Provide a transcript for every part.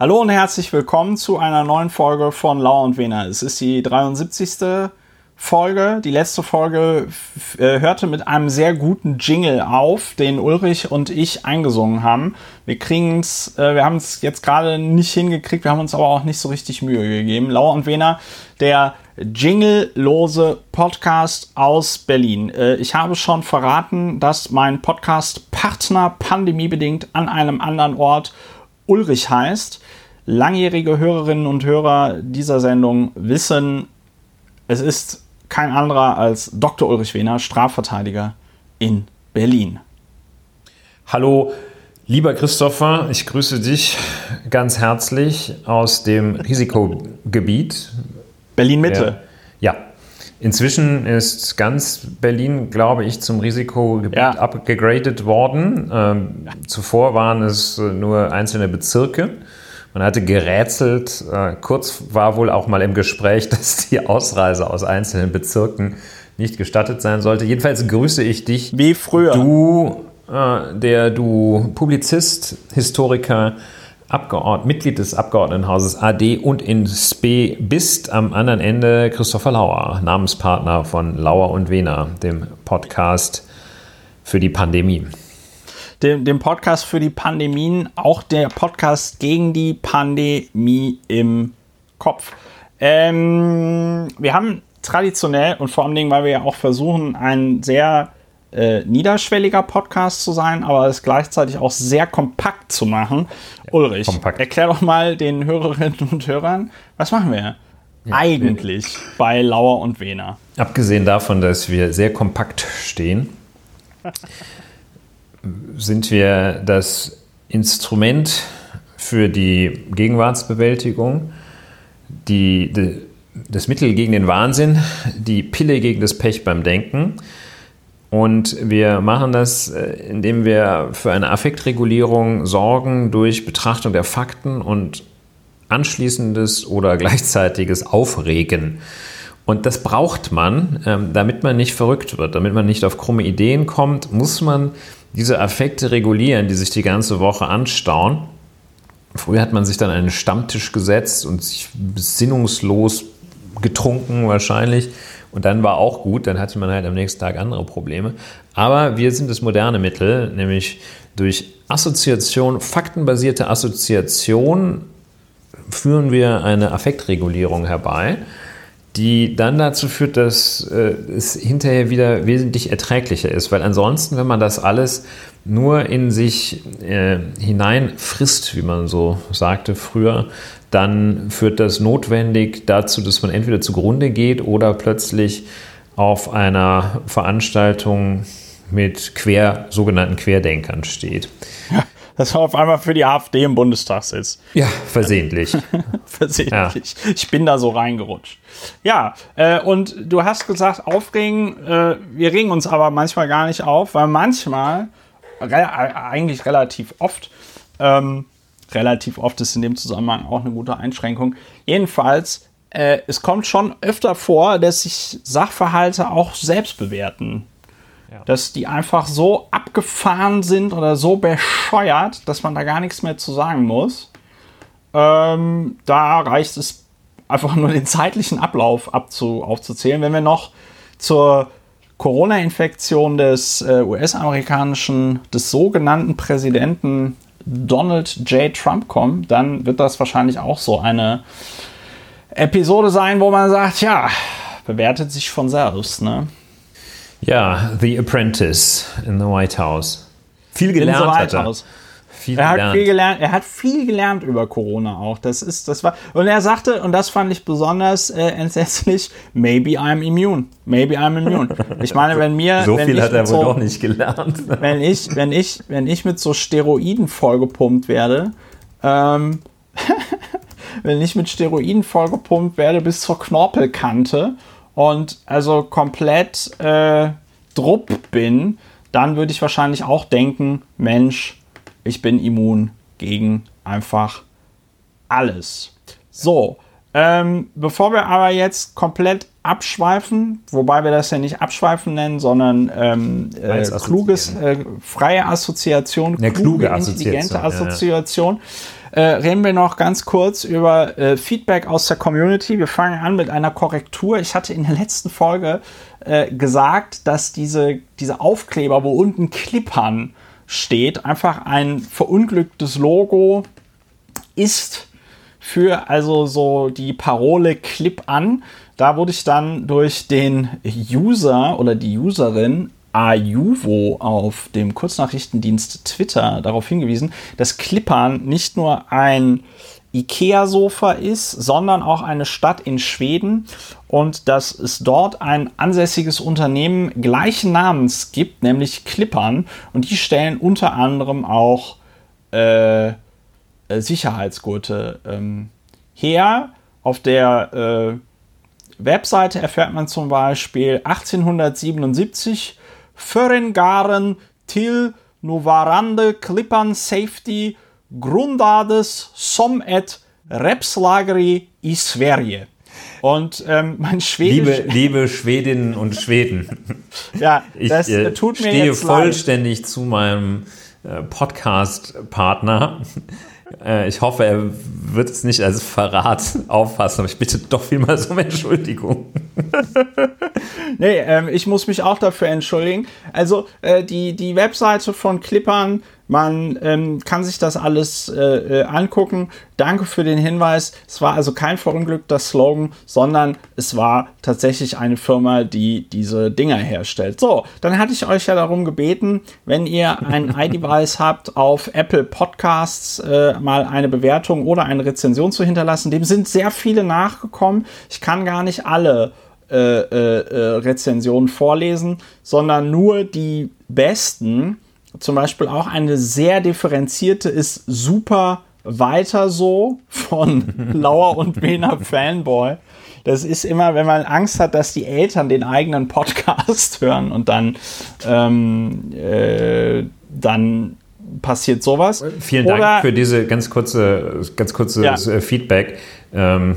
Hallo und herzlich willkommen zu einer neuen Folge von Lauer und Wener. Es ist die 73. Folge. Die letzte Folge äh, hörte mit einem sehr guten Jingle auf, den Ulrich und ich eingesungen haben. Wir kriegen es, äh, wir haben es jetzt gerade nicht hingekriegt, wir haben uns aber auch nicht so richtig Mühe gegeben. Lauer und Wener, der jinglelose Podcast aus Berlin. Äh, ich habe schon verraten, dass mein Podcast-Partner pandemiebedingt an einem anderen Ort Ulrich heißt. Langjährige Hörerinnen und Hörer dieser Sendung wissen, es ist kein anderer als Dr. Ulrich Wehner, Strafverteidiger in Berlin. Hallo, lieber Christopher, ich grüße dich ganz herzlich aus dem Risikogebiet. Berlin-Mitte. Ja, Inzwischen ist ganz Berlin, glaube ich, zum Risikogebiet ja. abgegradet worden. Ähm, zuvor waren es nur einzelne Bezirke. Man hatte gerätselt, äh, kurz war wohl auch mal im Gespräch, dass die Ausreise aus einzelnen Bezirken nicht gestattet sein sollte. Jedenfalls grüße ich dich. Wie früher. Du, äh, der du Publizist, Historiker, Abgeord Mitglied des Abgeordnetenhauses AD und in SPE bist. Am anderen Ende Christopher Lauer, Namenspartner von Lauer und Wehner, dem Podcast für die Pandemie dem, dem Podcast für die Pandemien, auch der Podcast gegen die Pandemie im Kopf. Ähm, wir haben traditionell und vor allen Dingen, weil wir ja auch versuchen, ein sehr äh, niederschwelliger Podcast zu sein, aber es gleichzeitig auch sehr kompakt zu machen. Ja, Ulrich, kompakt. erklär doch mal den Hörerinnen und Hörern, was machen wir eigentlich bei Lauer und Wehner? Abgesehen davon, dass wir sehr kompakt stehen, sind wir das Instrument für die Gegenwartsbewältigung, die, die, das Mittel gegen den Wahnsinn, die Pille gegen das Pech beim Denken. Und wir machen das, äh, indem wir für eine Affektregulierung sorgen durch Betrachtung der Fakten und anschließendes oder gleichzeitiges Aufregen. Und das braucht man, ähm, damit man nicht verrückt wird, damit man nicht auf krumme Ideen kommt, muss man diese Affekte regulieren, die sich die ganze Woche anstauen. Früher hat man sich dann einen Stammtisch gesetzt und sich besinnungslos getrunken wahrscheinlich. Und dann war auch gut, dann hatte man halt am nächsten Tag andere Probleme. Aber wir sind das moderne Mittel, nämlich durch Assoziation, faktenbasierte Assoziation führen wir eine Affektregulierung herbei die dann dazu führt, dass äh, es hinterher wieder wesentlich erträglicher ist. Weil ansonsten, wenn man das alles nur in sich äh, hineinfrisst, wie man so sagte früher, dann führt das notwendig dazu, dass man entweder zugrunde geht oder plötzlich auf einer Veranstaltung mit quer, sogenannten Querdenkern steht. Ja dass er auf einmal für die AfD im Bundestag sitzt. Ja, versehentlich. versehentlich. Ja. Ich bin da so reingerutscht. Ja, äh, und du hast gesagt, aufregen, äh, wir regen uns aber manchmal gar nicht auf, weil manchmal, re eigentlich relativ oft, ähm, relativ oft ist in dem Zusammenhang auch eine gute Einschränkung. Jedenfalls, äh, es kommt schon öfter vor, dass sich Sachverhalte auch selbst bewerten. Dass die einfach so abgefahren sind oder so bescheuert, dass man da gar nichts mehr zu sagen muss. Ähm, da reicht es einfach nur den zeitlichen Ablauf abzu aufzuzählen. Wenn wir noch zur Corona-Infektion des äh, US-amerikanischen, des sogenannten Präsidenten Donald J. Trump kommen, dann wird das wahrscheinlich auch so eine Episode sein, wo man sagt, ja, bewertet sich von selbst, ne? Ja, The Apprentice in the White House. Viel gelernt in the White House. Viel er hat viel gelernt. Er hat viel gelernt über Corona auch. Das ist, das war und er sagte und das fand ich besonders äh, entsetzlich. Maybe I'm immune. Maybe I'm immune. Ich meine, wenn mir so wenn viel hat er wohl so, doch nicht gelernt. Wenn ich, wenn ich, wenn ich mit so Steroiden vollgepumpt werde, ähm, wenn ich mit Steroiden vollgepumpt werde bis zur Knorpelkante und also komplett äh, drupp bin, dann würde ich wahrscheinlich auch denken, Mensch, ich bin immun gegen einfach alles. So, Ähm, bevor wir aber jetzt komplett abschweifen, wobei wir das ja nicht abschweifen nennen, sondern ähm, äh, kluges, äh, freie Assoziation, Eine kluge, kluge intelligente Assoziation. Ja, ja. Äh, reden wir noch ganz kurz über äh, Feedback aus der Community. Wir fangen an mit einer Korrektur. Ich hatte in der letzten Folge äh, gesagt, dass diese, diese Aufkleber, wo unten Klippern steht, einfach ein verunglücktes Logo ist für also so die Parole Clip an. Da wurde ich dann durch den User oder die Userin Ajuvo auf dem Kurznachrichtendienst Twitter darauf hingewiesen, dass Klippern nicht nur ein IKEA-Sofa ist, sondern auch eine Stadt in Schweden und dass es dort ein ansässiges Unternehmen gleichen Namens gibt, nämlich Klippern und die stellen unter anderem auch äh, äh, Sicherheitsgurte ähm, her. Auf der äh, Webseite erfährt man zum Beispiel 1877 Förengaren till Novarande Klippan Safety grundades som ett Repslageri i Sverige. Und ähm, mein Schwedisch. Liebe, liebe Schwedinnen und Schweden. ja, das ich, äh, tut mir stehe jetzt vollständig leid. zu meinem äh, Podcast-Partner. Äh, ich hoffe, er wird es nicht als Verrat auffassen, aber ich bitte doch vielmals um Entschuldigung. nee, ähm, ich muss mich auch dafür entschuldigen. Also äh, die, die Webseite von Clippern man ähm, kann sich das alles äh, äh, angucken. Danke für den Hinweis. Es war also kein verunglückter Slogan, sondern es war tatsächlich eine Firma, die diese Dinger herstellt. So, dann hatte ich euch ja darum gebeten, wenn ihr ein iDevice habt, auf Apple Podcasts äh, mal eine Bewertung oder eine Rezension zu hinterlassen. Dem sind sehr viele nachgekommen. Ich kann gar nicht alle äh, äh, äh Rezensionen vorlesen, sondern nur die besten zum Beispiel auch eine sehr differenzierte ist super weiter so von Lauer und Wiener Fanboy. Das ist immer, wenn man Angst hat, dass die Eltern den eigenen Podcast hören und dann, ähm, äh, dann passiert sowas. Vielen Dank Oder, für diese ganz kurze, ganz kurze ja. Feedback. Ähm,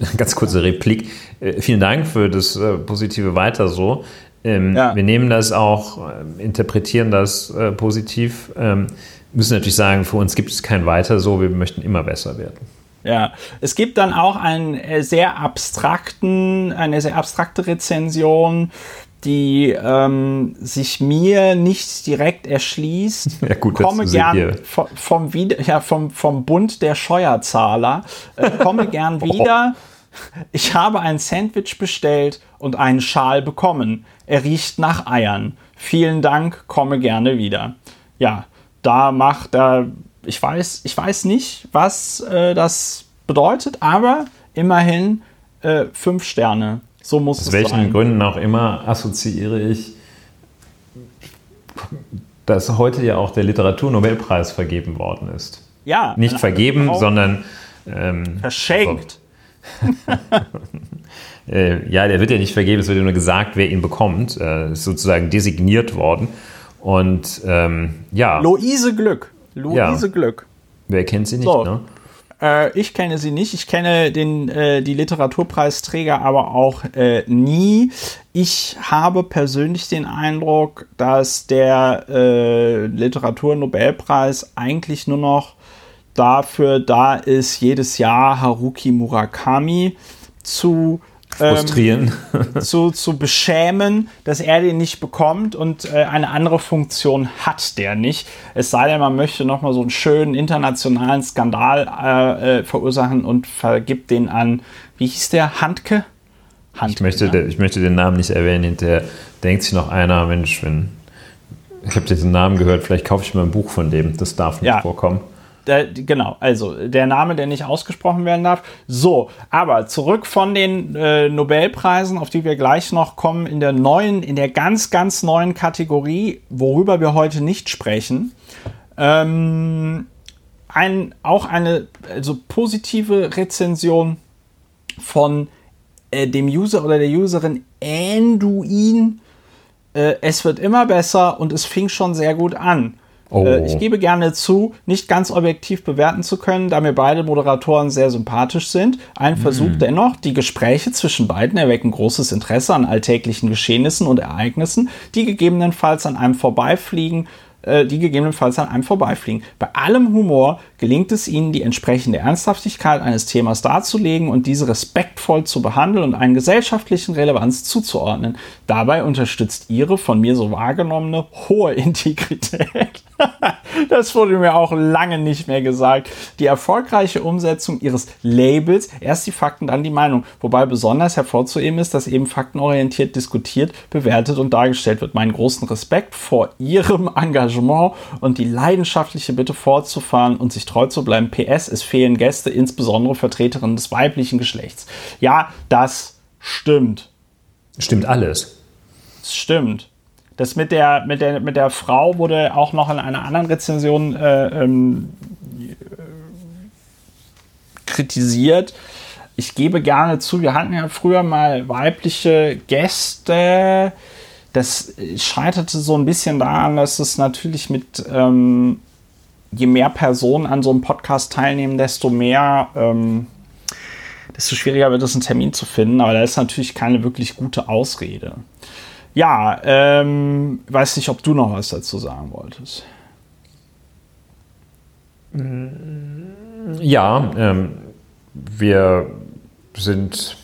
ganz kurze Replik. Äh, vielen Dank für das äh, positive Weiter so. Ähm, ja. Wir nehmen das auch, äh, interpretieren das äh, positiv. Ähm, müssen natürlich sagen, für uns gibt es kein Weiter so, wir möchten immer besser werden. Ja, es gibt dann auch einen äh, sehr abstrakten, eine sehr abstrakte Rezension, die ähm, sich mir nicht direkt erschließt. Ja gut, komme gern vom, vom, ja, vom, vom Bund der Scheuerzahler, äh, komme gern oh. Ich habe ein Sandwich bestellt und einen Schal bekommen. Er riecht nach Eiern. Vielen Dank, komme gerne wieder. Ja, da macht er, ich weiß, ich weiß nicht, was äh, das bedeutet, aber immerhin äh, fünf Sterne. So muss Aus es welchen sein. Gründen auch immer assoziiere ich, dass heute ja auch der Literaturnobelpreis vergeben worden ist. Ja. Nicht vergeben, sondern ähm, verschenkt. Also, äh, ja, der wird ja nicht vergeben, es wird ja nur gesagt, wer ihn bekommt. Äh, ist sozusagen designiert worden. Und ähm, ja. Luise Glück. Luise ja. Glück. Wer kennt sie nicht, so. ne? Äh, ich kenne sie nicht. Ich kenne den, die Literaturpreisträger aber auch nie. Ich habe persönlich den Eindruck, dass der Literaturnobelpreis eigentlich nur noch dafür da ist, jedes Jahr Haruki Murakami zu frustrieren, ähm, zu, zu beschämen, dass er den nicht bekommt und äh, eine andere Funktion hat der nicht. Es sei denn, man möchte nochmal so einen schönen internationalen Skandal äh, äh, verursachen und vergibt den an, wie hieß der, Handke? Handke ich, möchte, ja. ich möchte den Namen nicht erwähnen, hinterher denkt sich noch einer, Mensch, wenn ich habe diesen Namen gehört, vielleicht kaufe ich mir ein Buch von dem, das darf nicht ja. vorkommen. Der, genau, also der Name, der nicht ausgesprochen werden darf. So, aber zurück von den äh, Nobelpreisen, auf die wir gleich noch kommen, in der neuen, in der ganz, ganz neuen Kategorie, worüber wir heute nicht sprechen. Ähm, ein, auch eine also positive Rezension von äh, dem User oder der Userin Anduin. Äh, es wird immer besser und es fing schon sehr gut an. Oh. Äh, ich gebe gerne zu, nicht ganz objektiv bewerten zu können, da mir beide Moderatoren sehr sympathisch sind. Ein Versuch mm. dennoch, die Gespräche zwischen beiden erwecken großes Interesse an alltäglichen Geschehnissen und Ereignissen, die gegebenenfalls an einem vorbeifliegen die gegebenenfalls an einem vorbeifliegen. Bei allem Humor gelingt es ihnen, die entsprechende Ernsthaftigkeit eines Themas darzulegen und diese respektvoll zu behandeln und einen gesellschaftlichen Relevanz zuzuordnen. Dabei unterstützt ihre von mir so wahrgenommene hohe Integrität. das wurde mir auch lange nicht mehr gesagt. Die erfolgreiche Umsetzung ihres Labels, erst die Fakten, dann die Meinung. Wobei besonders hervorzuheben ist, dass eben faktenorientiert diskutiert, bewertet und dargestellt wird. Meinen großen Respekt vor ihrem Engagement und die leidenschaftliche Bitte fortzufahren und sich treu zu bleiben. PS, es fehlen Gäste, insbesondere Vertreterinnen des weiblichen Geschlechts. Ja, das stimmt. Stimmt alles. Das stimmt. Das mit der, mit der, mit der Frau wurde auch noch in einer anderen Rezension äh, ähm, kritisiert. Ich gebe gerne zu, wir hatten ja früher mal weibliche Gäste. Das scheiterte so ein bisschen daran, dass es natürlich mit ähm, je mehr Personen an so einem Podcast teilnehmen, desto mehr, ähm, desto schwieriger wird es, einen Termin zu finden. Aber da ist natürlich keine wirklich gute Ausrede. Ja, ähm, weiß nicht, ob du noch was dazu sagen wolltest. Ja, ähm, wir sind,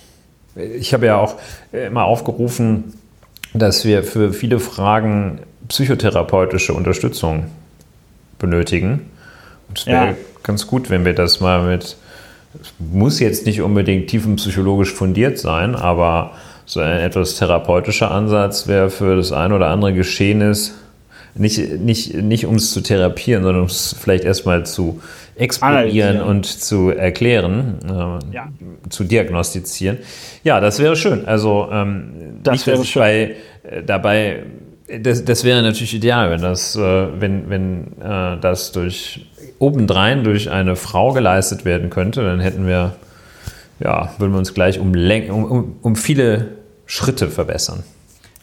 ich habe ja auch immer aufgerufen, dass wir für viele Fragen psychotherapeutische Unterstützung benötigen. Und es wäre ja. ganz gut, wenn wir das mal mit, muss jetzt nicht unbedingt tiefenpsychologisch fundiert sein, aber so ein etwas therapeutischer Ansatz wäre für das ein oder andere Geschehnis, nicht, nicht, nicht um es zu therapieren, sondern um es vielleicht erstmal zu explorieren und zu erklären, äh, ja. zu diagnostizieren. Ja, das wäre schön. Also ähm, das nicht, wäre schön. Bei, äh, dabei, das, das wäre natürlich ideal, wenn das, äh, wenn, wenn äh, das durch obendrein durch eine Frau geleistet werden könnte, dann hätten wir, ja, würden wir uns gleich um, um, um viele Schritte verbessern.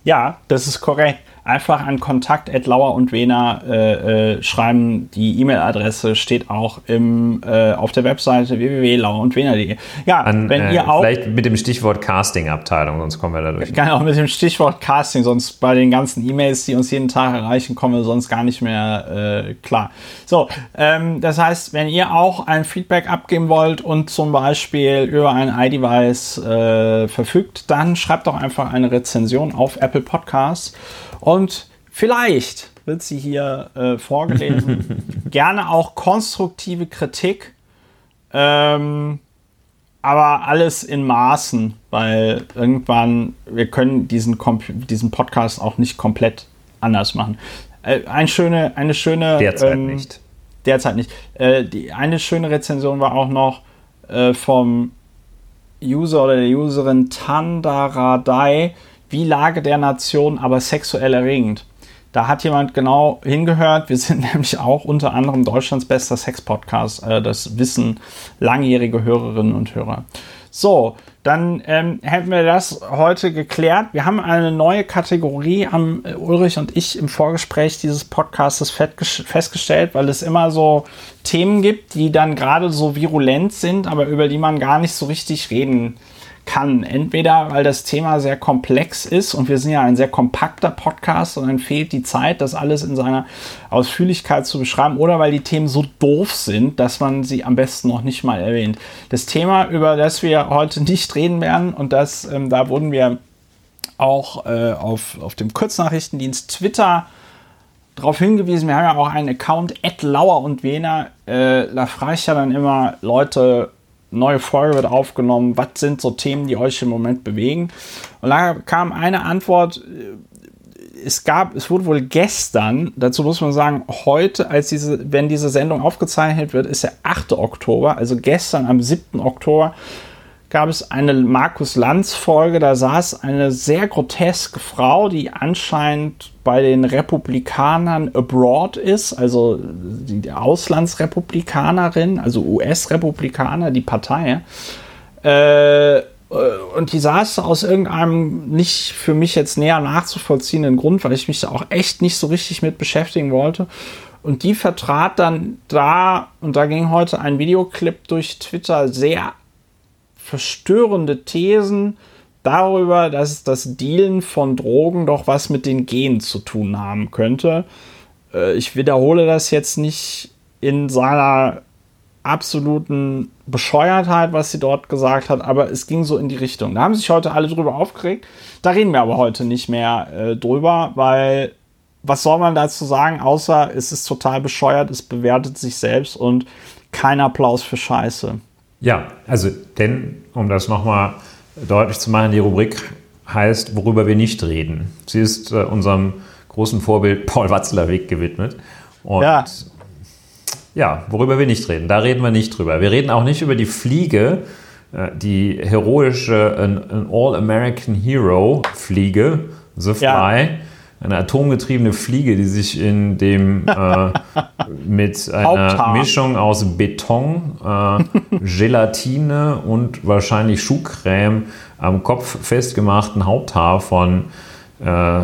Ja, das ist korrekt einfach an Kontakt und Wena äh, äh, schreiben. Die E-Mail-Adresse steht auch im, äh, auf der Webseite www.lauerundwena.de. Ja, an, wenn ihr äh, auch. Vielleicht mit dem Stichwort Casting-Abteilung, sonst kommen wir da durch. Genau, mit dem Stichwort Casting, sonst bei den ganzen E-Mails, die uns jeden Tag erreichen, kommen wir sonst gar nicht mehr äh, klar. So, ähm, das heißt, wenn ihr auch ein Feedback abgeben wollt und zum Beispiel über ein iDevice äh, verfügt, dann schreibt doch einfach eine Rezension auf Apple Podcasts. Und vielleicht wird sie hier äh, vorgelesen. Gerne auch konstruktive Kritik. Ähm, aber alles in Maßen, weil irgendwann, wir können diesen, diesen Podcast auch nicht komplett anders machen. Äh, ein schöne, eine schöne. Derzeit ähm, nicht. Derzeit nicht. Äh, die, eine schöne Rezension war auch noch äh, vom User oder der Userin Tandaradai wie Lage der Nation, aber sexuell erregend. Da hat jemand genau hingehört. Wir sind nämlich auch unter anderem Deutschlands bester Sex-Podcast. Äh, das wissen langjährige Hörerinnen und Hörer. So, dann ähm, hätten wir das heute geklärt. Wir haben eine neue Kategorie, haben äh, Ulrich und ich im Vorgespräch dieses Podcasts festgestellt, weil es immer so Themen gibt, die dann gerade so virulent sind, aber über die man gar nicht so richtig reden kann kann. Entweder, weil das Thema sehr komplex ist und wir sind ja ein sehr kompakter Podcast und dann fehlt die Zeit, das alles in seiner Ausführlichkeit zu beschreiben, oder weil die Themen so doof sind, dass man sie am besten noch nicht mal erwähnt. Das Thema, über das wir heute nicht reden werden, und das, ähm, da wurden wir auch äh, auf, auf dem Kurznachrichtendienst Twitter darauf hingewiesen, wir haben ja auch einen Account, Lauer und Wiener. Äh, da frage ich ja dann immer Leute, neue Folge wird aufgenommen, was sind so Themen, die euch im Moment bewegen? Und da kam eine Antwort, es gab, es wurde wohl gestern, dazu muss man sagen, heute, als diese, wenn diese Sendung aufgezeichnet wird, ist der 8. Oktober, also gestern am 7. Oktober, gab es eine Markus Lanz Folge, da saß eine sehr groteske Frau, die anscheinend bei den Republikanern abroad ist, also die Auslandsrepublikanerin, also US-Republikaner, die Partei. Äh, und die saß aus irgendeinem nicht für mich jetzt näher nachzuvollziehenden Grund, weil ich mich da auch echt nicht so richtig mit beschäftigen wollte Und die vertrat dann da, und da ging heute ein Videoclip durch Twitter, sehr verstörende Thesen darüber, dass das Dealen von Drogen doch was mit den Genen zu tun haben könnte. Äh, ich wiederhole das jetzt nicht in seiner absoluten Bescheuertheit, was sie dort gesagt hat, aber es ging so in die Richtung. Da haben sich heute alle drüber aufgeregt. Da reden wir aber heute nicht mehr äh, drüber, weil was soll man dazu sagen, außer es ist total bescheuert, es bewertet sich selbst und kein Applaus für Scheiße. Ja, also, denn, um das nochmal deutlich zu machen, die Rubrik heißt, worüber wir nicht reden. Sie ist äh, unserem großen Vorbild Paul Watzlawick gewidmet. Und ja. ja, worüber wir nicht reden, da reden wir nicht drüber. Wir reden auch nicht über die Fliege, äh, die heroische ein, All-American Hero Fliege, The Fly. Ja eine atomgetriebene Fliege, die sich in dem äh, mit einer Mischung aus Beton, äh, Gelatine und wahrscheinlich Schuhcreme am Kopf festgemachten Haupthaar von äh,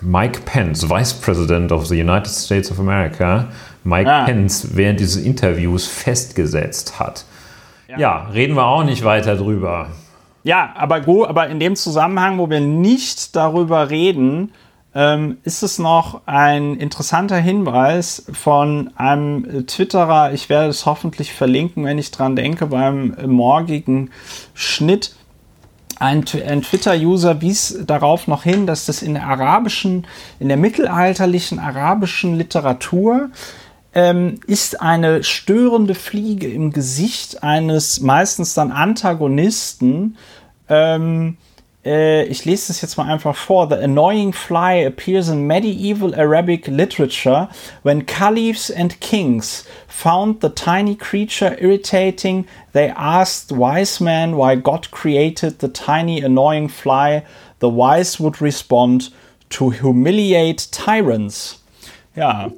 Mike Pence, Vice President of the United States of America, Mike ah. Pence während dieses Interviews festgesetzt hat. Ja. ja, reden wir auch nicht weiter drüber. Ja, aber gut, aber in dem Zusammenhang, wo wir nicht darüber reden, ähm, ist es noch ein interessanter Hinweis von einem Twitterer. Ich werde es hoffentlich verlinken, wenn ich dran denke, beim morgigen Schnitt. Ein, ein Twitter-User wies darauf noch hin, dass das in der arabischen, in der mittelalterlichen arabischen Literatur ähm, ist eine störende Fliege im Gesicht eines meistens dann Antagonisten ähm, äh, Äh, ich lese das jetzt mal einfach vor. The annoying fly appears in medieval Arabic literature when caliphs and kings found the tiny creature irritating. They asked wise men why God created the tiny annoying fly. The wise would respond to humiliate tyrants. Ja,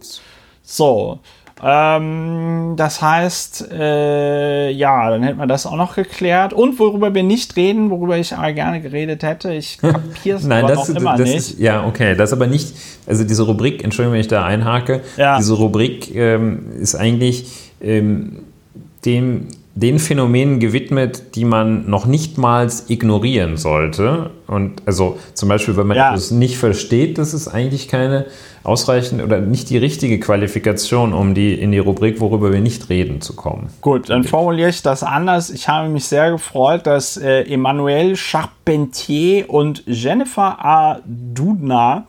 so. Ähm, das heißt, äh, ja, dann hätten wir das auch noch geklärt. Und worüber wir nicht reden, worüber ich aber gerne geredet hätte, ich kapiere es aber das, noch immer das nicht. Ist, ja, okay, das aber nicht, also diese Rubrik, Entschuldigung, wenn ich da einhake, ja. diese Rubrik ähm, ist eigentlich ähm, dem den Phänomenen gewidmet, die man noch nicht mal ignorieren sollte. Und also zum Beispiel, wenn man ja. etwas nicht versteht, das ist eigentlich keine ausreichende oder nicht die richtige Qualifikation, um die in die Rubrik, worüber wir nicht reden, zu kommen. Gut, dann formuliere ich das anders. Ich habe mich sehr gefreut, dass äh, Emmanuel Charpentier und Jennifer A. Dudna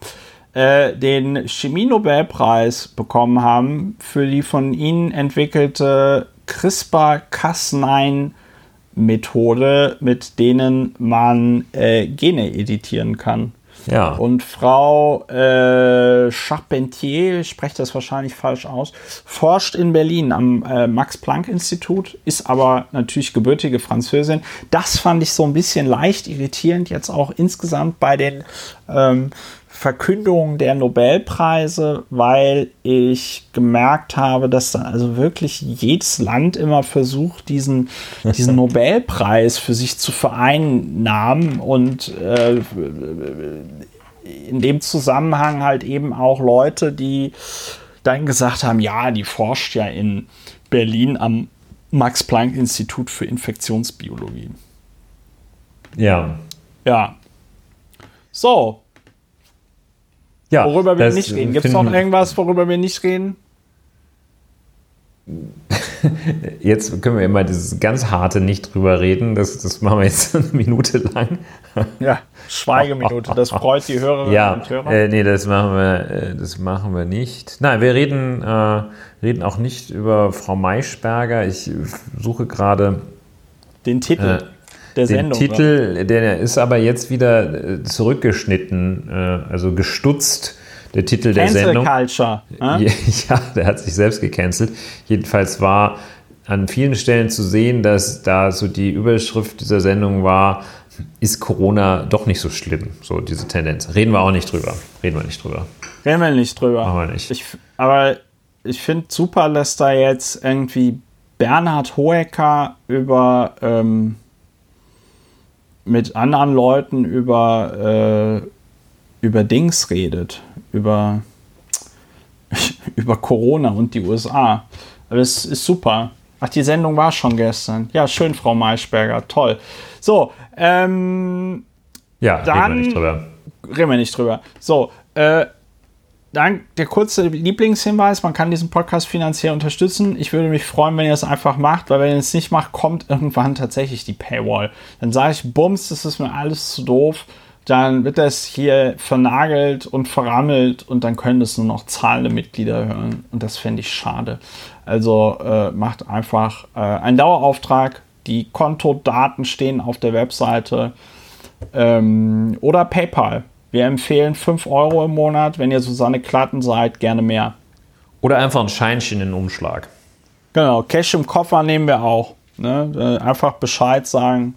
äh, den Chemie-Nobelpreis bekommen haben für die von ihnen entwickelte CRISPR-Cas9 Methode, mit denen man äh, Gene editieren kann. Ja. Und Frau äh, Charpentier, ich spreche das wahrscheinlich falsch aus, forscht in Berlin am äh, Max-Planck-Institut, ist aber natürlich gebürtige Französin. Das fand ich so ein bisschen leicht irritierend, jetzt auch insgesamt bei den ähm, Verkündung der Nobelpreise, weil ich gemerkt habe, dass dann also wirklich jedes Land immer versucht, diesen, diesen Nobelpreis für sich zu vereinnahmen und äh, in dem Zusammenhang halt eben auch Leute, die dann gesagt haben, ja, die forscht ja in Berlin am Max-Planck-Institut für Infektionsbiologie. Ja. Ja. So, ja, worüber wir nicht reden. Gibt es noch irgendwas, worüber wir nicht reden? Jetzt können wir immer dieses ganz harte nicht drüber reden. Das, das machen wir jetzt eine Minute lang. Ja, Schweigeminute. Das freut die Hörerinnen ja, und Hörer. Äh, nee, das machen wir, äh, das machen wir nicht. Nein, wir reden, äh, reden auch nicht über Frau Maischberger. Ich suche gerade den Titel. Äh, der den Sendung. Titel, oder? der ist aber jetzt wieder äh, zurückgeschnitten, äh, also gestutzt. Der Titel der Cancel Sendung. Culture. Äh? Ja, der hat sich selbst gecancelt. Jedenfalls war an vielen Stellen zu sehen, dass da so die Überschrift dieser Sendung war, ist Corona doch nicht so schlimm, so diese Tendenz. Reden wir auch nicht drüber. Reden wir nicht drüber. Reden wir nicht drüber. Machen wir nicht. Ich, aber ich finde super, dass da jetzt irgendwie Bernhard Hoeker über ähm, mit anderen Leuten über, äh, über Dings redet. Über. über Corona und die USA. Das ist super. Ach, die Sendung war schon gestern. Ja, schön, Frau Maischberger. Toll. So, ähm. Ja, dann, reden wir nicht drüber. Reden wir nicht drüber. So, äh, dann der kurze Lieblingshinweis: Man kann diesen Podcast finanziell unterstützen. Ich würde mich freuen, wenn ihr es einfach macht, weil wenn ihr es nicht macht, kommt irgendwann tatsächlich die Paywall. Dann sage ich, Bums, das ist mir alles zu doof. Dann wird das hier vernagelt und verrammelt und dann können das nur noch zahlende Mitglieder hören. Und das fände ich schade. Also äh, macht einfach äh, einen Dauerauftrag. Die Kontodaten stehen auf der Webseite. Ähm, oder PayPal. Wir empfehlen 5 Euro im Monat. Wenn ihr Susanne Klatten seid, gerne mehr. Oder einfach ein Scheinchen in den Umschlag. Genau, Cash im Koffer nehmen wir auch. Ne? Äh, einfach Bescheid sagen,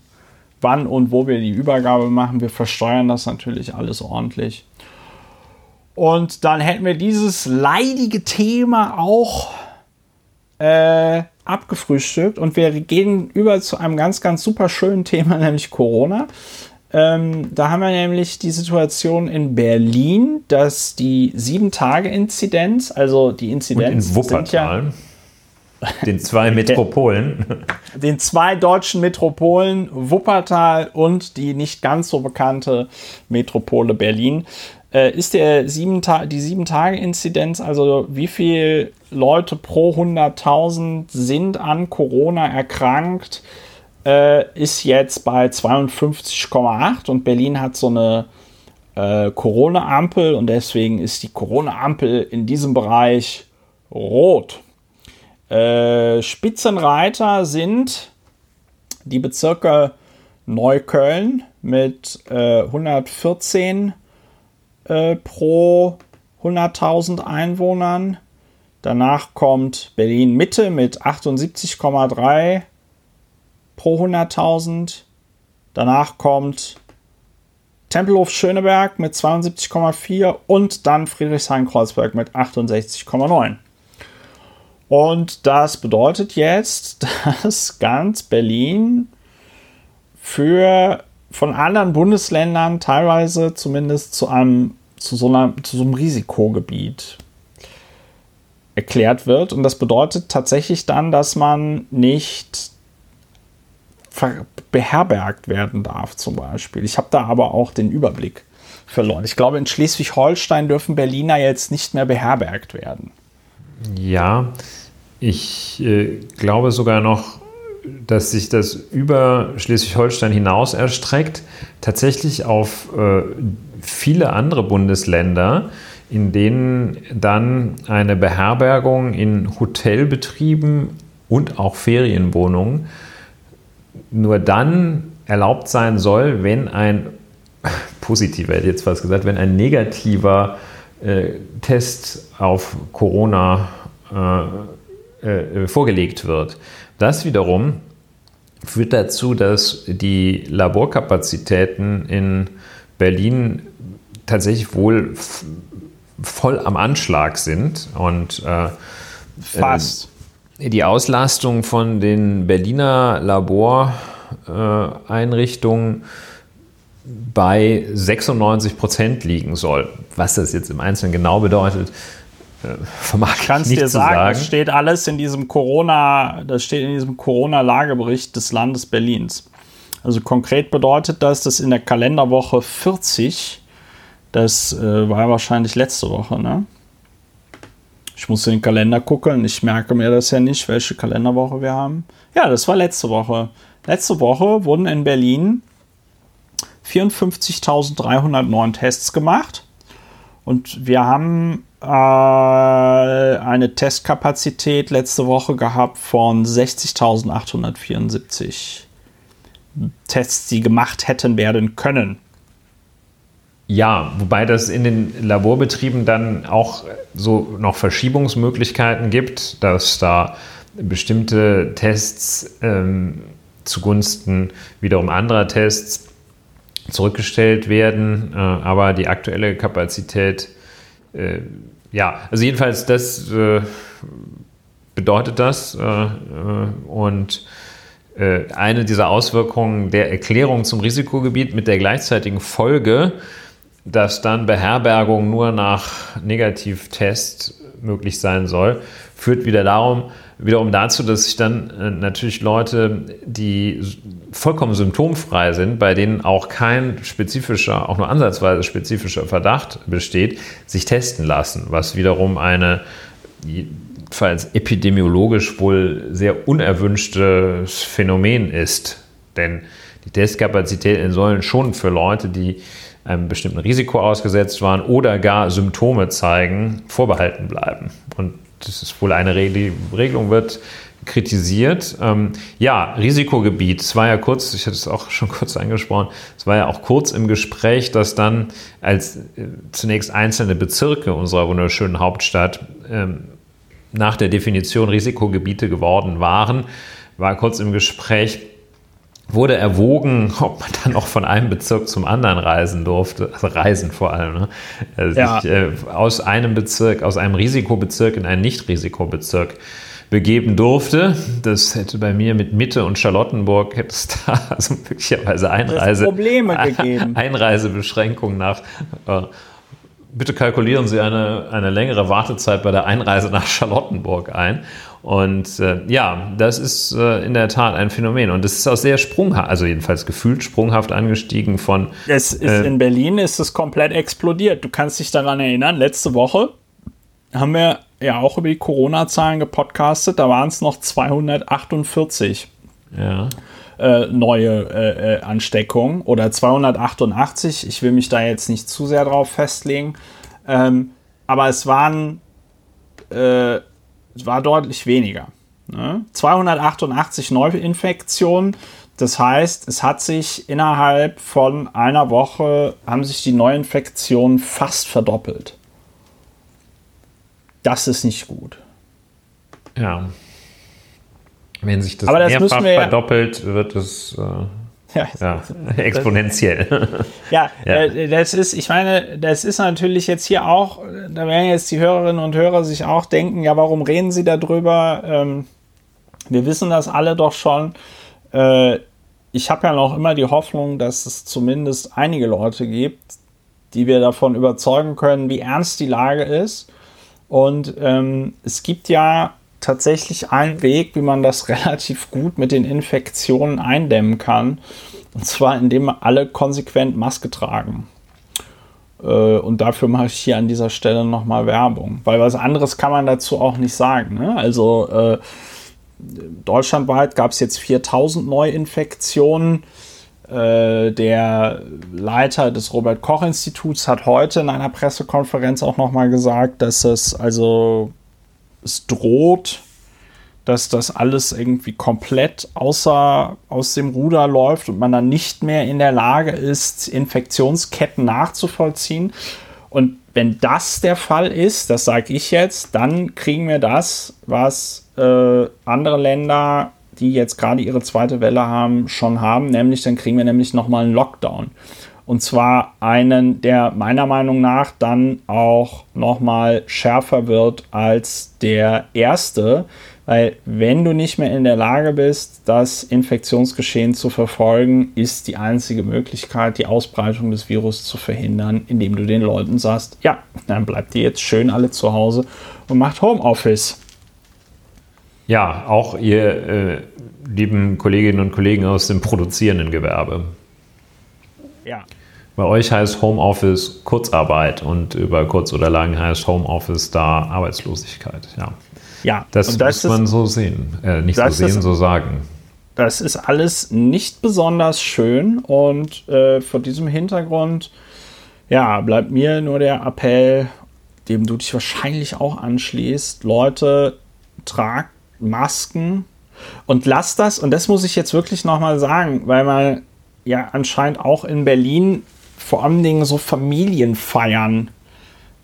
wann und wo wir die Übergabe machen. Wir versteuern das natürlich alles ordentlich. Und dann hätten wir dieses leidige Thema auch äh, abgefrühstückt und wir gehen über zu einem ganz, ganz super schönen Thema, nämlich Corona. Ähm, da haben wir nämlich die Situation in Berlin, dass die 7-Tage-Inzidenz, also die Inzidenz. Und in Wuppertal. Ja, den zwei Metropolen. Den zwei deutschen Metropolen, Wuppertal und die nicht ganz so bekannte Metropole Berlin. Äh, ist der sieben die 7-Tage-Inzidenz, also wie viele Leute pro 100.000 sind an Corona erkrankt, äh, ist jetzt bei 52,8 und Berlin hat so eine äh, Corona-Ampel und deswegen ist die Corona-Ampel in diesem Bereich rot. Äh, Spitzenreiter sind die Bezirke Neukölln mit äh, 114 äh, pro 100.000 Einwohnern. Danach kommt Berlin Mitte mit 78,3 pro 100.000. Danach kommt Tempelhof Schöneberg mit 72,4 und dann Friedrichshain-Kreuzberg mit 68,9. Und das bedeutet jetzt, dass ganz Berlin für von anderen Bundesländern teilweise zumindest zu einem, zu so, einer, zu so einem Risikogebiet erklärt wird. Und das bedeutet tatsächlich dann, dass man nicht beherbergt werden darf, zum Beispiel. Ich habe da aber auch den Überblick verloren. Ich glaube, in Schleswig-Holstein dürfen Berliner jetzt nicht mehr beherbergt werden. Ja, ich äh, glaube sogar noch, dass sich das über Schleswig-Holstein hinaus erstreckt, tatsächlich auf äh, viele andere Bundesländer, in denen dann eine Beherbergung in Hotelbetrieben und auch Ferienwohnungen nur dann erlaubt sein soll, wenn ein positiver, hätte jetzt fast gesagt, wenn ein negativer äh, Test auf Corona äh, äh, vorgelegt wird. Das wiederum führt dazu, dass die Laborkapazitäten in Berlin tatsächlich wohl voll am Anschlag sind und äh, fast die Auslastung von den Berliner Laboreinrichtungen bei 96 Prozent liegen soll. Was das jetzt im Einzelnen genau bedeutet, äh, vermag ich Kannst nicht dir sagen, sagen. Das steht alles in diesem Corona, das steht in diesem Corona-Lagebericht des Landes Berlins. Also konkret bedeutet das, dass in der Kalenderwoche 40, das äh, war wahrscheinlich letzte Woche, ne? Ich muss in den Kalender gucken. Ich merke mir das ja nicht, welche Kalenderwoche wir haben. Ja, das war letzte Woche. Letzte Woche wurden in Berlin 54.309 Tests gemacht. Und wir haben äh, eine Testkapazität letzte Woche gehabt von 60.874 Tests, die gemacht hätten werden können. Ja, wobei das in den Laborbetrieben dann auch so noch Verschiebungsmöglichkeiten gibt, dass da bestimmte Tests ähm, zugunsten wiederum anderer Tests zurückgestellt werden. Äh, aber die aktuelle Kapazität, äh, ja, also jedenfalls das äh, bedeutet das. Äh, äh, und äh, eine dieser Auswirkungen der Erklärung zum Risikogebiet mit der gleichzeitigen Folge, dass dann Beherbergung nur nach Negativtest möglich sein soll, führt wieder darum, wiederum dazu, dass sich dann äh, natürlich Leute, die vollkommen symptomfrei sind, bei denen auch kein spezifischer, auch nur ansatzweise spezifischer Verdacht besteht, sich testen lassen, was wiederum eine jedenfalls epidemiologisch wohl sehr unerwünschtes Phänomen ist. Denn die Testkapazitäten sollen schon für Leute, die einem bestimmten Risiko ausgesetzt waren oder gar Symptome zeigen, vorbehalten bleiben. Und das ist wohl eine Regelung wird kritisiert. Ähm, ja, Risikogebiet. Es war ja kurz, ich hatte es auch schon kurz angesprochen, es war ja auch kurz im Gespräch, dass dann als äh, zunächst einzelne Bezirke unserer wunderschönen Hauptstadt ähm, nach der Definition Risikogebiete geworden waren, war kurz im Gespräch, wurde erwogen, ob man dann auch von einem Bezirk zum anderen reisen durfte, also reisen vor allem, ne? also ja. sich, äh, aus einem Bezirk, aus einem Risikobezirk in einen Nicht-Risikobezirk begeben durfte. Das hätte bei mir mit Mitte und Charlottenburg hätte es da also möglicherweise Einreise, Probleme gegeben. Einreisebeschränkungen nach äh, bitte kalkulieren Sie eine, eine längere Wartezeit bei der Einreise nach Charlottenburg ein. Und äh, ja, das ist äh, in der Tat ein Phänomen. Und es ist auch sehr sprunghaft, also jedenfalls gefühlt sprunghaft angestiegen von. Es ist äh, in Berlin ist es komplett explodiert. Du kannst dich daran erinnern, letzte Woche haben wir ja auch über die Corona-Zahlen gepodcastet. Da waren es noch 248. Ja. Äh, neue äh, äh, Ansteckungen oder 288. Ich will mich da jetzt nicht zu sehr drauf festlegen. Ähm, aber es waren war deutlich weniger. Ne? 288 Neuinfektionen. Das heißt, es hat sich innerhalb von einer Woche haben sich die Neuinfektionen fast verdoppelt. Das ist nicht gut. Ja. Wenn sich das, Aber das mehrfach wir, verdoppelt, wird es äh, ja, ja, exponentiell. ja, ja. Äh, das ist, ich meine, das ist natürlich jetzt hier auch, da werden jetzt die Hörerinnen und Hörer sich auch denken, ja, warum reden sie darüber? Ähm, wir wissen das alle doch schon. Äh, ich habe ja noch immer die Hoffnung, dass es zumindest einige Leute gibt, die wir davon überzeugen können, wie ernst die Lage ist. Und ähm, es gibt ja tatsächlich ein Weg, wie man das relativ gut mit den Infektionen eindämmen kann. Und zwar, indem alle konsequent Maske tragen. Äh, und dafür mache ich hier an dieser Stelle nochmal Werbung. Weil was anderes kann man dazu auch nicht sagen. Ne? Also äh, deutschlandweit gab es jetzt 4000 Neuinfektionen. Äh, der Leiter des Robert Koch Instituts hat heute in einer Pressekonferenz auch nochmal gesagt, dass es also es droht, dass das alles irgendwie komplett außer, aus dem Ruder läuft und man dann nicht mehr in der Lage ist, Infektionsketten nachzuvollziehen. Und wenn das der Fall ist, das sage ich jetzt, dann kriegen wir das, was äh, andere Länder, die jetzt gerade ihre zweite Welle haben, schon haben, nämlich dann kriegen wir nämlich nochmal einen Lockdown. Und zwar einen, der meiner Meinung nach dann auch nochmal schärfer wird als der erste. Weil wenn du nicht mehr in der Lage bist, das Infektionsgeschehen zu verfolgen, ist die einzige Möglichkeit, die Ausbreitung des Virus zu verhindern, indem du den Leuten sagst, ja, dann bleibt ihr jetzt schön alle zu Hause und macht Homeoffice. Ja, auch ihr äh, lieben Kolleginnen und Kollegen aus dem produzierenden Gewerbe. Ja. Bei euch heißt Homeoffice Kurzarbeit und über kurz oder lang heißt Homeoffice da Arbeitslosigkeit. Ja, ja das, das muss man so sehen. Äh, nicht so sehen, ist, so sagen. Das ist alles nicht besonders schön und äh, vor diesem Hintergrund ja, bleibt mir nur der Appell, dem du dich wahrscheinlich auch anschließt. Leute, tragt Masken und lasst das, und das muss ich jetzt wirklich nochmal sagen, weil man ja anscheinend auch in Berlin vor allen Dingen so Familienfeiern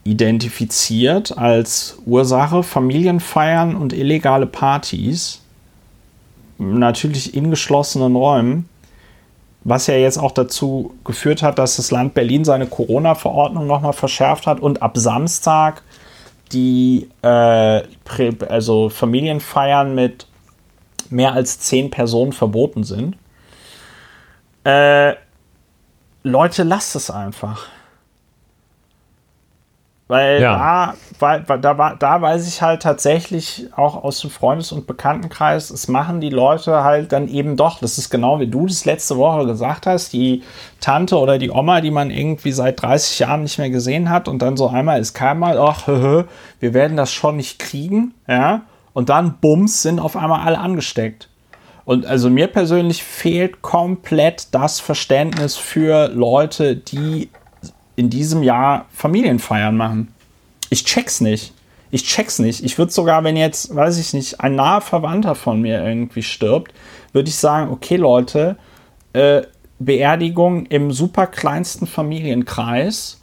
identifiziert als Ursache. Familienfeiern und illegale Partys. Natürlich in geschlossenen Räumen. Was ja jetzt auch dazu geführt hat, dass das Land Berlin seine Corona-Verordnung nochmal verschärft hat und ab Samstag die äh, also Familienfeiern mit mehr als zehn Personen verboten sind. Äh, Leute, lasst es einfach. Weil ja. da, weil, da, da weiß ich halt tatsächlich auch aus dem Freundes- und Bekanntenkreis, es machen die Leute halt dann eben doch. Das ist genau wie du das letzte Woche gesagt hast, die Tante oder die Oma, die man irgendwie seit 30 Jahren nicht mehr gesehen hat und dann so einmal ist keinmal, ach, wir werden das schon nicht kriegen, ja. Und dann, bums, sind auf einmal alle angesteckt. Und also mir persönlich fehlt komplett das Verständnis für Leute, die in diesem Jahr Familienfeiern machen. Ich check's nicht. Ich check's nicht. Ich würde sogar, wenn jetzt, weiß ich nicht, ein naher Verwandter von mir irgendwie stirbt, würde ich sagen, okay, Leute, äh, Beerdigung im super kleinsten Familienkreis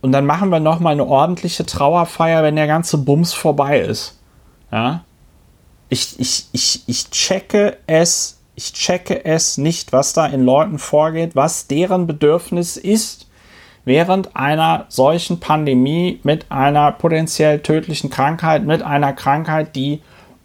und dann machen wir noch mal eine ordentliche Trauerfeier, wenn der ganze Bums vorbei ist. Ja? Ich, ich, ich, ich checke es, ich checke es nicht, was da in Leuten vorgeht, was deren Bedürfnis ist während einer solchen Pandemie mit einer potenziell tödlichen Krankheit, mit einer Krankheit, die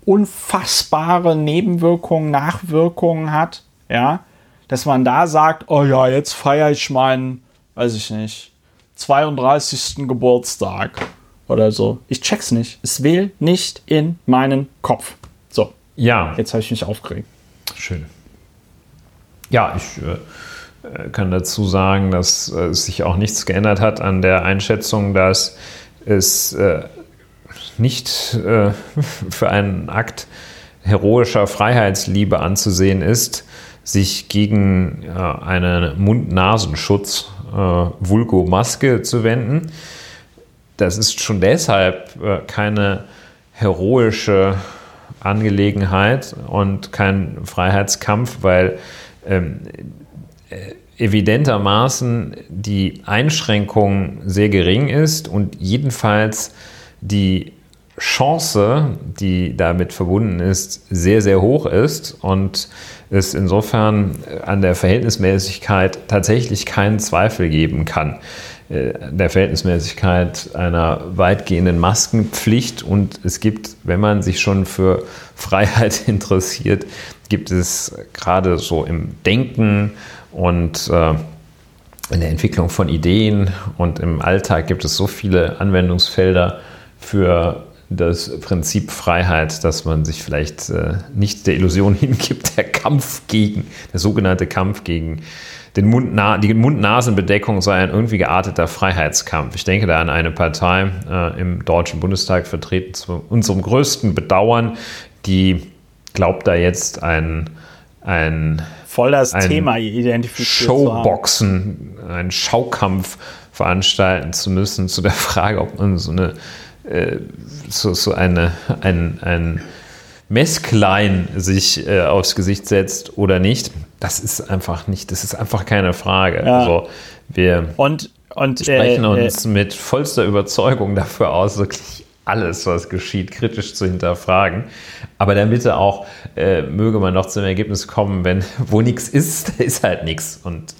unfassbare Nebenwirkungen, Nachwirkungen hat, ja, dass man da sagt, oh ja, jetzt feiere ich meinen, weiß ich nicht, 32. Geburtstag oder so. Ich check's nicht. Es will nicht in meinen Kopf. Ja. Jetzt habe ich mich aufgeregt. Schön. Ja, ich äh, äh, kann dazu sagen, dass äh, sich auch nichts geändert hat an der Einschätzung, dass es äh, nicht für einen Akt heroischer Freiheitsliebe anzusehen ist, sich gegen einen Mund-Nasenschutz, Vulgo-Maske zu wenden. Das ist schon deshalb keine heroische Angelegenheit und kein Freiheitskampf, weil ähm, evidentermaßen die Einschränkung sehr gering ist und jedenfalls die Chance, die damit verbunden ist, sehr, sehr hoch ist und es insofern an der Verhältnismäßigkeit tatsächlich keinen Zweifel geben kann. Äh, der Verhältnismäßigkeit einer weitgehenden Maskenpflicht. Und es gibt, wenn man sich schon für Freiheit interessiert, gibt es gerade so im Denken und äh, in der Entwicklung von Ideen und im Alltag gibt es so viele Anwendungsfelder für das Prinzip Freiheit, dass man sich vielleicht äh, nicht der Illusion hingibt, der Kampf gegen, der sogenannte Kampf gegen den Mund die Mund-Nasen-Bedeckung sei ein irgendwie gearteter Freiheitskampf. Ich denke da an eine Partei äh, im Deutschen Bundestag vertreten zu unserem größten Bedauern, die glaubt da jetzt ein, ein voll das Thema identifiziert Showboxen, einen Schaukampf veranstalten zu müssen zu der Frage, ob man so eine äh, so, so eine ein, ein Messklein sich äh, aufs Gesicht setzt oder nicht. Das ist einfach nicht, das ist einfach keine Frage. Ja. Also wir und, und, sprechen äh, uns äh, mit vollster Überzeugung dafür aus, wirklich alles, was geschieht, kritisch zu hinterfragen. Aber dann bitte auch, äh, möge man noch zum Ergebnis kommen, wenn wo nichts ist, da ist halt nichts. Und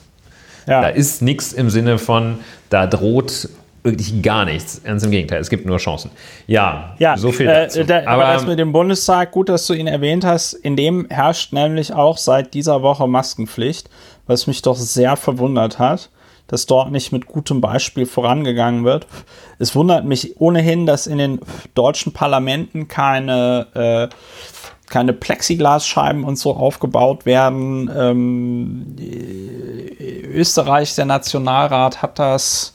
ja. da ist nichts im Sinne von, da droht wirklich gar nichts. Ganz im Gegenteil, es gibt nur Chancen. Ja, ja so viel äh, dazu. Äh, da, aber, aber das mit dem Bundestag, gut, dass du ihn erwähnt hast, in dem herrscht nämlich auch seit dieser Woche Maskenpflicht, was mich doch sehr verwundert hat dass dort nicht mit gutem Beispiel vorangegangen wird. Es wundert mich ohnehin, dass in den deutschen Parlamenten keine, äh, keine Plexiglasscheiben und so aufgebaut werden. Ähm, Österreich, der Nationalrat hat das,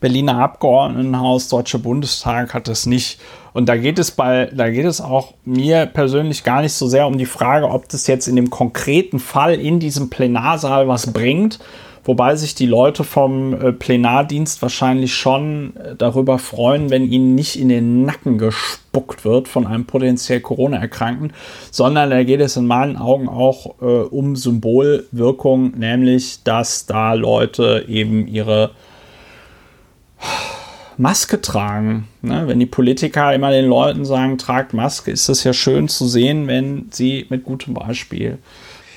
Berliner Abgeordnetenhaus, Deutscher Bundestag hat das nicht. Und da geht es bei, da geht es auch mir persönlich gar nicht so sehr um die Frage, ob das jetzt in dem konkreten Fall in diesem Plenarsaal was bringt Wobei sich die Leute vom äh, Plenardienst wahrscheinlich schon äh, darüber freuen, wenn ihnen nicht in den Nacken gespuckt wird von einem potenziell Corona-Erkrankten, sondern da geht es in meinen Augen auch äh, um Symbolwirkung, nämlich dass da Leute eben ihre Maske tragen. Ne? Wenn die Politiker immer den Leuten sagen, tragt Maske, ist das ja schön zu sehen, wenn sie mit gutem Beispiel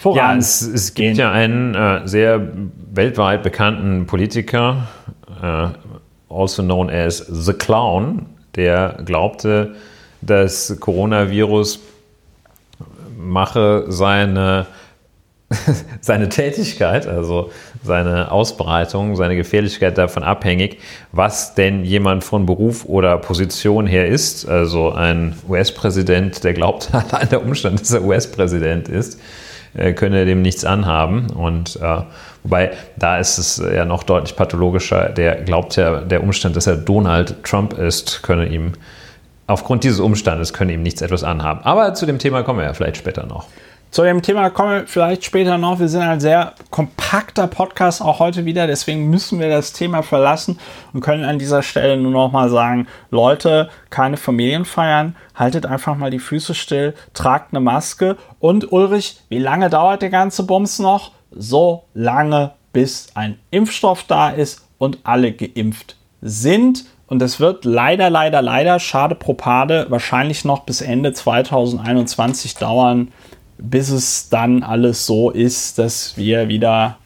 voran. Ja, es, es gibt ja einen äh, sehr weltweit bekannten Politiker, äh, also known as The Clown, der glaubte, das Coronavirus mache seine seine Tätigkeit, also seine Ausbreitung, seine Gefährlichkeit davon abhängig, was denn jemand von Beruf oder Position her ist. Also ein US-Präsident, der glaubt, allein der Umstand, dass er US-Präsident ist, äh, könne dem nichts anhaben. Und äh, wobei da ist es ja noch deutlich pathologischer. Der glaubt ja, der Umstand, dass er Donald Trump ist, könne ihm aufgrund dieses Umstandes könne ihm nichts etwas anhaben. Aber zu dem Thema kommen wir ja vielleicht später noch. Zu dem Thema kommen wir vielleicht später noch. Wir sind ein sehr kompakter Podcast auch heute wieder, deswegen müssen wir das Thema verlassen und können an dieser Stelle nur noch mal sagen, Leute, keine Familienfeiern, haltet einfach mal die Füße still, tragt eine Maske und Ulrich, wie lange dauert der ganze Bums noch? So lange, bis ein Impfstoff da ist und alle geimpft sind. Und es wird leider, leider, leider, schade Propade, wahrscheinlich noch bis Ende 2021 dauern, bis es dann alles so ist, dass wir wieder.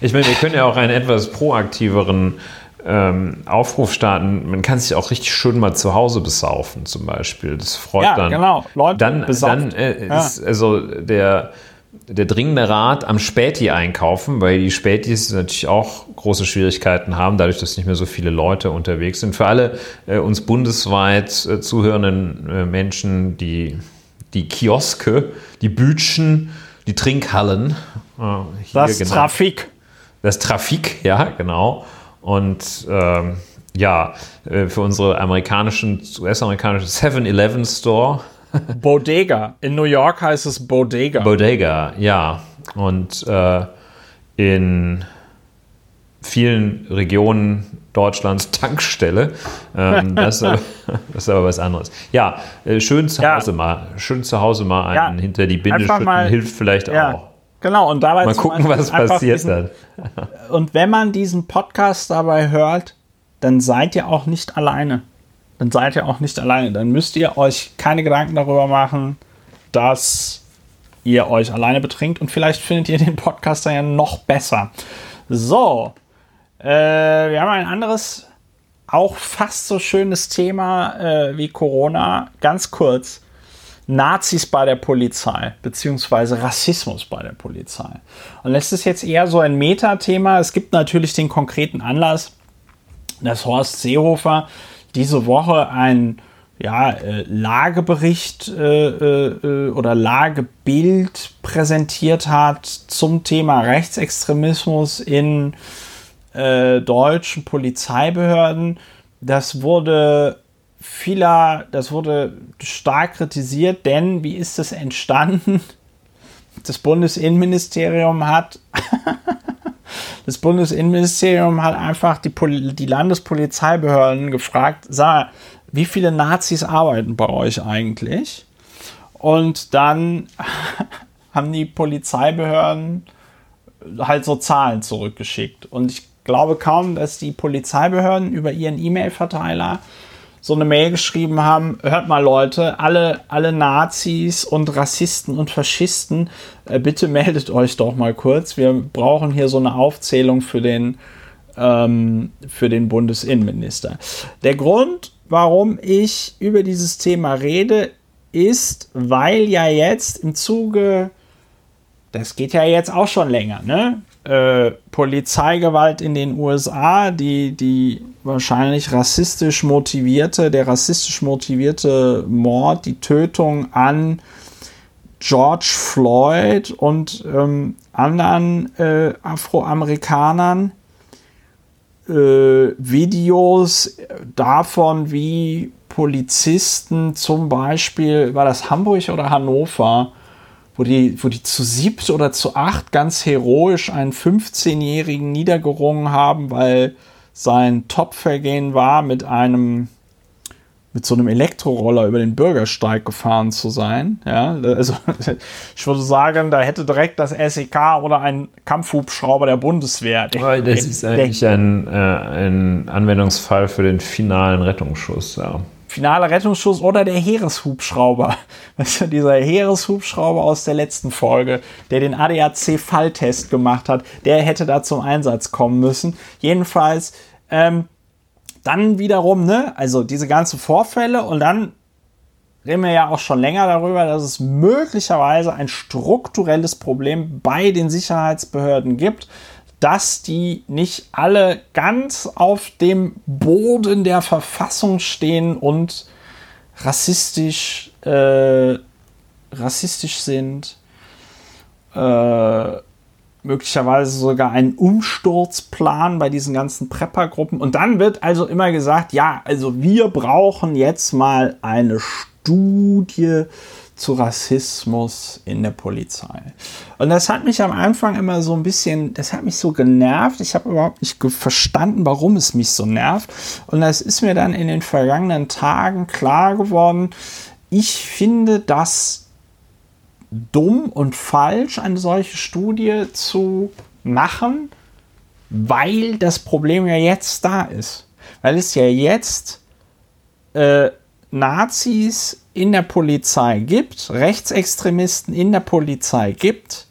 Ich meine, wir können ja auch einen etwas proaktiveren ähm, Aufruf starten. Man kann sich auch richtig schön mal zu Hause besaufen, zum Beispiel. Das freut ja, dann. genau. Leute, dann, dann äh, ja. ist also der, der dringende Rat am Späti einkaufen, weil die Spätis natürlich auch große Schwierigkeiten haben, dadurch, dass nicht mehr so viele Leute unterwegs sind. Für alle äh, uns bundesweit äh, zuhörenden äh, Menschen, die die Kioske, die Bütchen, die Trinkhallen. Äh, das genannt. Trafik. Das Trafik, ja, genau. Und ähm, ja, äh, für unsere amerikanischen, US-amerikanischen 7-Eleven Store. Bodega. In New York heißt es Bodega. Bodega, ja. Und äh, in vielen Regionen Deutschlands Tankstelle. Ähm, das, ist aber, das, ist aber, was anderes. Ja, äh, schön zu ja. Hause mal, schön zu Hause mal einen ja. hinter die Binde schütten, mal, hilft vielleicht ja. auch. Genau, und dabei mal gucken, was passiert diesen, dann. Und wenn man diesen Podcast dabei hört, dann seid ihr auch nicht alleine. Dann seid ihr auch nicht alleine. Dann müsst ihr euch keine Gedanken darüber machen, dass ihr euch alleine betrinkt und vielleicht findet ihr den Podcast dann ja noch besser. So, äh, wir haben ein anderes, auch fast so schönes Thema äh, wie Corona. Ganz kurz. Nazis bei der Polizei, beziehungsweise Rassismus bei der Polizei. Und das ist jetzt eher so ein Metathema. Es gibt natürlich den konkreten Anlass, dass Horst Seehofer diese Woche ein ja, äh, Lagebericht äh, äh, oder Lagebild präsentiert hat zum Thema Rechtsextremismus in äh, deutschen Polizeibehörden. Das wurde vieler, das wurde stark kritisiert, denn wie ist das entstanden? Das Bundesinnenministerium hat das Bundesinnenministerium hat einfach die, Pol die Landespolizeibehörden gefragt, sag, wie viele Nazis arbeiten bei euch eigentlich? Und dann haben die Polizeibehörden halt so Zahlen zurückgeschickt. Und ich glaube kaum, dass die Polizeibehörden über ihren E-Mail-Verteiler so eine Mail geschrieben haben, hört mal Leute, alle, alle Nazis und Rassisten und Faschisten, äh, bitte meldet euch doch mal kurz. Wir brauchen hier so eine Aufzählung für den, ähm, für den Bundesinnenminister. Der Grund, warum ich über dieses Thema rede, ist, weil ja jetzt im Zuge, das geht ja jetzt auch schon länger, ne? Äh, Polizeigewalt in den USA, die, die wahrscheinlich rassistisch motivierte, der rassistisch motivierte Mord, die Tötung an George Floyd und ähm, anderen äh, Afroamerikanern, äh, Videos davon, wie Polizisten zum Beispiel, war das Hamburg oder Hannover, wo die, wo die zu siebt oder zu acht ganz heroisch einen 15-Jährigen niedergerungen haben, weil sein Topvergehen war, mit einem mit so einem Elektroroller über den Bürgersteig gefahren zu sein. Ja, also ich würde sagen, da hätte direkt das SEK oder ein Kampfhubschrauber der Bundeswehr. Der, das ist eigentlich ein, äh, ein Anwendungsfall für den finalen Rettungsschuss. Ja finaler Rettungsschuss oder der Heereshubschrauber. Weißt du, dieser Heereshubschrauber aus der letzten Folge, der den ADAC-Falltest gemacht hat, der hätte da zum Einsatz kommen müssen. Jedenfalls, ähm, dann wiederum, ne, also diese ganzen Vorfälle und dann reden wir ja auch schon länger darüber, dass es möglicherweise ein strukturelles Problem bei den Sicherheitsbehörden gibt, dass die nicht alle ganz auf dem Boden der Verfassung stehen und rassistisch, äh, rassistisch sind. Äh, möglicherweise sogar einen Umsturzplan bei diesen ganzen Preppergruppen. Und dann wird also immer gesagt, ja, also wir brauchen jetzt mal eine Studie zu Rassismus in der Polizei. Und das hat mich am Anfang immer so ein bisschen, das hat mich so genervt. Ich habe überhaupt nicht verstanden, warum es mich so nervt. Und das ist mir dann in den vergangenen Tagen klar geworden. Ich finde das dumm und falsch, eine solche Studie zu machen, weil das Problem ja jetzt da ist. Weil es ja jetzt äh, Nazis in der Polizei gibt, Rechtsextremisten in der Polizei gibt,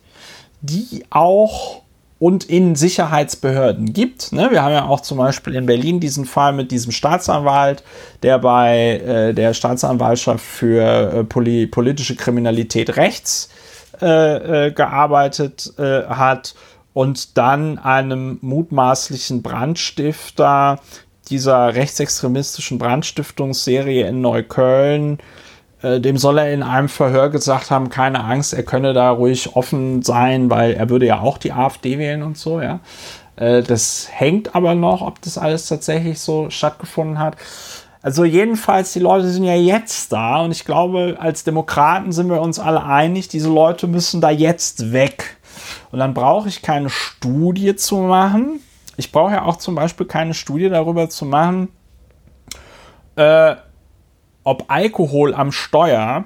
die auch und in Sicherheitsbehörden gibt. Ne? Wir haben ja auch zum Beispiel in Berlin diesen Fall mit diesem Staatsanwalt, der bei äh, der Staatsanwaltschaft für äh, poli politische Kriminalität rechts äh, äh gearbeitet äh, hat und dann einem mutmaßlichen Brandstifter dieser rechtsextremistischen Brandstiftungsserie in Neukölln äh, dem soll er in einem Verhör gesagt haben, keine Angst, er könne da ruhig offen sein, weil er würde ja auch die AfD wählen und so, ja. Äh, das hängt aber noch, ob das alles tatsächlich so stattgefunden hat. Also jedenfalls, die Leute sind ja jetzt da und ich glaube, als Demokraten sind wir uns alle einig, diese Leute müssen da jetzt weg. Und dann brauche ich keine Studie zu machen. Ich brauche ja auch zum Beispiel keine Studie darüber zu machen, äh, ob Alkohol am Steuer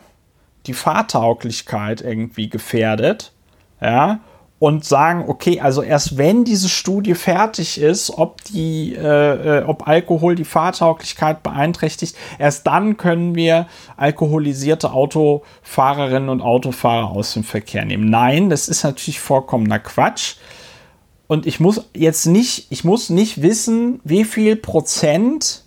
die Fahrtauglichkeit irgendwie gefährdet, ja, und sagen, okay, also erst wenn diese Studie fertig ist, ob die, äh, äh, ob Alkohol die Fahrtauglichkeit beeinträchtigt, erst dann können wir alkoholisierte Autofahrerinnen und Autofahrer aus dem Verkehr nehmen. Nein, das ist natürlich vollkommener Quatsch. Und ich muss jetzt nicht, ich muss nicht wissen, wie viel Prozent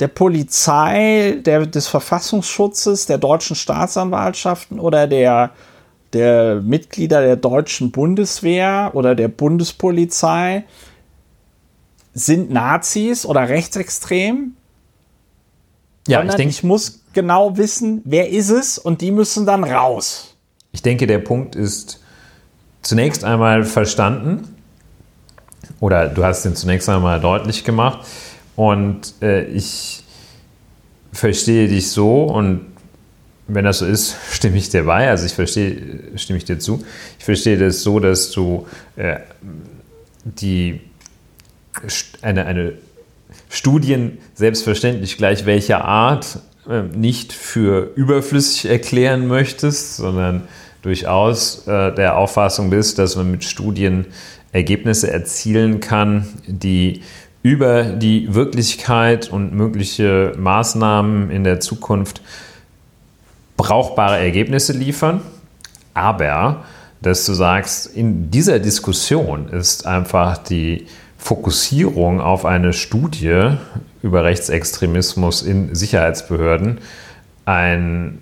der Polizei, der, des Verfassungsschutzes, der deutschen Staatsanwaltschaften oder der, der Mitglieder der deutschen Bundeswehr oder der Bundespolizei sind Nazis oder rechtsextrem. Ja, ich denke, ich muss genau wissen, wer ist es und die müssen dann raus. Ich denke, der Punkt ist zunächst einmal verstanden oder du hast ihn zunächst einmal deutlich gemacht. Und äh, ich verstehe dich so und wenn das so ist, stimme ich dir bei. Also ich verstehe, stimme ich dir zu. Ich verstehe das so, dass du äh, die eine, eine Studien selbstverständlich gleich welcher Art äh, nicht für überflüssig erklären möchtest, sondern durchaus äh, der Auffassung bist, dass man mit Studien Ergebnisse erzielen kann, die über die Wirklichkeit und mögliche Maßnahmen in der Zukunft brauchbare Ergebnisse liefern. Aber, dass du sagst, in dieser Diskussion ist einfach die Fokussierung auf eine Studie über Rechtsextremismus in Sicherheitsbehörden ein,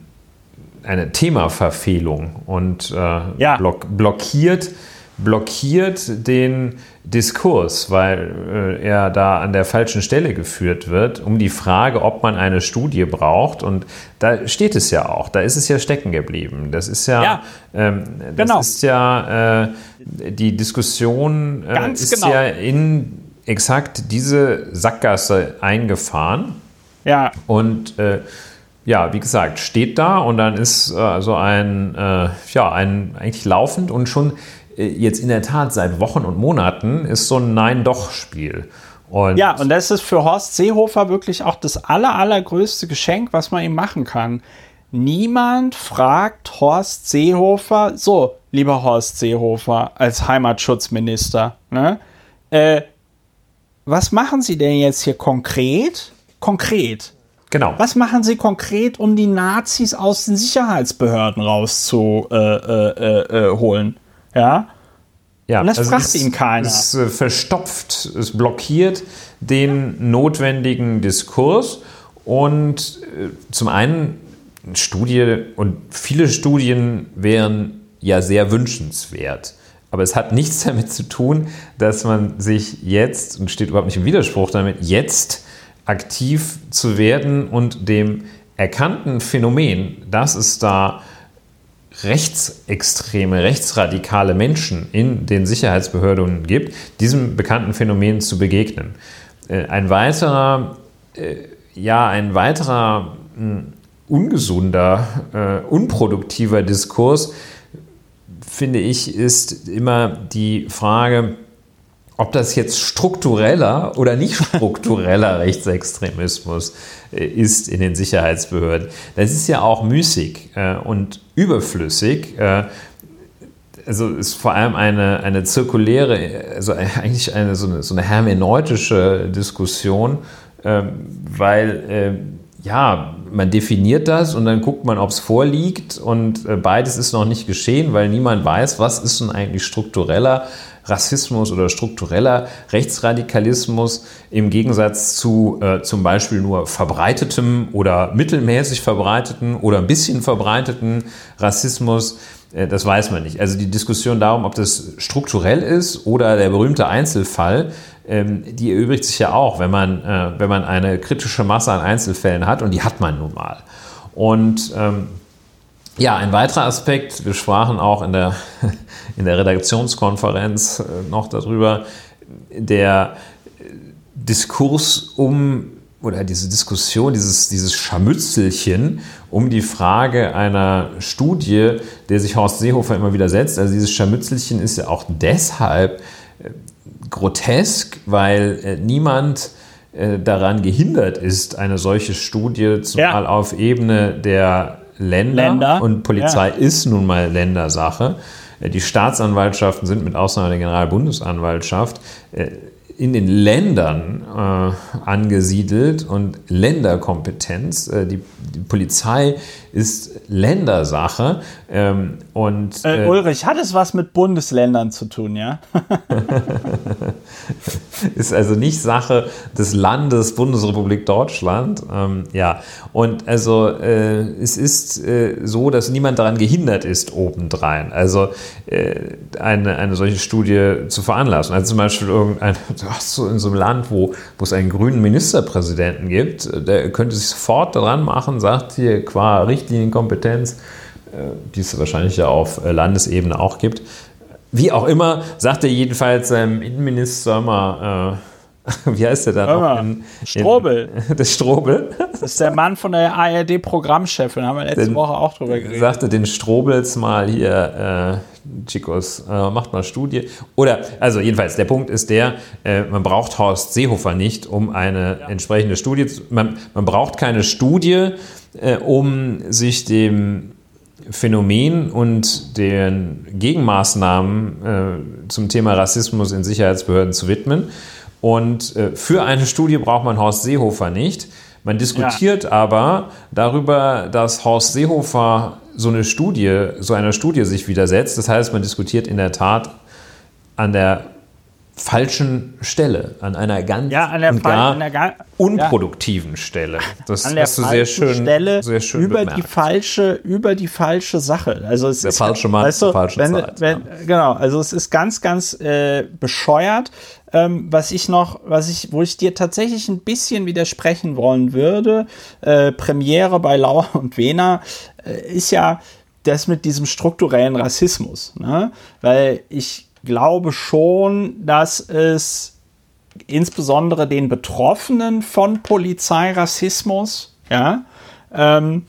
eine Themaverfehlung und äh, ja. block, blockiert, blockiert den Diskurs, weil äh, er da an der falschen Stelle geführt wird, um die Frage, ob man eine Studie braucht. Und da steht es ja auch, da ist es ja stecken geblieben. Das ist ja, ja ähm, das genau. ist ja äh, die Diskussion äh, ist genau. ja in exakt diese Sackgasse eingefahren. Ja. Und äh, ja, wie gesagt, steht da und dann ist äh, so ein, äh, ja, ein eigentlich laufend und schon jetzt in der Tat seit Wochen und Monaten ist so ein Nein-Doch-Spiel. Und ja, und das ist für Horst Seehofer wirklich auch das aller, allergrößte Geschenk, was man ihm machen kann. Niemand fragt Horst Seehofer, so, lieber Horst Seehofer als Heimatschutzminister, ne? Äh, was machen Sie denn jetzt hier konkret? Konkret. Genau. Was machen Sie konkret, um die Nazis aus den Sicherheitsbehörden rauszuholen? Äh, äh, äh, ja. Ja, und das also fragt ihn keiner. Es äh, verstopft, es blockiert den notwendigen Diskurs. Und äh, zum einen Studie und viele Studien wären ja sehr wünschenswert. Aber es hat nichts damit zu tun, dass man sich jetzt, und steht überhaupt nicht im Widerspruch damit, jetzt aktiv zu werden und dem erkannten Phänomen, dass es da rechtsextreme, rechtsradikale Menschen in den Sicherheitsbehörden gibt, diesem bekannten Phänomen zu begegnen. Äh, ein weiterer, äh, ja, ein weiterer hm, ungesunder, äh, unproduktiver Diskurs, finde ich, ist immer die Frage, ob das jetzt struktureller oder nicht struktureller Rechtsextremismus ist in den Sicherheitsbehörden. Das ist ja auch müßig und überflüssig. Also ist vor allem eine, eine zirkuläre, also eigentlich eine so, eine so eine hermeneutische Diskussion, weil ja, man definiert das und dann guckt man, ob es vorliegt und äh, beides ist noch nicht geschehen, weil niemand weiß, was ist denn eigentlich struktureller Rassismus oder struktureller Rechtsradikalismus im Gegensatz zu äh, zum Beispiel nur verbreitetem oder mittelmäßig verbreiteten oder ein bisschen verbreiteten Rassismus. Äh, das weiß man nicht. Also die Diskussion darum, ob das strukturell ist oder der berühmte Einzelfall, ähm, die erübrigt sich ja auch, wenn man, äh, wenn man eine kritische Masse an Einzelfällen hat und die hat man nun mal. Und ähm, ja, ein weiterer Aspekt, wir sprachen auch in der, in der Redaktionskonferenz äh, noch darüber, der Diskurs um oder diese Diskussion, dieses, dieses Scharmützelchen um die Frage einer Studie, der sich Horst Seehofer immer wieder setzt. Also dieses Scharmützelchen ist ja auch deshalb äh, grotesk, weil äh, niemand daran gehindert ist, eine solche Studie zumal ja. auf Ebene der Länder, Länder. und Polizei ja. ist nun mal Ländersache. Äh, die Staatsanwaltschaften sind mit Ausnahme der Generalbundesanwaltschaft äh, in den Ländern äh, angesiedelt und Länderkompetenz. Die, die, Polizei ist Ländersache. Ähm, und, äh, äh, Ulrich, hat es was mit Bundesländern zu tun, ja? ist also nicht Sache des Landes Bundesrepublik Deutschland. Ähm, ja, und also äh, es ist äh, so, dass niemand daran gehindert ist, obendrein. Also eine, eine solche Studie zu veranlassen. Also zum Beispiel irgendein so in so einem Land, wo, wo es einen grünen Ministerpräsidenten gibt, der könnte sich sofort daran machen, sagt hier qua Richtlinienkompetenz, äh, die es wahrscheinlich ja auf äh, Landesebene auch gibt. Wie auch immer, sagt er jedenfalls seinem Innenminister mal, äh, wie heißt der da noch? In, Strobel. In, das Strobel. Das ist der Mann von der ARD-Programmchefin, haben wir letzte den, Woche auch drüber geredet. Sagte den Strobels mal hier, äh, Chicos, äh, macht mal Studie. Oder, also jedenfalls, der Punkt ist der, äh, man braucht Horst Seehofer nicht, um eine ja. entsprechende Studie zu, man, man braucht keine Studie, äh, um sich dem Phänomen und den Gegenmaßnahmen äh, zum Thema Rassismus in Sicherheitsbehörden zu widmen und äh, für eine Studie braucht man Horst Seehofer nicht. Man diskutiert ja. aber darüber, dass Horst Seehofer so eine Studie, so einer Studie sich widersetzt. Das heißt, man diskutiert in der Tat an der falschen Stelle, an einer ganz ja, an der und gar, gar unproduktiven ja. Stelle. Das an der hast du sehr schön, Stelle sehr schön über bemerkt. die falsche über die falsche Sache. Also es der ist falsche Mann weißt du, falsche wenn, Zeit. Wenn, ja. Genau, also es ist ganz ganz äh, bescheuert. Ähm, was ich noch, was ich, wo ich dir tatsächlich ein bisschen widersprechen wollen würde, äh, Premiere bei Lauer und Wena, äh, ist ja das mit diesem strukturellen Rassismus. Ne? Weil ich glaube schon, dass es insbesondere den Betroffenen von Polizeirassismus, ja, ähm,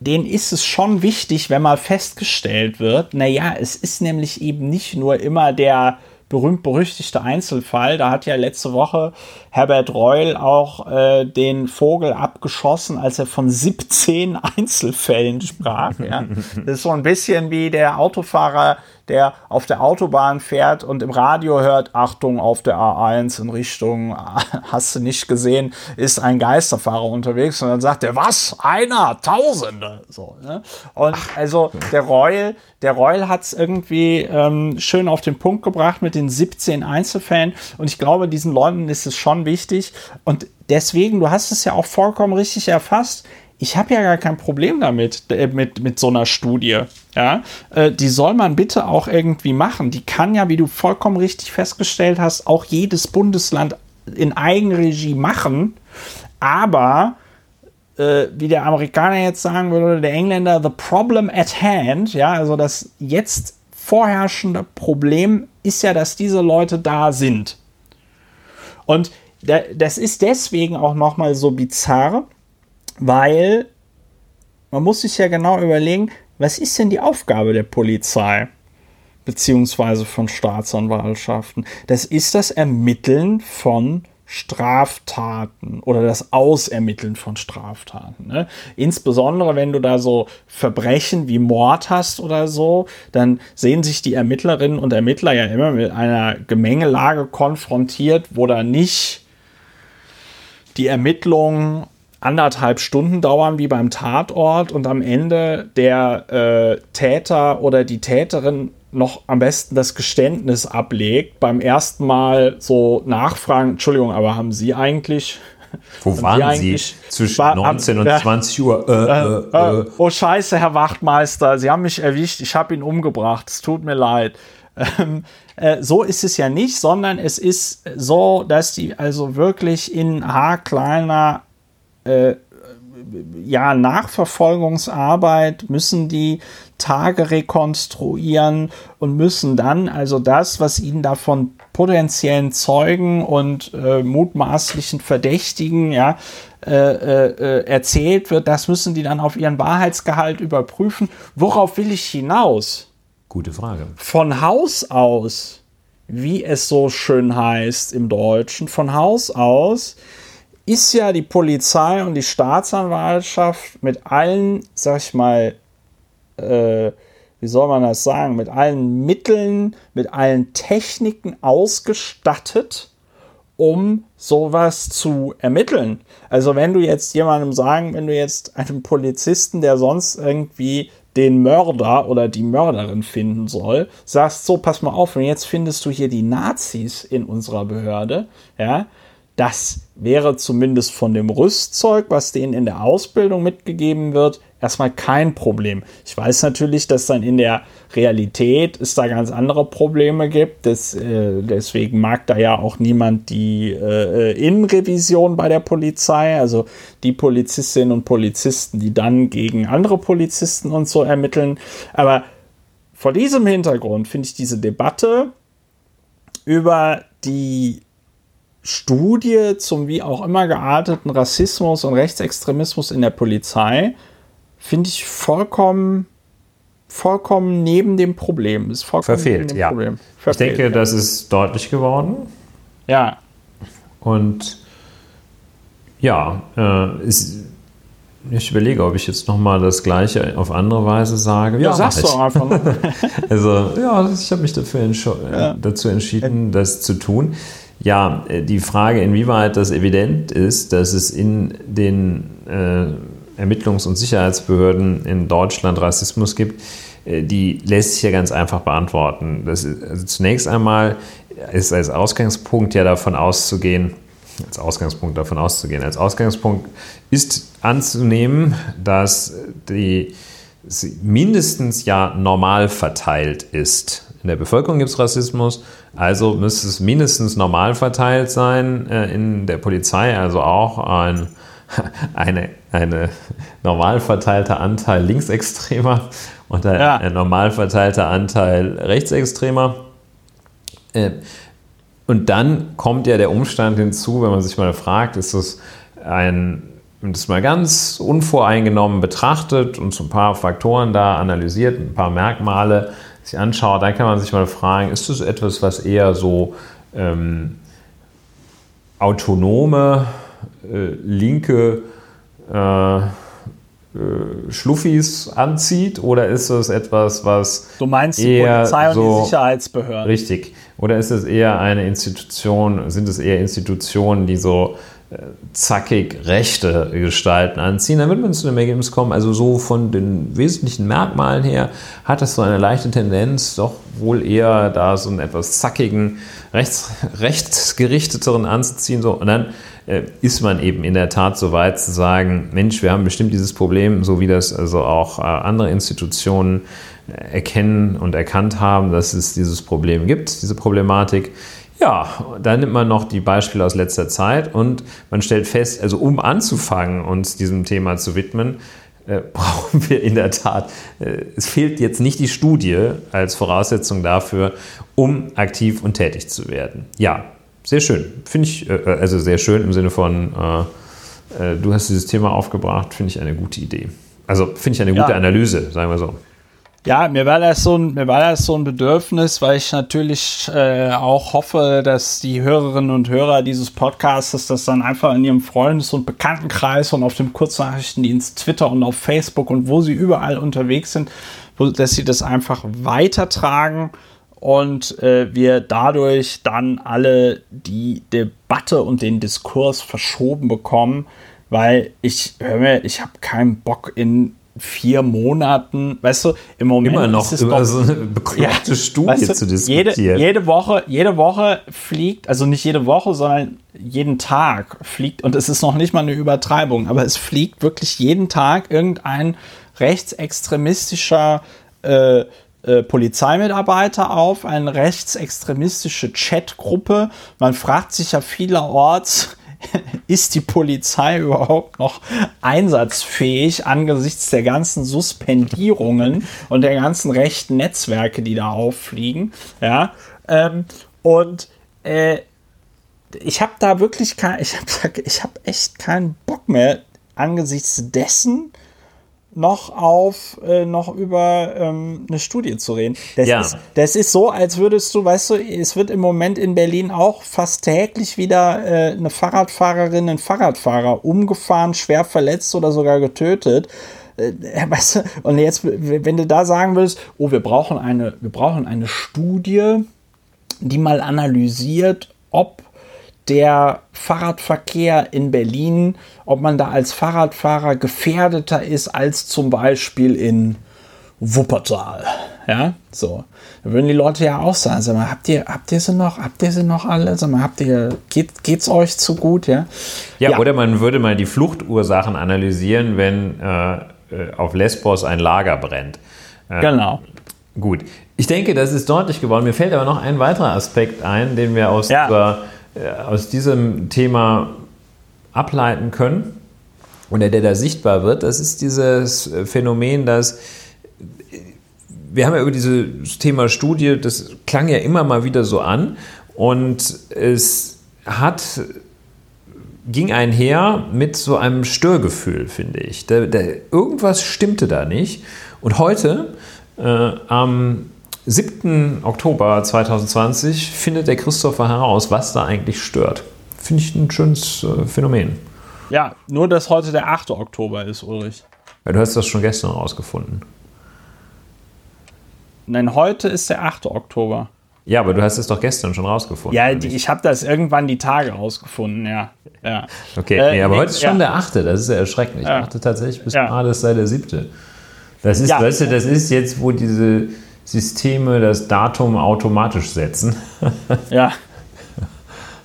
denen ist es schon wichtig, wenn mal festgestellt wird, naja, es ist nämlich eben nicht nur immer der berühmt-berüchtigte Einzelfall. Da hat ja letzte Woche Herbert Reul auch äh, den Vogel abgeschossen, als er von 17 Einzelfällen sprach. Ja. Das ist so ein bisschen wie der Autofahrer, der auf der Autobahn fährt und im Radio hört, Achtung, auf der A1 in Richtung, hast du nicht gesehen, ist ein Geisterfahrer unterwegs und dann sagt er, was? Einer? Tausende? So, ne? Und also der Reul, der Reul hat es irgendwie ähm, schön auf den Punkt gebracht mit den 17 Einzelfällen und ich glaube, diesen Leuten ist es schon wichtig und deswegen, du hast es ja auch vollkommen richtig erfasst, ich habe ja gar kein Problem damit, äh, mit, mit so einer Studie. Ja, äh, die soll man bitte auch irgendwie machen. Die kann ja, wie du vollkommen richtig festgestellt hast, auch jedes Bundesland in Eigenregie machen. Aber äh, wie der Amerikaner jetzt sagen würde, oder der Engländer, the problem at hand, ja, also das jetzt vorherrschende Problem ist ja, dass diese Leute da sind. Und das ist deswegen auch nochmal so bizarr, weil man muss sich ja genau überlegen, was ist denn die Aufgabe der Polizei beziehungsweise von Staatsanwaltschaften? Das ist das Ermitteln von Straftaten oder das Ausermitteln von Straftaten. Ne? Insbesondere wenn du da so Verbrechen wie Mord hast oder so, dann sehen sich die Ermittlerinnen und Ermittler ja immer mit einer Gemengelage konfrontiert, wo da nicht die Ermittlungen anderthalb Stunden dauern wie beim Tatort und am Ende der äh, Täter oder die Täterin noch am besten das Geständnis ablegt. Beim ersten Mal so nachfragen, Entschuldigung, aber haben Sie eigentlich. Wo waren Sie? Zwischen war, 19 und äh, 20 Uhr. Äh, äh, äh, oh Scheiße, Herr Wachtmeister, Sie haben mich erwischt, ich habe ihn umgebracht, es tut mir leid. Ähm, äh, so ist es ja nicht, sondern es ist so, dass die also wirklich in haarkleiner äh, ja, Nachverfolgungsarbeit müssen die Tage rekonstruieren und müssen dann also das, was ihnen davon potenziellen Zeugen und äh, mutmaßlichen Verdächtigen ja, äh, äh, erzählt wird, das müssen die dann auf ihren Wahrheitsgehalt überprüfen. Worauf will ich hinaus? Gute Frage. Von Haus aus, wie es so schön heißt im Deutschen, von Haus aus ist ja die Polizei und die Staatsanwaltschaft mit allen, sag ich mal, äh, wie soll man das sagen, mit allen Mitteln, mit allen Techniken ausgestattet, um sowas zu ermitteln. Also wenn du jetzt jemandem sagen, wenn du jetzt einem Polizisten, der sonst irgendwie den Mörder oder die Mörderin finden soll, sagst so, pass mal auf, und jetzt findest du hier die Nazis in unserer Behörde, ja, das wäre zumindest von dem Rüstzeug, was denen in der Ausbildung mitgegeben wird, erstmal kein Problem. Ich weiß natürlich, dass dann in der Realität es da ganz andere Probleme gibt. Das, äh, deswegen mag da ja auch niemand die äh, Innenrevision bei der Polizei, also die Polizistinnen und Polizisten, die dann gegen andere Polizisten und so ermitteln. Aber vor diesem Hintergrund finde ich diese Debatte über die Studie zum wie auch immer gearteten Rassismus und Rechtsextremismus in der Polizei finde ich vollkommen vollkommen neben dem Problem. Ist vollkommen Verfehlt, ja. Problem. Verfehlt, ich denke, ja. das ist deutlich geworden. Ja. Und ja, äh, ist, ich überlege, ob ich jetzt nochmal das Gleiche auf andere Weise sage. Ja, ja sagst du einfach. also, ja, ich habe mich dafür ja. dazu entschieden, das zu tun. Ja, äh, die Frage, inwieweit das evident ist, dass es in den äh, Ermittlungs- und Sicherheitsbehörden in Deutschland Rassismus gibt, äh, die lässt sich ja ganz einfach beantworten. Ist, also zunächst einmal ist als Ausgangspunkt ja davon auszugehen, als Ausgangspunkt davon auszugehen, als Ausgangspunkt ist anzunehmen, dass die mindestens ja normal verteilt ist. In der Bevölkerung gibt es Rassismus, also müsste es mindestens normal verteilt sein äh, in der Polizei, also auch ein, eine, eine normal verteilter Anteil Linksextremer und ein, ja. ein normal verteilter Anteil Rechtsextremer. Äh, und dann kommt ja der Umstand hinzu, wenn man sich mal fragt, ist es ein, wenn das mal ganz unvoreingenommen betrachtet und so ein paar Faktoren da analysiert, ein paar Merkmale, sich anschaut, dann kann man sich mal fragen, ist das etwas, was eher so ähm, autonome, äh, linke äh, äh, Schluffis anzieht oder ist es etwas, was. Du meinst die Polizei und so, die Sicherheitsbehörden? Richtig. Oder ist es eher eine Institution, sind es eher Institutionen, die so zackig rechte Gestalten anziehen, dann wird man zu dem Ergebnis kommen, also so von den wesentlichen Merkmalen her hat das so eine leichte Tendenz, doch wohl eher da so einen etwas zackigen, rechts, rechtsgerichteteren anzuziehen. So. Und dann äh, ist man eben in der Tat so weit zu sagen, Mensch, wir haben bestimmt dieses Problem, so wie das also auch äh, andere Institutionen äh, erkennen und erkannt haben, dass es dieses Problem gibt, diese Problematik. Ja, dann nimmt man noch die Beispiele aus letzter Zeit und man stellt fest, also um anzufangen, uns diesem Thema zu widmen, äh, brauchen wir in der Tat, äh, es fehlt jetzt nicht die Studie als Voraussetzung dafür, um aktiv und tätig zu werden. Ja, sehr schön. Finde ich, äh, äh also sehr schön im Sinne von, äh, äh, du hast dieses Thema aufgebracht, finde ich eine gute Idee. Also finde ich eine gute ja. Analyse, sagen wir so. Ja, mir war das so ein, mir war das so ein Bedürfnis, weil ich natürlich äh, auch hoffe, dass die Hörerinnen und Hörer dieses Podcasts das dann einfach in ihrem Freundes- und Bekanntenkreis und auf dem Kurznachrichtendienst Twitter und auf Facebook und wo sie überall unterwegs sind, wo, dass sie das einfach weitertragen und äh, wir dadurch dann alle die Debatte und den Diskurs verschoben bekommen, weil ich höre mir, ich habe keinen Bock in vier Monaten, weißt du, im Moment immer noch über doch, so eine bekloppte ja, Studie weißt du, zu diskutieren. Jede, jede, Woche, jede Woche fliegt, also nicht jede Woche, sondern jeden Tag fliegt, und es ist noch nicht mal eine Übertreibung, aber es fliegt wirklich jeden Tag irgendein rechtsextremistischer äh, äh, Polizeimitarbeiter auf, eine rechtsextremistische Chatgruppe. Man fragt sich ja vielerorts, ist die Polizei überhaupt noch einsatzfähig angesichts der ganzen Suspendierungen und der ganzen rechten Netzwerke, die da auffliegen? Ja, ähm, und äh, ich habe da wirklich kein, ich habe ich hab echt keinen Bock mehr angesichts dessen, noch auf äh, noch über ähm, eine Studie zu reden. Das, ja. ist, das ist so, als würdest du, weißt du, es wird im Moment in Berlin auch fast täglich wieder äh, eine Fahrradfahrerin, ein Fahrradfahrer umgefahren, schwer verletzt oder sogar getötet. Äh, weißt du, und jetzt, wenn du da sagen willst, oh, wir brauchen eine, wir brauchen eine Studie, die mal analysiert, ob der Fahrradverkehr in Berlin, ob man da als Fahrradfahrer gefährdeter ist als zum Beispiel in Wuppertal. Ja, so. Da würden die Leute ja auch sagen, sag mal, habt ihr, habt ihr sie noch, habt ihr sie noch alle? Sag mal, habt ihr, geht, geht's euch zu gut, ja? Ja, ja. oder man würde mal die Fluchtursachen analysieren, wenn äh, äh auf Lesbos ein Lager brennt. Äh, genau. Gut. Ich denke, das ist deutlich geworden. Mir fällt aber noch ein weiterer Aspekt ein, den wir aus ja. dieser aus diesem Thema ableiten können oder der da sichtbar wird, das ist dieses Phänomen, dass wir haben ja über dieses Thema Studie, das klang ja immer mal wieder so an und es hat ging einher mit so einem Störgefühl, finde ich. Da, da, irgendwas stimmte da nicht. Und heute, äh, am 7. Oktober 2020 findet der Christopher heraus, was da eigentlich stört. Finde ich ein schönes äh, Phänomen. Ja, nur dass heute der 8. Oktober ist, Ulrich. Ja, du hast das schon gestern rausgefunden. Nein, heute ist der 8. Oktober. Ja, aber du hast es doch gestern schon rausgefunden. Ja, die, ich habe das irgendwann die Tage rausgefunden, ja. ja. Okay, äh, nee, aber heute ist schon ja. der 8. Das ist ja erschreckend. Ich ja. dachte tatsächlich bis ja. gerade es sei der 7. Das ist, weißt du, das ist jetzt, wo diese Systeme das Datum automatisch setzen. ja.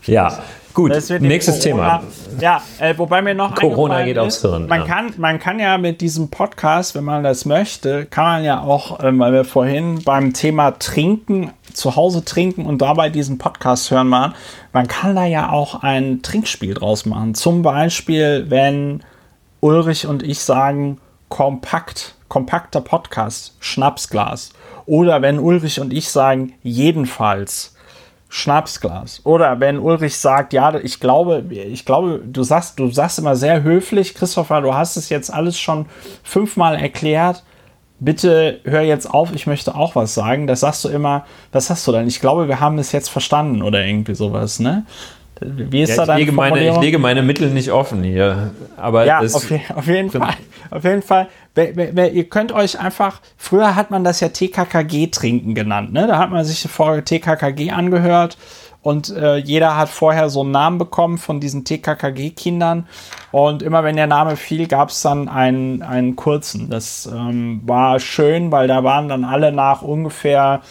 Ja, gut. Nächstes Corona, Thema. Ja, äh, wobei mir noch Corona geht aufs Hirn. Man, ja. kann, man kann ja mit diesem Podcast, wenn man das möchte, kann man ja auch, äh, weil wir vorhin beim Thema Trinken, zu Hause trinken und dabei diesen Podcast hören waren, man kann da ja auch ein Trinkspiel draus machen. Zum Beispiel, wenn Ulrich und ich sagen, kompakt, kompakter Podcast, Schnapsglas. Oder wenn Ulrich und ich sagen, jedenfalls Schnapsglas. Oder wenn Ulrich sagt, ja, ich glaube, ich glaube, du sagst, du sagst immer sehr höflich, Christopher, du hast es jetzt alles schon fünfmal erklärt. Bitte hör jetzt auf, ich möchte auch was sagen. Das sagst du immer, was hast du denn? Ich glaube, wir haben es jetzt verstanden oder irgendwie sowas, ne? Wie ist ja, da ich, lege meine, ich lege meine Mittel nicht offen hier. Aber ja, auf, auf, jeden Fall. Auf jeden Fall. Ihr könnt euch einfach, früher hat man das ja TKKG trinken genannt. Ne? Da hat man sich Folge TKKG angehört und äh, jeder hat vorher so einen Namen bekommen von diesen TKKG-Kindern. Und immer wenn der Name fiel, gab es dann einen, einen kurzen. Das ähm, war schön, weil da waren dann alle nach ungefähr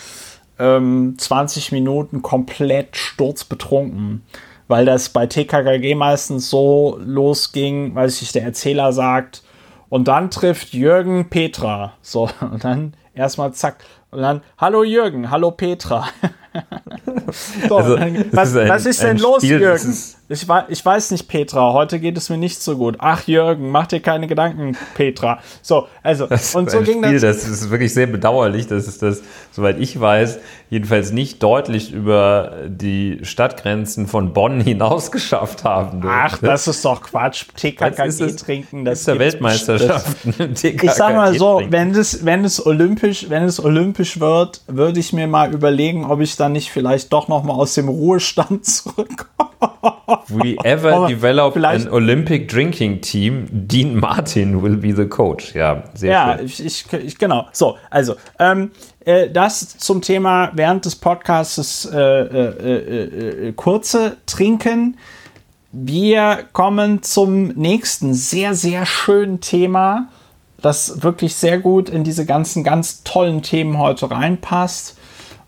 ähm, 20 Minuten komplett sturzbetrunken weil das bei TKKG meistens so losging, weil sich der Erzähler sagt, und dann trifft Jürgen Petra. So, und dann erstmal zack. Und dann, hallo Jürgen, hallo Petra. so, also, was, ein, was, ist denn los, Spiel, Jürgen? Ich, ich weiß nicht, Petra, heute geht es mir nicht so gut. Ach, Jürgen, mach dir keine Gedanken, Petra. So, also, das und so ging Spiel, das. Das ist wirklich sehr bedauerlich, dass es das, soweit ich weiß, jedenfalls nicht deutlich über die Stadtgrenzen von Bonn hinaus geschafft haben. Ach, das ist doch Quatsch. TKKG trinken, das ist der Weltmeisterschaften. ich sag mal so, wenn es, wenn es olympisch, wenn es olympisch wird, würde ich mir mal überlegen, ob ich dann nicht vielleicht doch noch mal aus dem Ruhestand zurückkomme. We ever develop an Olympic drinking team, Dean Martin will be the coach. Ja, sehr ja, schön. Ja, ich, ich, genau. So, also, ähm, äh, das zum Thema während des Podcasts äh, äh, äh, kurze Trinken. Wir kommen zum nächsten sehr, sehr schönen Thema, das wirklich sehr gut in diese ganzen ganz tollen Themen heute reinpasst.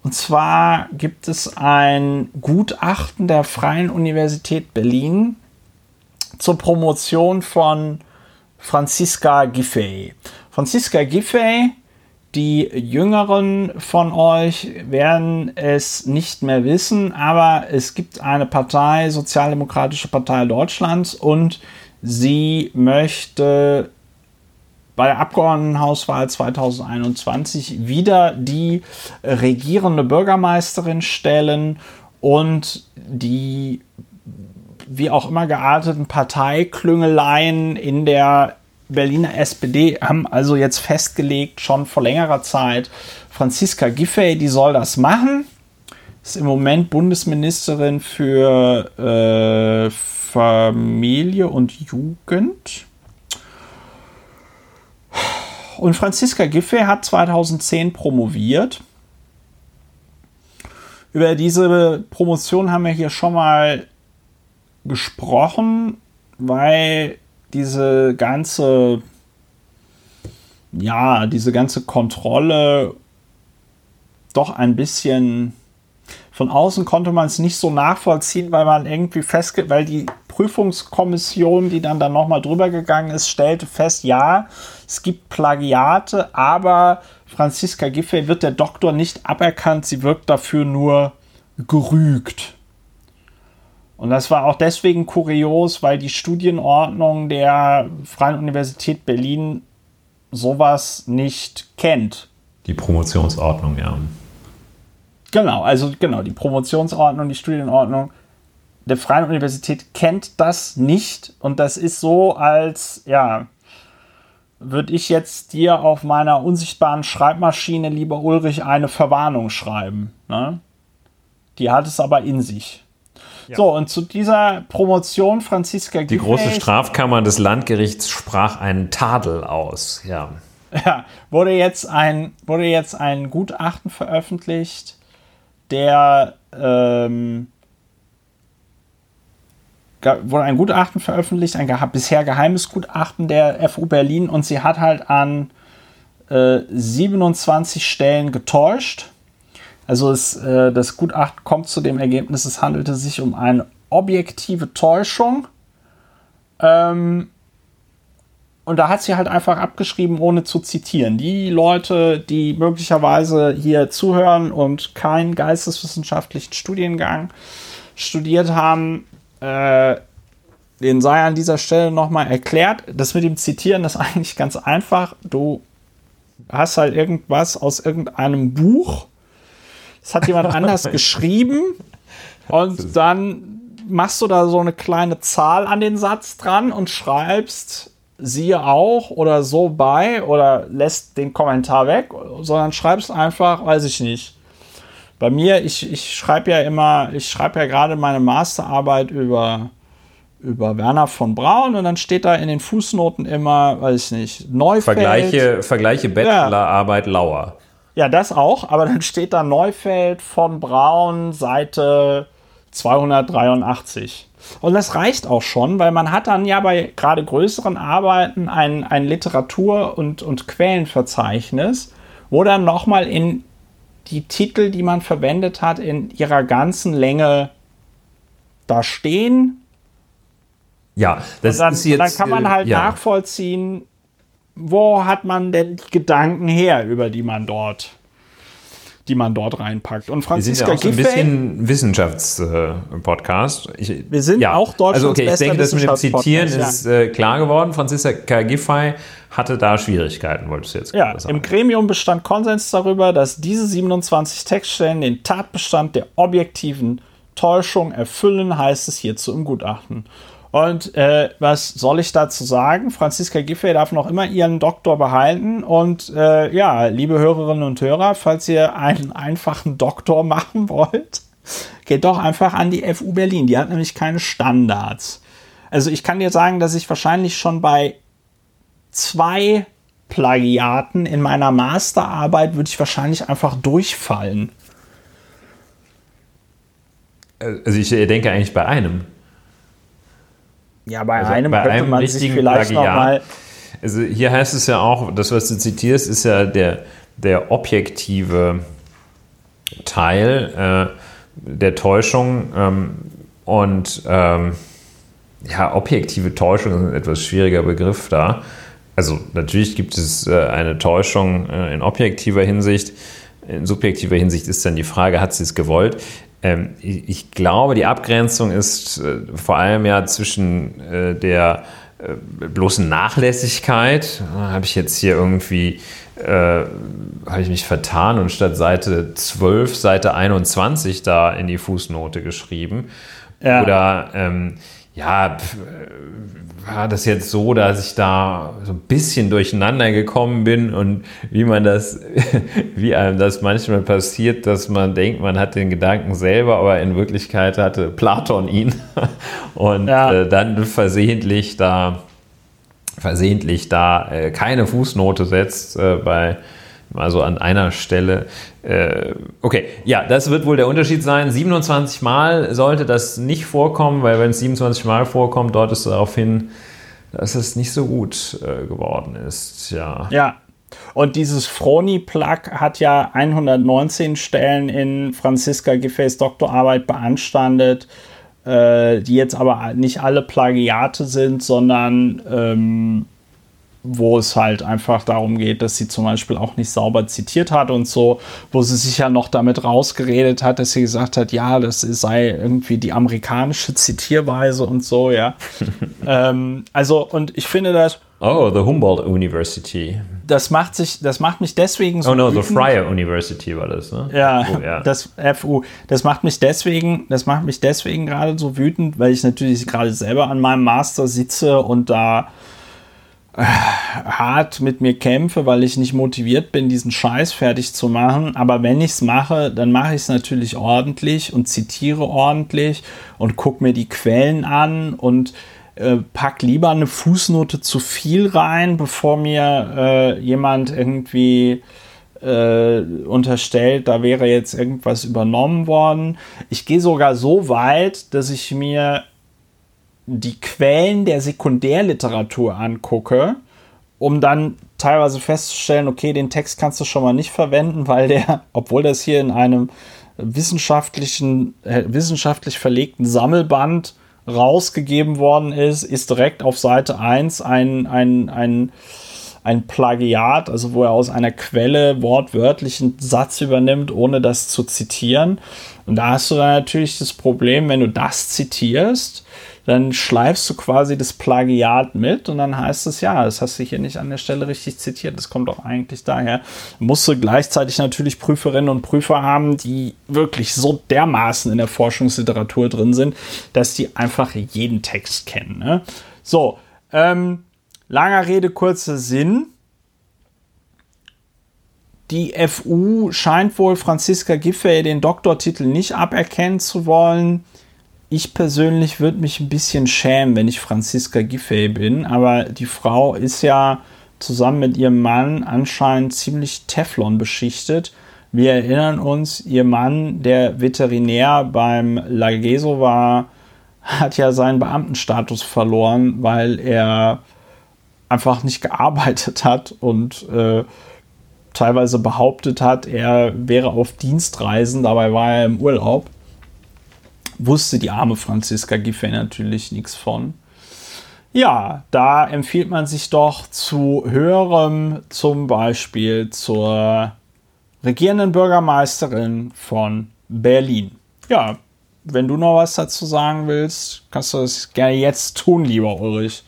Und zwar gibt es ein Gutachten der Freien Universität Berlin zur Promotion von Franziska Giffey. Franziska Giffey, die Jüngeren von euch werden es nicht mehr wissen, aber es gibt eine Partei, Sozialdemokratische Partei Deutschlands, und sie möchte bei der Abgeordnetenhauswahl 2021 wieder die regierende Bürgermeisterin stellen und die wie auch immer gearteten Parteiklüngeleien in der Berliner SPD haben also jetzt festgelegt, schon vor längerer Zeit, Franziska Giffey, die soll das machen. Ist im Moment Bundesministerin für äh, Familie und Jugend. Und Franziska Giffey hat 2010 promoviert. Über diese Promotion haben wir hier schon mal gesprochen, weil diese ganze, ja, diese ganze Kontrolle doch ein bisschen von außen konnte man es nicht so nachvollziehen, weil man irgendwie festge, weil die Prüfungskommission, die dann da nochmal drüber gegangen ist, stellte fest, ja, es gibt Plagiate, aber Franziska Giffey wird der Doktor nicht aberkannt, sie wird dafür nur gerügt. Und das war auch deswegen kurios, weil die Studienordnung der Freien Universität Berlin sowas nicht kennt. Die Promotionsordnung, ja. Genau, also genau, die Promotionsordnung, die Studienordnung der Freien Universität kennt das nicht. Und das ist so, als, ja, würde ich jetzt dir auf meiner unsichtbaren Schreibmaschine, lieber Ulrich, eine Verwarnung schreiben. Ne? Die hat es aber in sich. So, und zu dieser Promotion Franziska Die große Strafkammer des Landgerichts sprach einen Tadel aus, ja. Ja, wurde jetzt ein, wurde jetzt ein Gutachten veröffentlicht, der ähm, wurde ein Gutachten veröffentlicht, ein geha bisher geheimes Gutachten der FU Berlin und sie hat halt an äh, 27 Stellen getäuscht also es, äh, das Gutachten kommt zu dem Ergebnis, es handelte sich um eine objektive Täuschung. Ähm, und da hat sie halt einfach abgeschrieben, ohne zu zitieren. Die Leute, die möglicherweise hier zuhören und keinen geisteswissenschaftlichen Studiengang studiert haben, äh, den sei an dieser Stelle nochmal erklärt. Das mit dem Zitieren ist eigentlich ganz einfach. Du hast halt irgendwas aus irgendeinem Buch das hat jemand anders geschrieben und dann machst du da so eine kleine Zahl an den Satz dran und schreibst siehe auch oder so bei oder lässt den Kommentar weg, sondern schreibst einfach, weiß ich nicht. Bei mir, ich, ich schreibe ja immer, ich schreibe ja gerade meine Masterarbeit über, über Werner von Braun und dann steht da in den Fußnoten immer, weiß ich nicht, Neufeld. Vergleiche, Vergleiche Bachelorarbeit ja. Lauer. Ja, das auch, aber dann steht da Neufeld von Braun, Seite 283. Und das reicht auch schon, weil man hat dann ja bei gerade größeren Arbeiten ein, ein Literatur- und, und Quellenverzeichnis, wo dann nochmal in die Titel, die man verwendet hat, in ihrer ganzen Länge da stehen. Ja, das dann, ist jetzt. Dann kann man äh, halt äh, ja. nachvollziehen, wo hat man denn die Gedanken her, über die man dort die man dort reinpackt. Und Franziska Wir sind ja auch so ein bisschen Wissenschaftspodcast. Äh, wir sind ja. auch Deutschlands Also okay, ich denke, das mit dem Zitieren ja. ist äh, klar geworden. Franziska Giffey hatte da Schwierigkeiten, wolltest du jetzt ja, sagen. Im Gremium bestand Konsens darüber, dass diese 27 Textstellen den Tatbestand der objektiven Täuschung erfüllen, heißt es hierzu im Gutachten. Und äh, was soll ich dazu sagen? Franziska Giffey darf noch immer ihren Doktor behalten. Und äh, ja, liebe Hörerinnen und Hörer, falls ihr einen einfachen Doktor machen wollt, geht doch einfach an die FU Berlin. Die hat nämlich keine Standards. Also ich kann dir sagen, dass ich wahrscheinlich schon bei zwei Plagiaten in meiner Masterarbeit würde ich wahrscheinlich einfach durchfallen. Also ich denke eigentlich bei einem. Ja, bei also einem bei könnte einem man sich vielleicht Plagiat, noch mal. Also hier heißt es ja auch, das, was du zitierst, ist ja der, der objektive Teil äh, der Täuschung. Ähm, und ähm, ja, objektive Täuschung ist ein etwas schwieriger Begriff da. Also natürlich gibt es äh, eine Täuschung äh, in objektiver Hinsicht. In subjektiver Hinsicht ist dann die Frage, hat sie es gewollt? Ähm, ich, glaube, die Abgrenzung ist äh, vor allem ja zwischen der bloßen Nachlässigkeit, habe ich jetzt hier irgendwie, äh, habe ich mich vertan und statt Seite 12 Seite 21 da in die Fußnote geschrieben. Ja. Oder ähm, ja, war das jetzt so, dass ich da so ein bisschen durcheinander gekommen bin und wie man das, wie einem das manchmal passiert, dass man denkt, man hat den Gedanken selber, aber in Wirklichkeit hatte Platon ihn und ja. äh, dann versehentlich da, versehentlich da äh, keine Fußnote setzt äh, bei also an einer Stelle. Äh, okay, ja, das wird wohl der Unterschied sein. 27 Mal sollte das nicht vorkommen, weil wenn es 27 Mal vorkommt, deutet es darauf hin, dass es nicht so gut äh, geworden ist. Ja. Ja. Und dieses Froni-Plug hat ja 119 Stellen in Franziska Giffey's Doktorarbeit beanstandet, äh, die jetzt aber nicht alle Plagiate sind, sondern ähm, wo es halt einfach darum geht, dass sie zum Beispiel auch nicht sauber zitiert hat und so, wo sie sich ja noch damit rausgeredet hat, dass sie gesagt hat, ja, das sei irgendwie die amerikanische Zitierweise und so, ja. ähm, also, und ich finde das. Oh, the Humboldt University. Das macht sich, das macht mich deswegen so. Oh no, wütend. the Freie University war das, ne? Ja, FU, ja, das FU. Das macht mich deswegen, das macht mich deswegen gerade so wütend, weil ich natürlich gerade selber an meinem Master sitze und da hart mit mir kämpfe, weil ich nicht motiviert bin, diesen Scheiß fertig zu machen. Aber wenn ich es mache, dann mache ich es natürlich ordentlich und zitiere ordentlich und gucke mir die Quellen an und äh, pack lieber eine Fußnote zu viel rein, bevor mir äh, jemand irgendwie äh, unterstellt, da wäre jetzt irgendwas übernommen worden. Ich gehe sogar so weit, dass ich mir die Quellen der Sekundärliteratur angucke, um dann teilweise festzustellen, okay, den Text kannst du schon mal nicht verwenden, weil der, obwohl das hier in einem wissenschaftlichen, äh, wissenschaftlich verlegten Sammelband rausgegeben worden ist, ist direkt auf Seite 1 ein, ein, ein, ein Plagiat, also wo er aus einer Quelle wortwörtlich einen Satz übernimmt, ohne das zu zitieren. Und da hast du dann natürlich das Problem, wenn du das zitierst, dann schleifst du quasi das Plagiat mit und dann heißt es, ja, das hast du hier nicht an der Stelle richtig zitiert. Das kommt doch eigentlich daher. Musst du gleichzeitig natürlich Prüferinnen und Prüfer haben, die wirklich so dermaßen in der Forschungsliteratur drin sind, dass die einfach jeden Text kennen. Ne? So, ähm, langer Rede, kurzer Sinn. Die FU scheint wohl Franziska Giffey den Doktortitel nicht aberkennen zu wollen ich persönlich würde mich ein bisschen schämen, wenn ich Franziska Giffey bin, aber die Frau ist ja zusammen mit ihrem Mann anscheinend ziemlich Teflon beschichtet. Wir erinnern uns, ihr Mann, der Veterinär beim Lageso war, hat ja seinen Beamtenstatus verloren, weil er einfach nicht gearbeitet hat und äh, teilweise behauptet hat, er wäre auf Dienstreisen, dabei war er im Urlaub wusste die arme Franziska Giffey natürlich nichts von. Ja, da empfiehlt man sich doch zu höherem, zum Beispiel zur regierenden Bürgermeisterin von Berlin. Ja, wenn du noch was dazu sagen willst, kannst du das gerne jetzt tun, lieber Ulrich.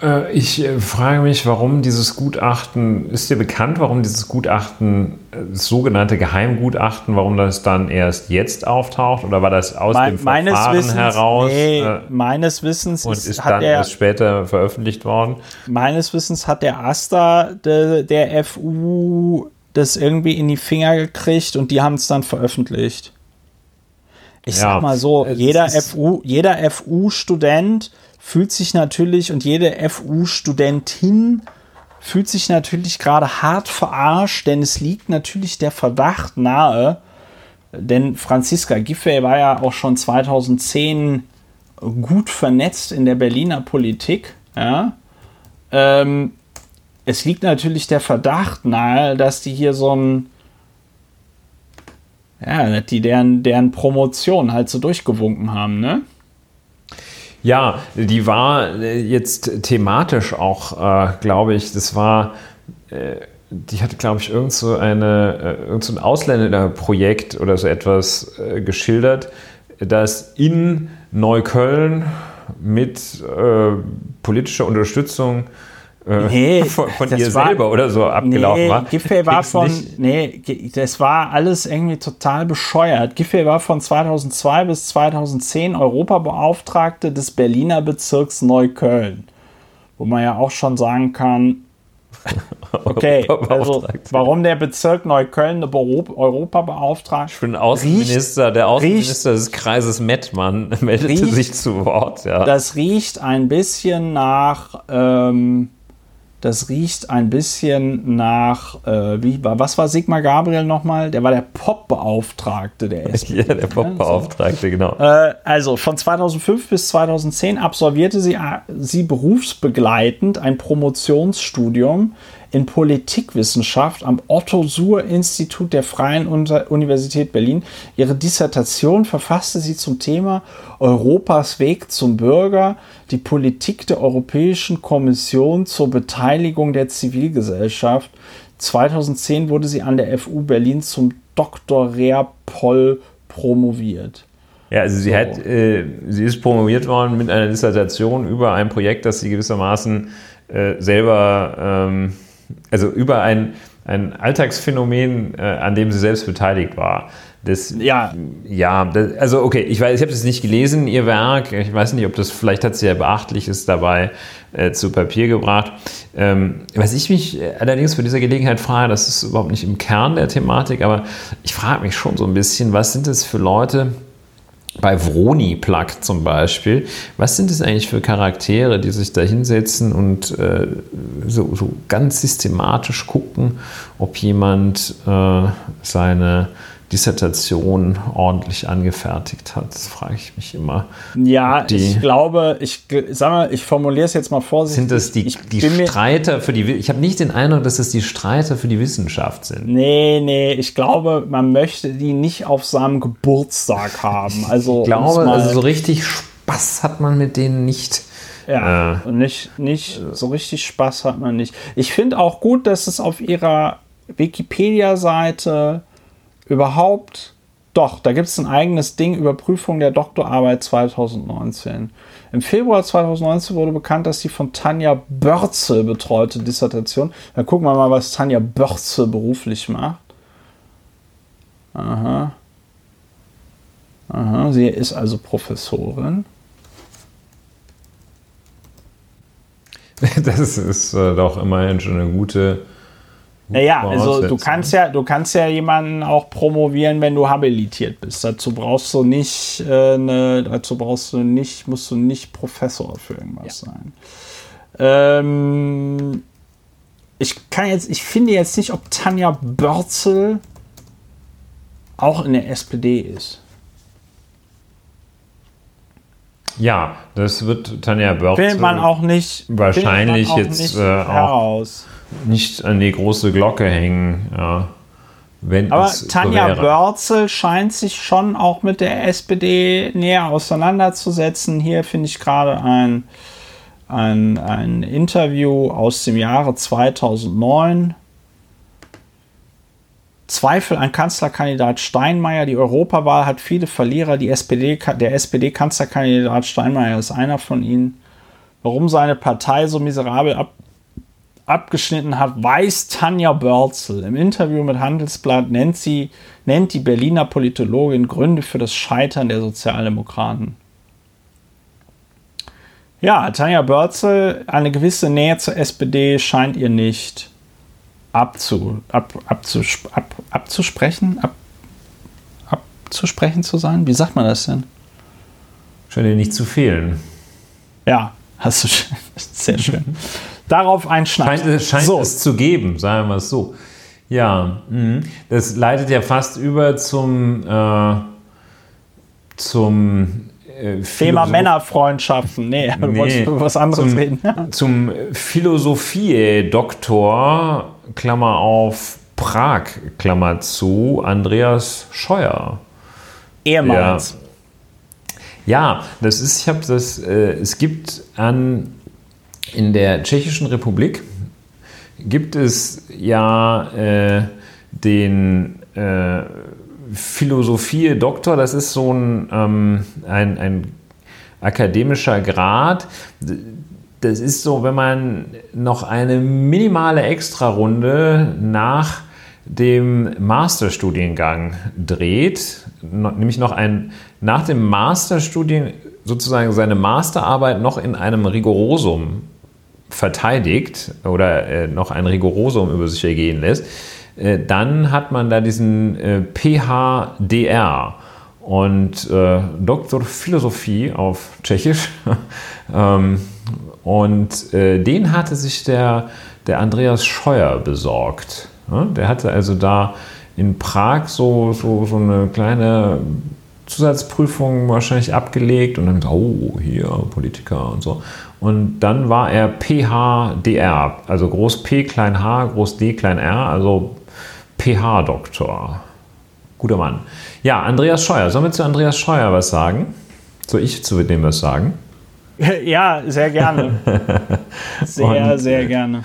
Äh, ich äh, frage mich, warum dieses Gutachten, ist dir bekannt, warum dieses Gutachten, das äh, sogenannte Geheimgutachten, warum das dann erst jetzt auftaucht? Oder war das aus Me dem Verfahren Wissens, heraus? Nee, äh, meines Wissens und ist, ist dann der, erst später veröffentlicht worden? Meines Wissens hat der Asta de, der FU das irgendwie in die Finger gekriegt und die haben es dann veröffentlicht. Ich ja, sag mal so, jeder FU, jeder FU-Student fühlt sich natürlich und jede FU-Studentin fühlt sich natürlich gerade hart verarscht, denn es liegt natürlich der Verdacht nahe, denn Franziska Giffey war ja auch schon 2010 gut vernetzt in der Berliner Politik. Ja? Ähm, es liegt natürlich der Verdacht nahe, dass die hier so ein ja, die deren, deren Promotion halt so durchgewunken haben, ne? Ja, die war äh, jetzt thematisch auch, äh, glaube ich, das war, äh, die hatte, glaube ich, irgend so, eine, äh, irgend so ein Ausländerprojekt oder so etwas äh, geschildert, das in Neukölln mit äh, politischer Unterstützung äh, nee, von, von ihr war, selber oder so abgelaufen nee, war. Giffey war von, nee, das war alles irgendwie total bescheuert. Giffey war von 2002 bis 2010 Europabeauftragte des Berliner Bezirks Neukölln. Wo man ja auch schon sagen kann, Okay, also warum der Bezirk Neukölln eine Europabeauftragte? Ich bin Außenminister, riecht, der Außenminister riecht, des Kreises Mettmann meldete riecht, sich zu Wort. Ja. Das riecht ein bisschen nach ähm, das riecht ein bisschen nach, äh, wie, was war Sigmar Gabriel nochmal? Der war der Pop-Beauftragte der SPD. ja, der Pop-Beauftragte, so. genau. Äh, also von 2005 bis 2010 absolvierte sie, äh, sie berufsbegleitend ein Promotionsstudium in Politikwissenschaft am Otto-Suhr-Institut der Freien Universität Berlin. Ihre Dissertation verfasste sie zum Thema Europas Weg zum Bürger, die Politik der Europäischen Kommission zur Beteiligung der Zivilgesellschaft. 2010 wurde sie an der FU Berlin zum Dr. Rea Poll promoviert. Ja, also sie, so. hat, äh, sie ist promoviert worden mit einer Dissertation über ein Projekt, das sie gewissermaßen äh, selber ähm, also über ein, ein Alltagsphänomen, äh, an dem sie selbst beteiligt war. Das, ja, ja das, also okay, ich weiß, ich habe es nicht gelesen, ihr Werk. Ich weiß nicht, ob das vielleicht hat sie ja Beachtliches dabei äh, zu Papier gebracht. Ähm, was ich mich allerdings für diese Gelegenheit frage, das ist überhaupt nicht im Kern der Thematik, aber ich frage mich schon so ein bisschen, was sind das für Leute, bei Vroni Plug zum Beispiel, was sind es eigentlich für Charaktere, die sich da hinsetzen und äh, so, so, ganz systematisch gucken, ob jemand äh, seine Dissertation ordentlich angefertigt hat. Das frage ich mich immer. Ja, ich glaube, ich sag mal, ich formuliere es jetzt mal vorsichtig. Sind das die, die Streiter für die Ich habe nicht den Eindruck, dass es die Streiter für die Wissenschaft sind. Nee, nee, ich glaube, man möchte die nicht auf seinem Geburtstag haben. Also, ich glaube, also so richtig Spaß hat man mit denen nicht. Ja, äh, nicht, nicht so richtig Spaß hat man nicht. Ich finde auch gut, dass es auf ihrer Wikipedia-Seite überhaupt, doch, da gibt es ein eigenes Ding, Überprüfung der Doktorarbeit 2019. Im Februar 2019 wurde bekannt, dass die von Tanja Börze betreute Dissertation, dann gucken wir mal, was Tanja Börze beruflich macht. Aha. Aha, sie ist also Professorin. Das ist äh, doch immerhin schon eine gute naja, also du kannst ja, du kannst ja jemanden auch promovieren, wenn du habilitiert bist. Dazu brauchst du nicht äh, eine, dazu brauchst du nicht, musst du nicht Professor für irgendwas ja. sein. Ähm, ich kann jetzt, ich finde jetzt nicht, ob Tanja Börzel auch in der SPD ist. Ja, das wird Tanja Börzel. Findet man auch nicht. Wahrscheinlich auch jetzt nicht äh, auch nicht an die große Glocke hängen. Ja. Wenn Aber Tanja so Börzel scheint sich schon auch mit der SPD näher auseinanderzusetzen. Hier finde ich gerade ein, ein, ein Interview aus dem Jahre 2009. Zweifel an Kanzlerkandidat Steinmeier. Die Europawahl hat viele Verlierer. Die SPD, der SPD-Kanzlerkandidat Steinmeier ist einer von ihnen. Warum seine Partei so miserabel ab, abgeschnitten hat, weiß Tanja Börzel. Im Interview mit Handelsblatt nennt sie nennt die Berliner Politologin Gründe für das Scheitern der Sozialdemokraten. Ja, Tanja Börzel, eine gewisse Nähe zur SPD scheint ihr nicht abzu, ab, abzus, ab, abzusprechen, ab, abzusprechen zu sein. Wie sagt man das denn? Scheint dir nicht zu fehlen. Ja, hast du sehr schön. Darauf ein Schnaps. Scheint, scheint so. es zu geben, sagen wir es so. Ja, mh. das leitet ja fast über zum, äh, zum äh, Thema Männerfreundschaften. Nee, nee, wolltest du was anderes zum, reden? zum Philosophie-Doktor, Klammer auf, Prag, Klammer zu, Andreas Scheuer. Ehemals. Ja, ja das ist, ich habe das, äh, es gibt an, in der Tschechischen Republik gibt es ja äh, den äh, Philosophie-Doktor, das ist so ein, ähm, ein, ein akademischer Grad. Das ist so, wenn man noch eine minimale Extrarunde nach dem Masterstudiengang dreht, nämlich noch ein nach dem Masterstudien sozusagen seine Masterarbeit noch in einem Rigorosum verteidigt oder äh, noch ein Rigorosum über sich ergehen lässt, äh, dann hat man da diesen äh, PHDR und Doktor Philosophie auf Tschechisch. ähm, und den hatte sich der, der Andreas Scheuer besorgt. Der hatte also da in Prag so, so, so eine kleine Zusatzprüfung wahrscheinlich abgelegt und dann oh, hier Politiker und so. Und dann war er PHDR, also Groß P, Klein H, Groß D, Klein R, also PH-Doktor. Guter Mann. Ja, Andreas Scheuer. Sollen wir zu Andreas Scheuer was sagen? Soll ich zu dem was sagen? Ja, sehr gerne. Sehr, Und, sehr gerne.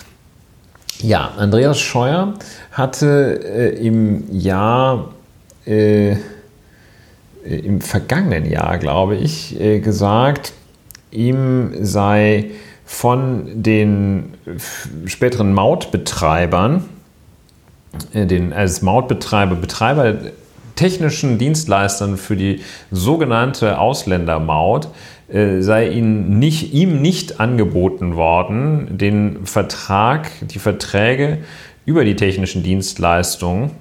Ja, Andreas Scheuer hatte äh, im Jahr, äh, im vergangenen Jahr, glaube ich, äh, gesagt, ihm sei von den späteren Mautbetreibern äh, den, als Mautbetreiber, Betreiber technischen Dienstleistern für die sogenannte Ausländermaut äh, sei ihnen nicht, ihm nicht angeboten worden, den Vertrag, die Verträge über die technischen Dienstleistungen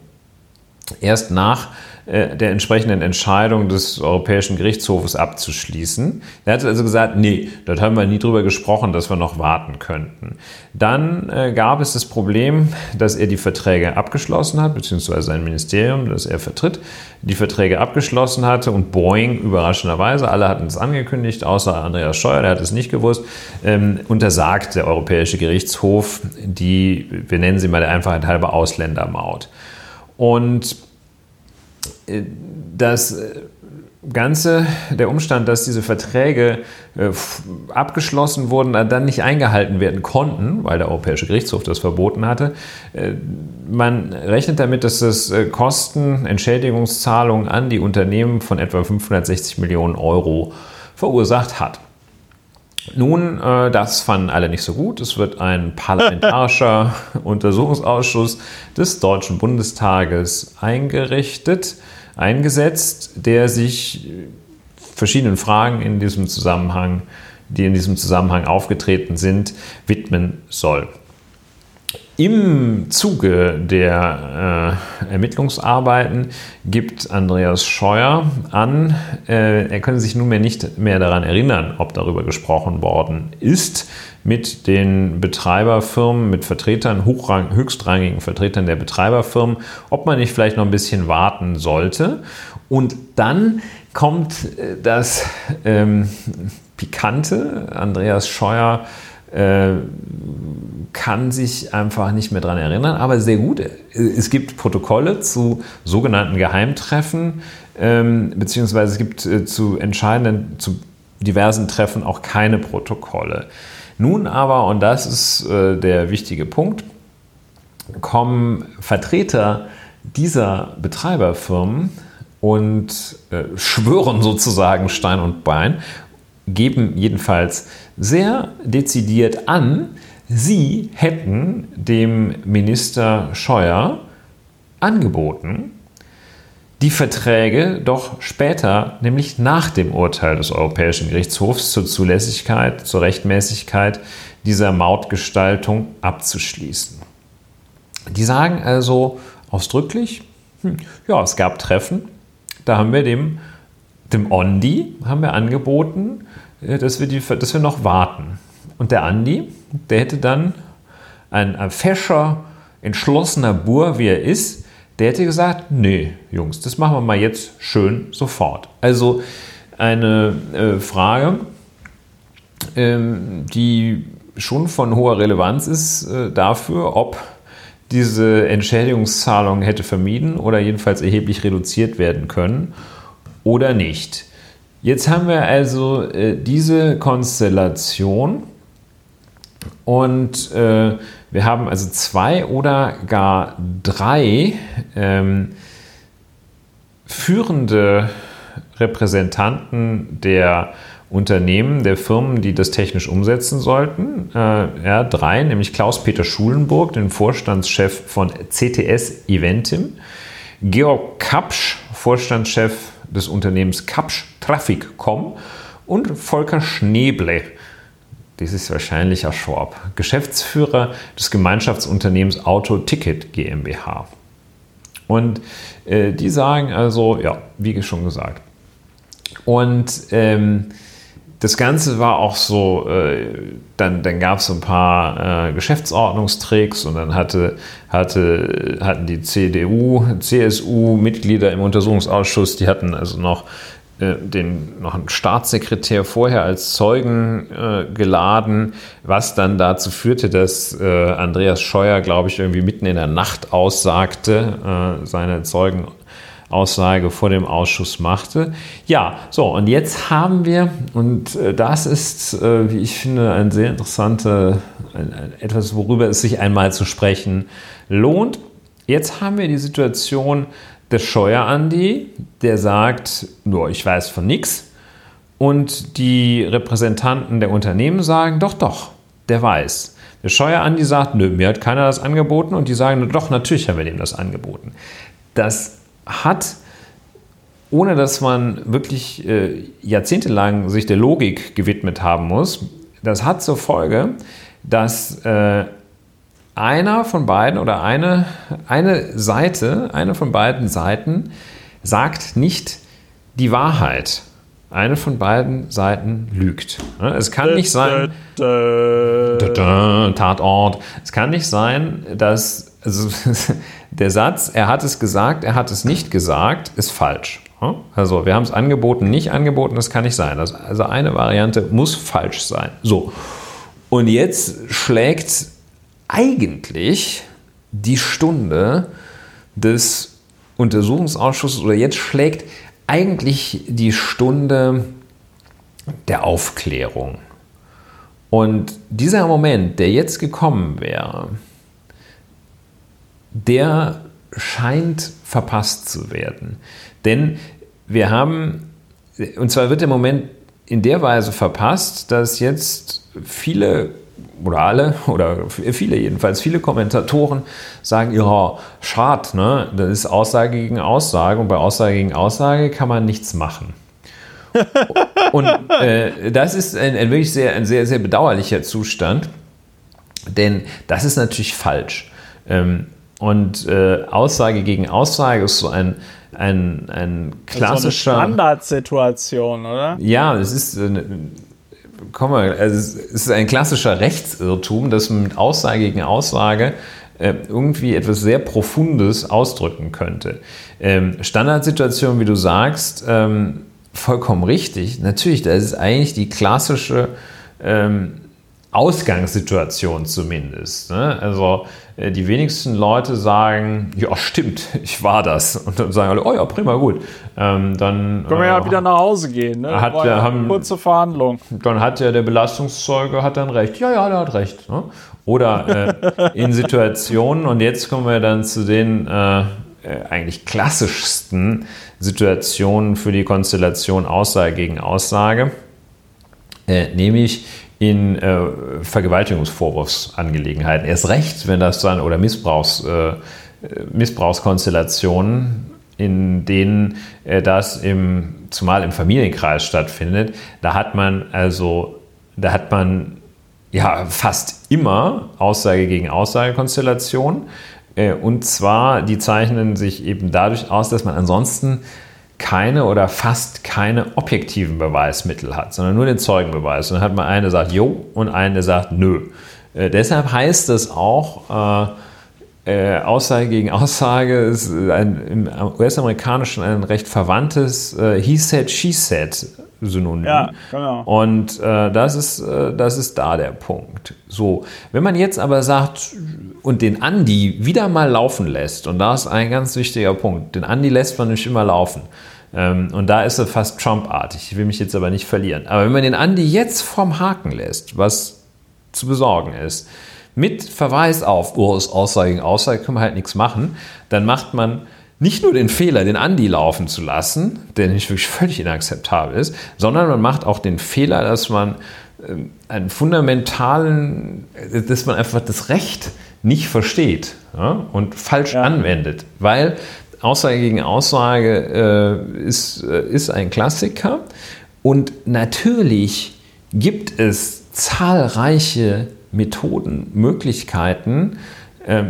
erst nach der entsprechenden Entscheidung des Europäischen Gerichtshofes abzuschließen. Er hat also gesagt, nee, dort haben wir nie drüber gesprochen, dass wir noch warten könnten. Dann äh, gab es das Problem, dass er die Verträge abgeschlossen hat, beziehungsweise sein Ministerium, das er vertritt, die Verträge abgeschlossen hatte und Boeing überraschenderweise, alle hatten es angekündigt, außer Andreas Scheuer, der hat es nicht gewusst, ähm, untersagt der Europäische Gerichtshof die, wir nennen sie mal der Einfachheit halber Ausländermaut. Und das Ganze, der Umstand, dass diese Verträge äh, abgeschlossen wurden, dann nicht eingehalten werden konnten, weil der Europäische Gerichtshof das verboten hatte. Äh, man rechnet damit, dass es äh, Kosten, Entschädigungszahlungen an die Unternehmen von etwa 560 Millionen Euro verursacht hat. Nun, äh, das fanden alle nicht so gut. Es wird ein parlamentarischer Untersuchungsausschuss des Deutschen Bundestages eingerichtet, eingesetzt, der sich verschiedenen Fragen in diesem Zusammenhang, die in diesem Zusammenhang aufgetreten sind, widmen soll. Im Zuge der äh, Ermittlungsarbeiten gibt Andreas Scheuer an, äh, er könne sich nunmehr nicht mehr daran erinnern, ob darüber gesprochen worden ist mit den Betreiberfirmen, mit Vertretern, hochrang, höchstrangigen Vertretern der Betreiberfirmen, ob man nicht vielleicht noch ein bisschen warten sollte. Und dann kommt äh, das ähm, Pikante. Andreas Scheuer äh, kann sich einfach nicht mehr daran erinnern, aber sehr gut. Es gibt Protokolle zu sogenannten Geheimtreffen, ähm, beziehungsweise es gibt äh, zu entscheidenden, zu diversen Treffen auch keine Protokolle. Nun aber, und das ist äh, der wichtige Punkt, kommen Vertreter dieser Betreiberfirmen und äh, schwören sozusagen Stein und Bein, geben jedenfalls sehr dezidiert an, sie hätten dem Minister Scheuer angeboten, die Verträge doch später, nämlich nach dem Urteil des Europäischen Gerichtshofs zur Zulässigkeit, zur Rechtmäßigkeit dieser Mautgestaltung abzuschließen. Die sagen also ausdrücklich, hm, ja, es gab Treffen, da haben wir dem, dem Ondi haben wir angeboten, dass wir, die, dass wir noch warten. Und der Andi, der hätte dann ein, ein fescher, entschlossener Bur, wie er ist, der hätte gesagt, nee, Jungs, das machen wir mal jetzt schön sofort. Also eine äh, Frage, ähm, die schon von hoher Relevanz ist äh, dafür, ob diese Entschädigungszahlung hätte vermieden oder jedenfalls erheblich reduziert werden können oder nicht. Jetzt haben wir also äh, diese Konstellation und äh, wir haben also zwei oder gar drei ähm, führende Repräsentanten der Unternehmen, der Firmen, die das technisch umsetzen sollten. Äh, ja, drei, nämlich Klaus-Peter Schulenburg, den Vorstandschef von CTS Eventim, Georg Kapsch, Vorstandschef des Unternehmens Kapsch Traffic.com und Volker Schneeble, dies ist wahrscheinlich Herr Schorb, Geschäftsführer des Gemeinschaftsunternehmens Auto Ticket GmbH. Und äh, die sagen also, ja, wie schon gesagt. Und ähm, das Ganze war auch so, äh, dann, dann gab es ein paar äh, Geschäftsordnungstricks und dann hatte, hatte, hatten die CDU, CSU-Mitglieder im Untersuchungsausschuss, die hatten also noch äh, den, noch einen Staatssekretär vorher als Zeugen äh, geladen, was dann dazu führte, dass äh, Andreas Scheuer, glaube ich, irgendwie mitten in der Nacht aussagte, äh, seine Zeugenaussage vor dem Ausschuss machte. Ja, so, und jetzt haben wir, und äh, das ist, äh, wie ich finde, ein sehr interessantes, etwas, worüber es sich einmal zu sprechen lohnt. Jetzt haben wir die Situation, der Scheuer-Andi, der sagt, nur ich weiß von nichts. Und die Repräsentanten der Unternehmen sagen, doch, doch, der weiß. Der Scheuer-Andi sagt, nö, mir hat keiner das angeboten. Und die sagen, doch, natürlich haben wir dem das angeboten. Das hat, ohne dass man wirklich äh, jahrzehntelang sich der Logik gewidmet haben muss, das hat zur Folge, dass äh, einer von beiden oder eine, eine Seite, eine von beiden Seiten sagt nicht die Wahrheit. Eine von beiden Seiten lügt. Es kann nicht sein. Tatort. Es kann nicht sein, dass also, der Satz, er hat es gesagt, er hat es nicht gesagt, ist falsch. Also wir haben es angeboten, nicht angeboten, das kann nicht sein. Also eine Variante muss falsch sein. So. Und jetzt schlägt eigentlich die Stunde des Untersuchungsausschusses oder jetzt schlägt eigentlich die Stunde der Aufklärung. Und dieser Moment, der jetzt gekommen wäre, der scheint verpasst zu werden. Denn wir haben, und zwar wird der Moment in der Weise verpasst, dass jetzt viele oder alle oder viele jedenfalls, viele Kommentatoren sagen, ja, schad, ne? das ist Aussage gegen Aussage und bei Aussage gegen Aussage kann man nichts machen. und äh, das ist ein, ein, wirklich sehr, ein sehr, sehr bedauerlicher Zustand, denn das ist natürlich falsch. Ähm, und äh, Aussage gegen Aussage ist so ein, ein, ein klassischer. So eine Standardsituation, oder? Ja, es ist. Äh, komm mal, also es ist ein klassischer Rechtsirrtum, dass man mit Aussage gegen Aussage äh, irgendwie etwas sehr Profundes ausdrücken könnte. Ähm, Standardsituation, wie du sagst, ähm, vollkommen richtig. Natürlich, das ist eigentlich die klassische ähm, Ausgangssituation zumindest. Ne? Also äh, die wenigsten Leute sagen, ja stimmt, ich war das. Und dann sagen alle, oh ja, prima, gut. Ähm, dann können wir ja äh, wieder nach Hause gehen. Ne? Hat der, ja haben, kurze Verhandlung. Dann hat ja der Belastungszeuge hat dann recht. Ja, ja, der hat recht. Ne? Oder äh, in Situationen, und jetzt kommen wir dann zu den äh, äh eigentlich klassischsten Situationen für die Konstellation Aussage gegen Aussage, nämlich in äh, Vergewaltigungsvorwurfsangelegenheiten. Erst recht, wenn das dann, oder Missbrauchs, äh, Missbrauchskonstellationen, in denen äh, das im, zumal im Familienkreis stattfindet, da hat man also, da hat man ja fast immer Aussage gegen Aussage-Konstellationen. Äh, und zwar, die zeichnen sich eben dadurch aus, dass man ansonsten keine oder fast keine objektiven Beweismittel hat, sondern nur den Zeugenbeweis. Und dann hat man einen, der sagt Jo und einen, der sagt Nö. Äh, deshalb heißt es auch, äh, äh, Aussage gegen Aussage ist ein, im US-amerikanischen ein recht verwandtes äh, He said, she said Synonym. Ja, genau. Und äh, das, ist, äh, das ist da der Punkt. So, wenn man jetzt aber sagt und den Andi wieder mal laufen lässt, und da ist ein ganz wichtiger Punkt, den Andi lässt man nicht immer laufen. Ähm, und da ist er fast Trump-artig. Ich will mich jetzt aber nicht verlieren. Aber wenn man den Andi jetzt vom Haken lässt, was zu besorgen ist, mit Verweis auf, oh, ist Aussage gegen Aussage, können wir halt nichts machen, dann macht man nicht nur den Fehler, den Andi laufen zu lassen, der nicht wirklich völlig inakzeptabel ist, sondern man macht auch den Fehler, dass man ähm, einen fundamentalen, dass man einfach das Recht nicht versteht ja, und falsch ja. anwendet, weil Aussage gegen Aussage äh, ist, äh, ist ein Klassiker. Und natürlich gibt es zahlreiche Methoden, Möglichkeiten, äh,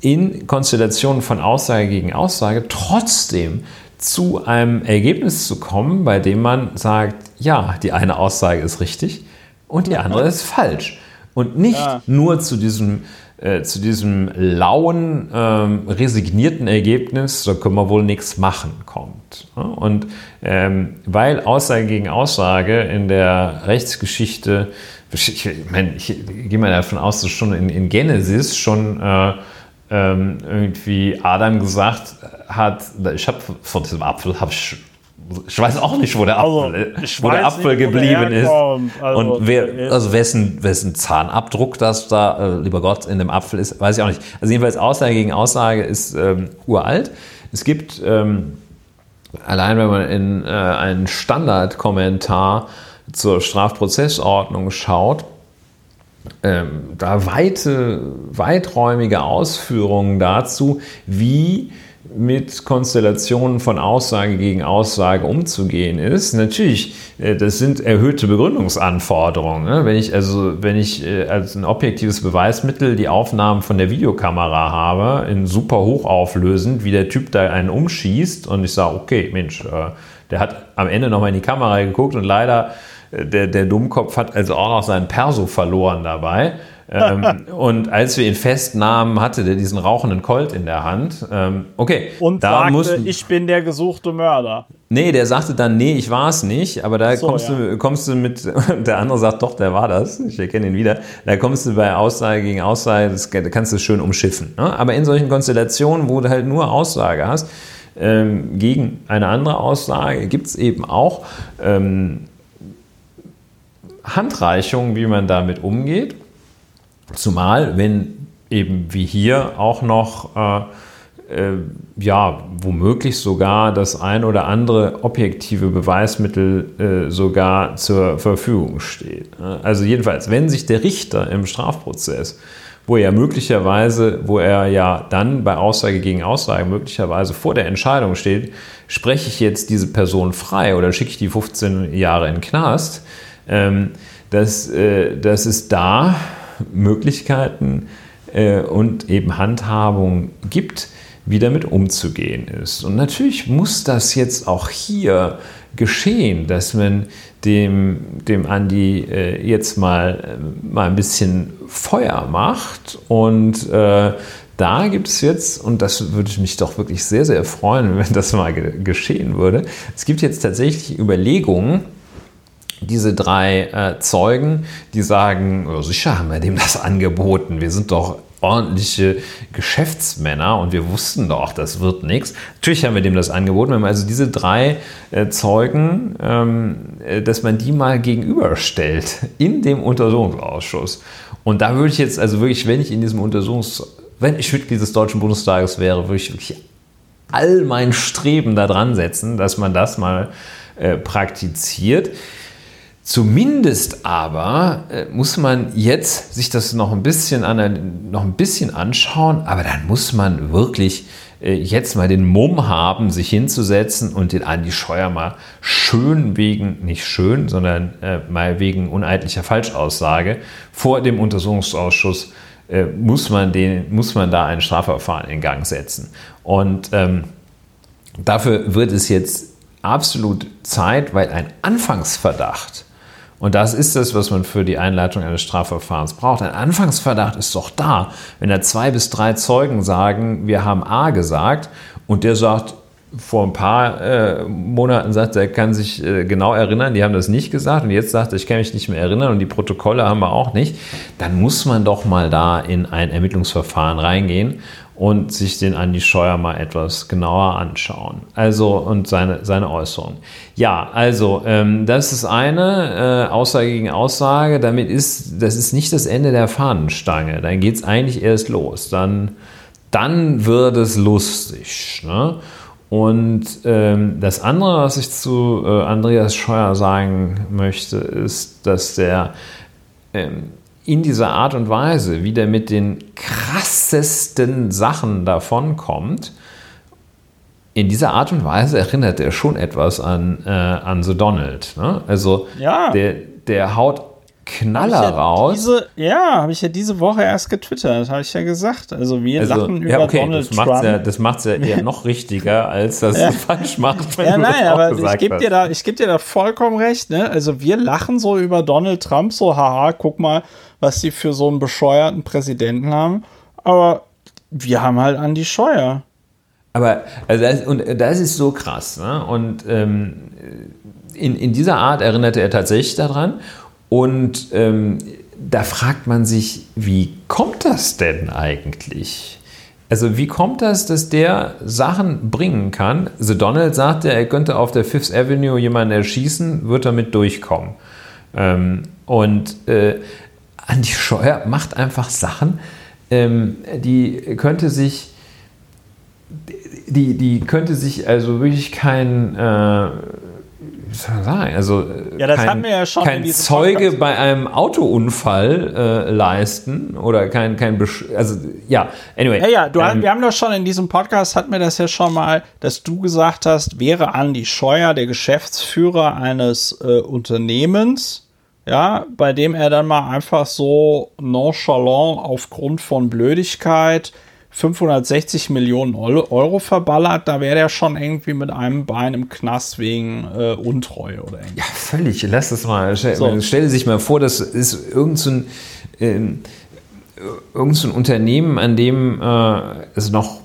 in Konstellationen von Aussage gegen Aussage trotzdem zu einem Ergebnis zu kommen, bei dem man sagt, ja, die eine Aussage ist richtig und die andere ist falsch. Und nicht ja. nur zu diesem äh, zu diesem lauen, ähm, resignierten Ergebnis, da können wir wohl nichts machen, kommt. Und ähm, weil Aussage gegen Aussage in der Rechtsgeschichte, ich, ich, mein, ich gehe mal davon aus, dass schon in, in Genesis schon äh, ähm, irgendwie Adam gesagt hat, ich habe von diesem Apfel habe ich ich weiß auch nicht, wo der also, Apfel, also, wo der Apfel nicht, geblieben ist. Also, und wer, also wessen, wessen Zahnabdruck das da, äh, lieber Gott, in dem Apfel ist, weiß ich auch nicht. Also jedenfalls Aussage gegen Aussage ist ähm, uralt. Es gibt, ähm, allein wenn man in äh, einen Standardkommentar zur Strafprozessordnung schaut, ähm, da weite, weiträumige Ausführungen dazu, wie mit Konstellationen von Aussage gegen Aussage umzugehen ist. Natürlich, äh, das sind erhöhte Begründungsanforderungen. Ne? Wenn ich also, wenn ich äh, als ein objektives Beweismittel die Aufnahmen von der Videokamera habe, in super hochauflösend, wie der Typ da einen umschießt und ich sage, okay, Mensch, äh, der hat am Ende nochmal in die Kamera geguckt und leider der, der Dummkopf hat also auch noch seinen Perso verloren dabei ähm, und als wir ihn festnahmen, hatte der diesen rauchenden Colt in der Hand. Ähm, okay. Und da sagte, mussten, ich bin der gesuchte Mörder. Nee, der sagte dann, nee, ich war es nicht. Aber da so, kommst, ja. du, kommst du mit, der andere sagt, doch, der war das. Ich erkenne ihn wieder. Da kommst du bei Aussage gegen Aussage, das kannst du schön umschiffen. Ne? Aber in solchen Konstellationen, wo du halt nur Aussage hast, ähm, gegen eine andere Aussage, gibt es eben auch ähm, Handreichungen, wie man damit umgeht. Zumal, wenn eben wie hier auch noch, äh, äh, ja, womöglich sogar das ein oder andere objektive Beweismittel äh, sogar zur Verfügung steht. Also jedenfalls, wenn sich der Richter im Strafprozess, wo er möglicherweise, wo er ja dann bei Aussage gegen Aussage möglicherweise vor der Entscheidung steht, spreche ich jetzt diese Person frei oder schicke ich die 15 Jahre in den Knast, ähm, dass, äh, dass es da Möglichkeiten äh, und eben Handhabung gibt, wie damit umzugehen ist. Und natürlich muss das jetzt auch hier geschehen, dass man dem, dem Andi äh, jetzt mal, äh, mal ein bisschen Feuer macht und äh, da gibt es jetzt, und das würde mich doch wirklich sehr, sehr freuen, wenn das mal ge geschehen würde, es gibt jetzt tatsächlich Überlegungen, diese drei äh, Zeugen, die sagen, oh, sicher haben wir dem das angeboten, wir sind doch ordentliche Geschäftsmänner und wir wussten doch, das wird nichts. Natürlich haben wir dem das angeboten. Wir haben also diese drei äh, Zeugen, ähm, äh, dass man die mal gegenüberstellt in dem Untersuchungsausschuss. Und da würde ich jetzt, also wirklich, wenn ich in diesem Untersuchungs, wenn ich Mitglied des Deutschen Bundestages wäre, würde ich wirklich all mein Streben da dran setzen, dass man das mal äh, praktiziert. Zumindest aber äh, muss man jetzt sich das noch ein bisschen, an, noch ein bisschen anschauen, aber dann muss man wirklich äh, jetzt mal den Mumm haben, sich hinzusetzen und den Andi Scheuer mal schön wegen, nicht schön, sondern äh, mal wegen uneidlicher Falschaussage vor dem Untersuchungsausschuss muss, man den, muss man da ein Strafverfahren in Gang setzen. Und ähm, dafür wird es jetzt absolut Zeit, weil ein Anfangsverdacht, und das ist es, was man für die Einleitung eines Strafverfahrens braucht. Ein Anfangsverdacht ist doch da. Wenn da zwei bis drei Zeugen sagen, wir haben A gesagt und der sagt, vor ein paar äh, Monaten sagt, er kann sich äh, genau erinnern, die haben das nicht gesagt und jetzt sagt er, ich kann mich nicht mehr erinnern und die Protokolle haben wir auch nicht, dann muss man doch mal da in ein Ermittlungsverfahren reingehen und sich den Andi Scheuer mal etwas genauer anschauen. Also und seine, seine Äußerung. Ja, also ähm, das ist eine äh, Aussage gegen Aussage. Damit ist das ist nicht das Ende der Fahnenstange. Dann geht es eigentlich erst los. Dann, dann wird es lustig. Ne? Und ähm, das andere, was ich zu äh, Andreas Scheuer sagen möchte, ist, dass der ähm, in dieser Art und Weise wieder mit den krassesten Sachen davonkommt, in dieser Art und Weise erinnert er schon etwas an, äh, an The Donald. Ne? Also ja. der, der haut Knaller ja raus. Diese, ja, habe ich ja diese Woche erst getwittert, habe ich ja gesagt. Also wir also, lachen über ja, okay, Donald das Trump. Ja, das macht es ja eher noch richtiger, als das ja. falsch macht. ja, nein, aber ich gebe dir, da, geb dir da vollkommen recht. Ne? Also wir lachen so über Donald Trump, so haha, guck mal, was die für so einen bescheuerten Präsidenten haben. Aber wir haben halt an die Scheuer. Aber also das, und das ist so krass. Ne? Und ähm, in, in dieser Art erinnerte er tatsächlich daran. Und ähm, da fragt man sich, wie kommt das denn eigentlich? Also wie kommt das, dass der Sachen bringen kann? The Donald sagte, er könnte auf der Fifth Avenue jemanden erschießen, wird damit durchkommen. Ähm, und äh, Andi Scheuer macht einfach Sachen, ähm, die könnte sich die, die könnte sich also wirklich kein äh, sagen, also ja, das kein, wir ja schon kein Zeuge Podcast. bei einem Autounfall äh, leisten oder kein, kein Besch also ja, anyway. Ja, ja, du, ähm, wir haben doch schon in diesem Podcast, hatten wir das ja schon mal, dass du gesagt hast, wäre Andi Scheuer der Geschäftsführer eines äh, Unternehmens, ja, bei dem er dann mal einfach so nonchalant aufgrund von Blödigkeit 560 Millionen Euro verballert, da wäre der schon irgendwie mit einem Bein im Knast wegen äh, Untreue oder irgendwas. Ja, völlig. Lass das mal. Stell, so. stell sich mal vor, das ist irgendein, so äh, irgend so ein Unternehmen, an dem äh, es noch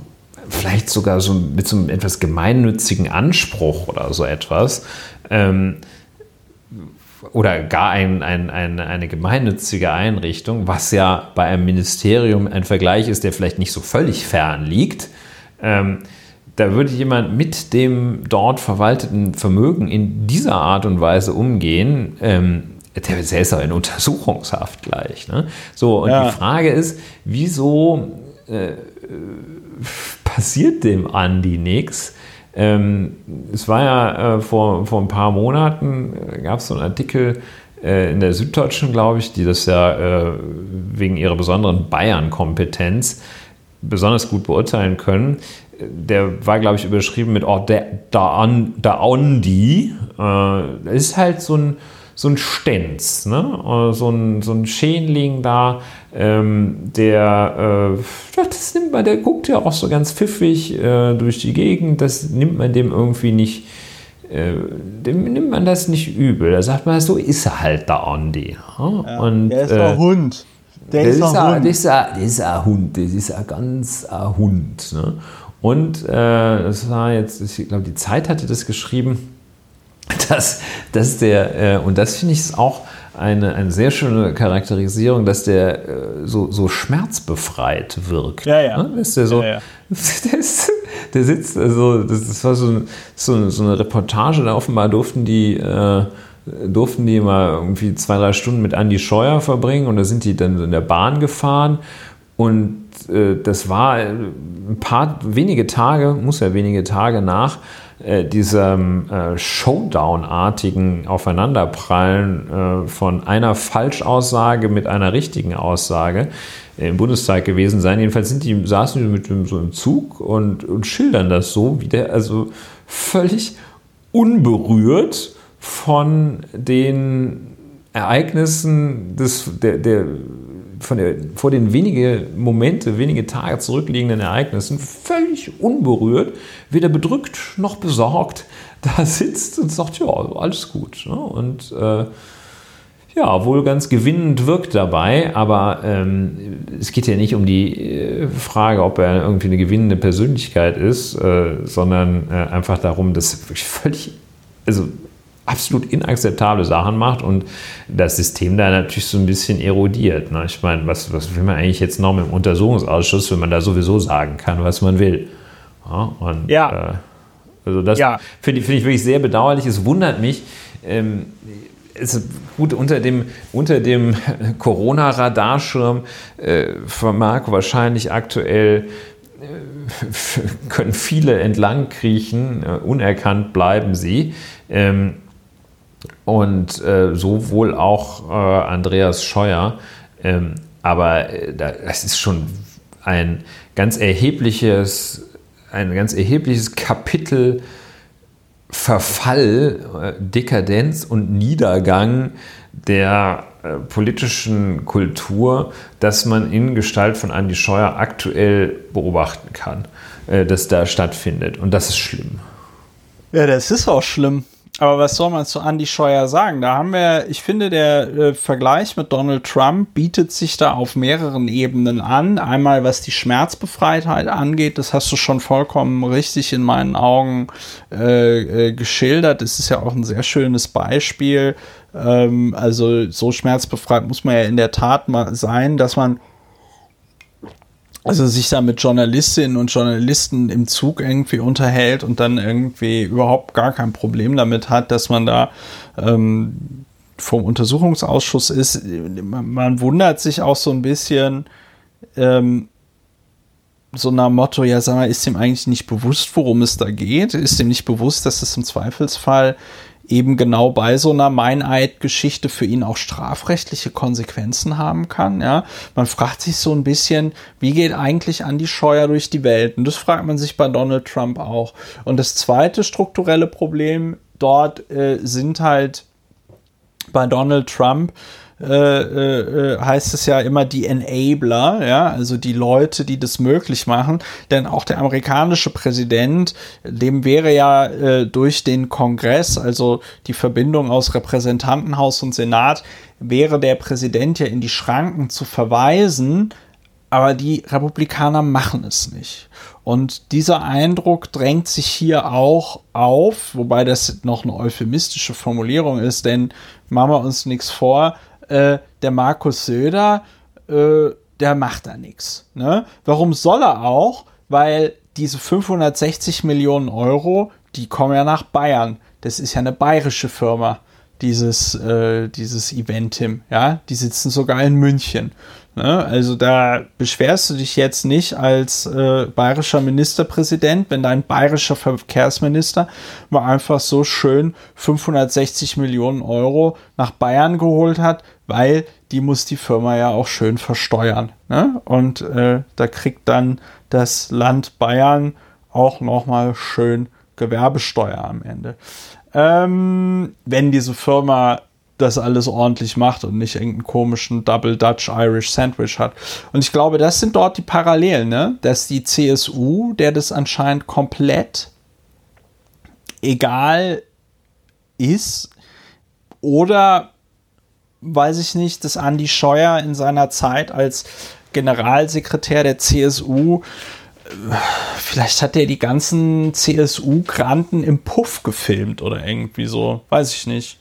vielleicht sogar so mit so einem etwas gemeinnützigen Anspruch oder so etwas ähm, oder gar ein, ein, ein, eine gemeinnützige Einrichtung, was ja bei einem Ministerium ein Vergleich ist, der vielleicht nicht so völlig fern liegt. Ähm, da würde jemand mit dem dort verwalteten Vermögen in dieser Art und Weise umgehen, ähm, der ist auch in Untersuchungshaft gleich. Ne? So, und ja. die Frage ist, wieso äh, passiert dem Andi nichts? Ähm, es war ja äh, vor, vor ein paar Monaten, äh, gab es so einen Artikel äh, in der Süddeutschen, glaube ich, die das ja äh, wegen ihrer besonderen Bayern-Kompetenz besonders gut beurteilen können. Der war, glaube ich, überschrieben mit oh, der, da, Ondi. Äh, das ist halt so ein so ein Stenz, ne? so, ein, so ein Schänling da, ähm, der, äh, das nimmt man, der guckt ja auch so ganz pfiffig äh, durch die Gegend, das nimmt man dem irgendwie nicht, äh, dem nimmt man das nicht übel. Da sagt man, so ist er halt der Andi. Ne? Ja, und, der ist ein Hund. Der, ist, ein Hund. Das ist ein, das ist ein Hund, das ist ein ganz ein Hund. Ne? Und äh, das war jetzt, ich glaube, die Zeit hatte das geschrieben, dass, dass der, äh, und das finde ich auch eine, eine sehr schöne Charakterisierung, dass der äh, so, so schmerzbefreit wirkt. Ja, ja. Ne? Ist der so, ja, ja. Der, ist, der, sitzt, also das, war so, so, so, eine Reportage, da offenbar durften die, äh, durften die mal irgendwie zwei, drei Stunden mit Andy Scheuer verbringen und da sind die dann in der Bahn gefahren und äh, das war ein paar wenige Tage, muss ja wenige Tage nach äh, diesem äh, Showdown-artigen Aufeinanderprallen äh, von einer Falschaussage mit einer richtigen Aussage im Bundestag gewesen sein. Jedenfalls sind die, saßen die mit so im Zug und, und schildern das so, wie der also völlig unberührt von den Ereignissen des, der, der von der, vor den wenige Momente, wenige Tage zurückliegenden Ereignissen völlig unberührt, weder bedrückt noch besorgt da sitzt und sagt, ja, alles gut. Ne? Und äh, ja, wohl ganz gewinnend wirkt dabei, aber ähm, es geht ja nicht um die äh, Frage, ob er irgendwie eine gewinnende Persönlichkeit ist, äh, sondern äh, einfach darum, dass wirklich völlig, also absolut inakzeptable Sachen macht und das System da natürlich so ein bisschen erodiert. Ne? Ich meine, was, was will man eigentlich jetzt noch mit dem Untersuchungsausschuss, wenn man da sowieso sagen kann, was man will? Ja, und, ja. Äh, also das ja. finde find ich wirklich sehr bedauerlich. Es wundert mich. Ähm, es gut unter dem, unter dem Corona-Radarschirm äh, vermag wahrscheinlich aktuell äh, können viele entlang kriechen, äh, unerkannt bleiben sie. Ähm, und äh, so wohl auch äh, Andreas Scheuer. Ähm, aber äh, das ist schon ein ganz erhebliches, ein ganz erhebliches Kapitel Verfall, äh, Dekadenz und Niedergang der äh, politischen Kultur, das man in Gestalt von Andi Scheuer aktuell beobachten kann, äh, das da stattfindet. Und das ist schlimm. Ja, das ist auch schlimm. Aber was soll man zu Andy Scheuer sagen? Da haben wir, ich finde, der äh, Vergleich mit Donald Trump bietet sich da auf mehreren Ebenen an. Einmal, was die Schmerzbefreitheit angeht, das hast du schon vollkommen richtig in meinen Augen äh, äh, geschildert. Es ist ja auch ein sehr schönes Beispiel. Ähm, also so schmerzbefreit muss man ja in der Tat mal sein, dass man also sich da mit Journalistinnen und Journalisten im Zug irgendwie unterhält und dann irgendwie überhaupt gar kein Problem damit hat, dass man da ähm, vom Untersuchungsausschuss ist. Man, wundert sich auch so ein bisschen, ähm, so nach Motto, ja, sag mal, ist dem eigentlich nicht bewusst, worum es da geht? Ist dem nicht bewusst, dass es im Zweifelsfall eben genau bei so einer Meineid-Geschichte für ihn auch strafrechtliche Konsequenzen haben kann. Ja, man fragt sich so ein bisschen, wie geht eigentlich Andy Scheuer durch die Welt? Und das fragt man sich bei Donald Trump auch. Und das zweite strukturelle Problem dort äh, sind halt bei Donald Trump äh, äh, heißt es ja immer die Enabler, ja, also die Leute, die das möglich machen. Denn auch der amerikanische Präsident, dem wäre ja äh, durch den Kongress, also die Verbindung aus Repräsentantenhaus und Senat, wäre der Präsident ja in die Schranken zu verweisen, aber die Republikaner machen es nicht. Und dieser Eindruck drängt sich hier auch auf, wobei das noch eine euphemistische Formulierung ist, denn machen wir uns nichts vor, äh, der Markus Söder, äh, der macht da nichts. Ne? Warum soll er auch? Weil diese 560 Millionen Euro, die kommen ja nach Bayern. Das ist ja eine bayerische Firma, dieses, äh, dieses Eventim. Ja, die sitzen sogar in München. Ne? Also da beschwerst du dich jetzt nicht als äh, bayerischer Ministerpräsident, wenn dein bayerischer Verkehrsminister mal einfach so schön 560 Millionen Euro nach Bayern geholt hat, weil die muss die Firma ja auch schön versteuern. Ne? Und äh, da kriegt dann das Land Bayern auch nochmal schön Gewerbesteuer am Ende. Ähm, wenn diese Firma das alles ordentlich macht und nicht irgendeinen komischen Double Dutch Irish Sandwich hat. Und ich glaube, das sind dort die Parallelen, ne? dass die CSU, der das anscheinend komplett egal ist, oder weiß ich nicht, dass Andy Scheuer in seiner Zeit als Generalsekretär der CSU vielleicht hat er die ganzen CSU-Granten im Puff gefilmt oder irgendwie so. Weiß ich nicht.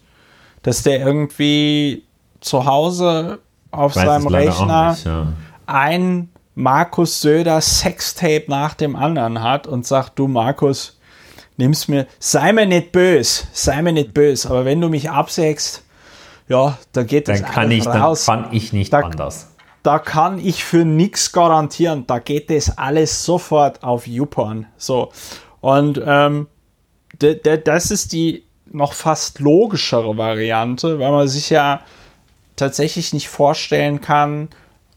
Dass der irgendwie zu Hause auf seinem Rechner nicht, ja. ein Markus Söder Sextape nach dem anderen hat und sagt, du Markus, nimm's mir, sei mir nicht böse, sei mir nicht böse, aber wenn du mich absägst, ja, da geht dann das kann ich, raus. Dann kann ich nicht da, anders. Da kann ich für nichts garantieren, da geht das alles sofort auf YouPorn. So. Und ähm, das ist die noch fast logischere Variante, weil man sich ja tatsächlich nicht vorstellen kann,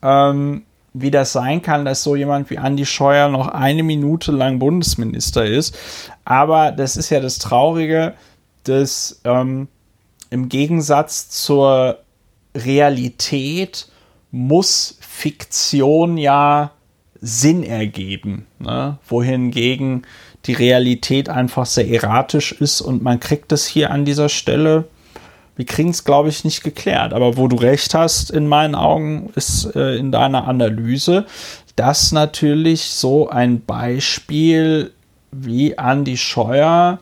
ähm, wie das sein kann, dass so jemand wie Andy Scheuer noch eine Minute lang Bundesminister ist. Aber das ist ja das Traurige, dass ähm, im Gegensatz zur Realität muss Fiktion ja Sinn ergeben, ne? wohingegen die Realität einfach sehr erratisch ist und man kriegt es hier an dieser Stelle wir kriegen es, glaube ich, nicht geklärt. Aber wo du recht hast, in meinen Augen, ist äh, in deiner Analyse, dass natürlich so ein Beispiel wie Andy Scheuer,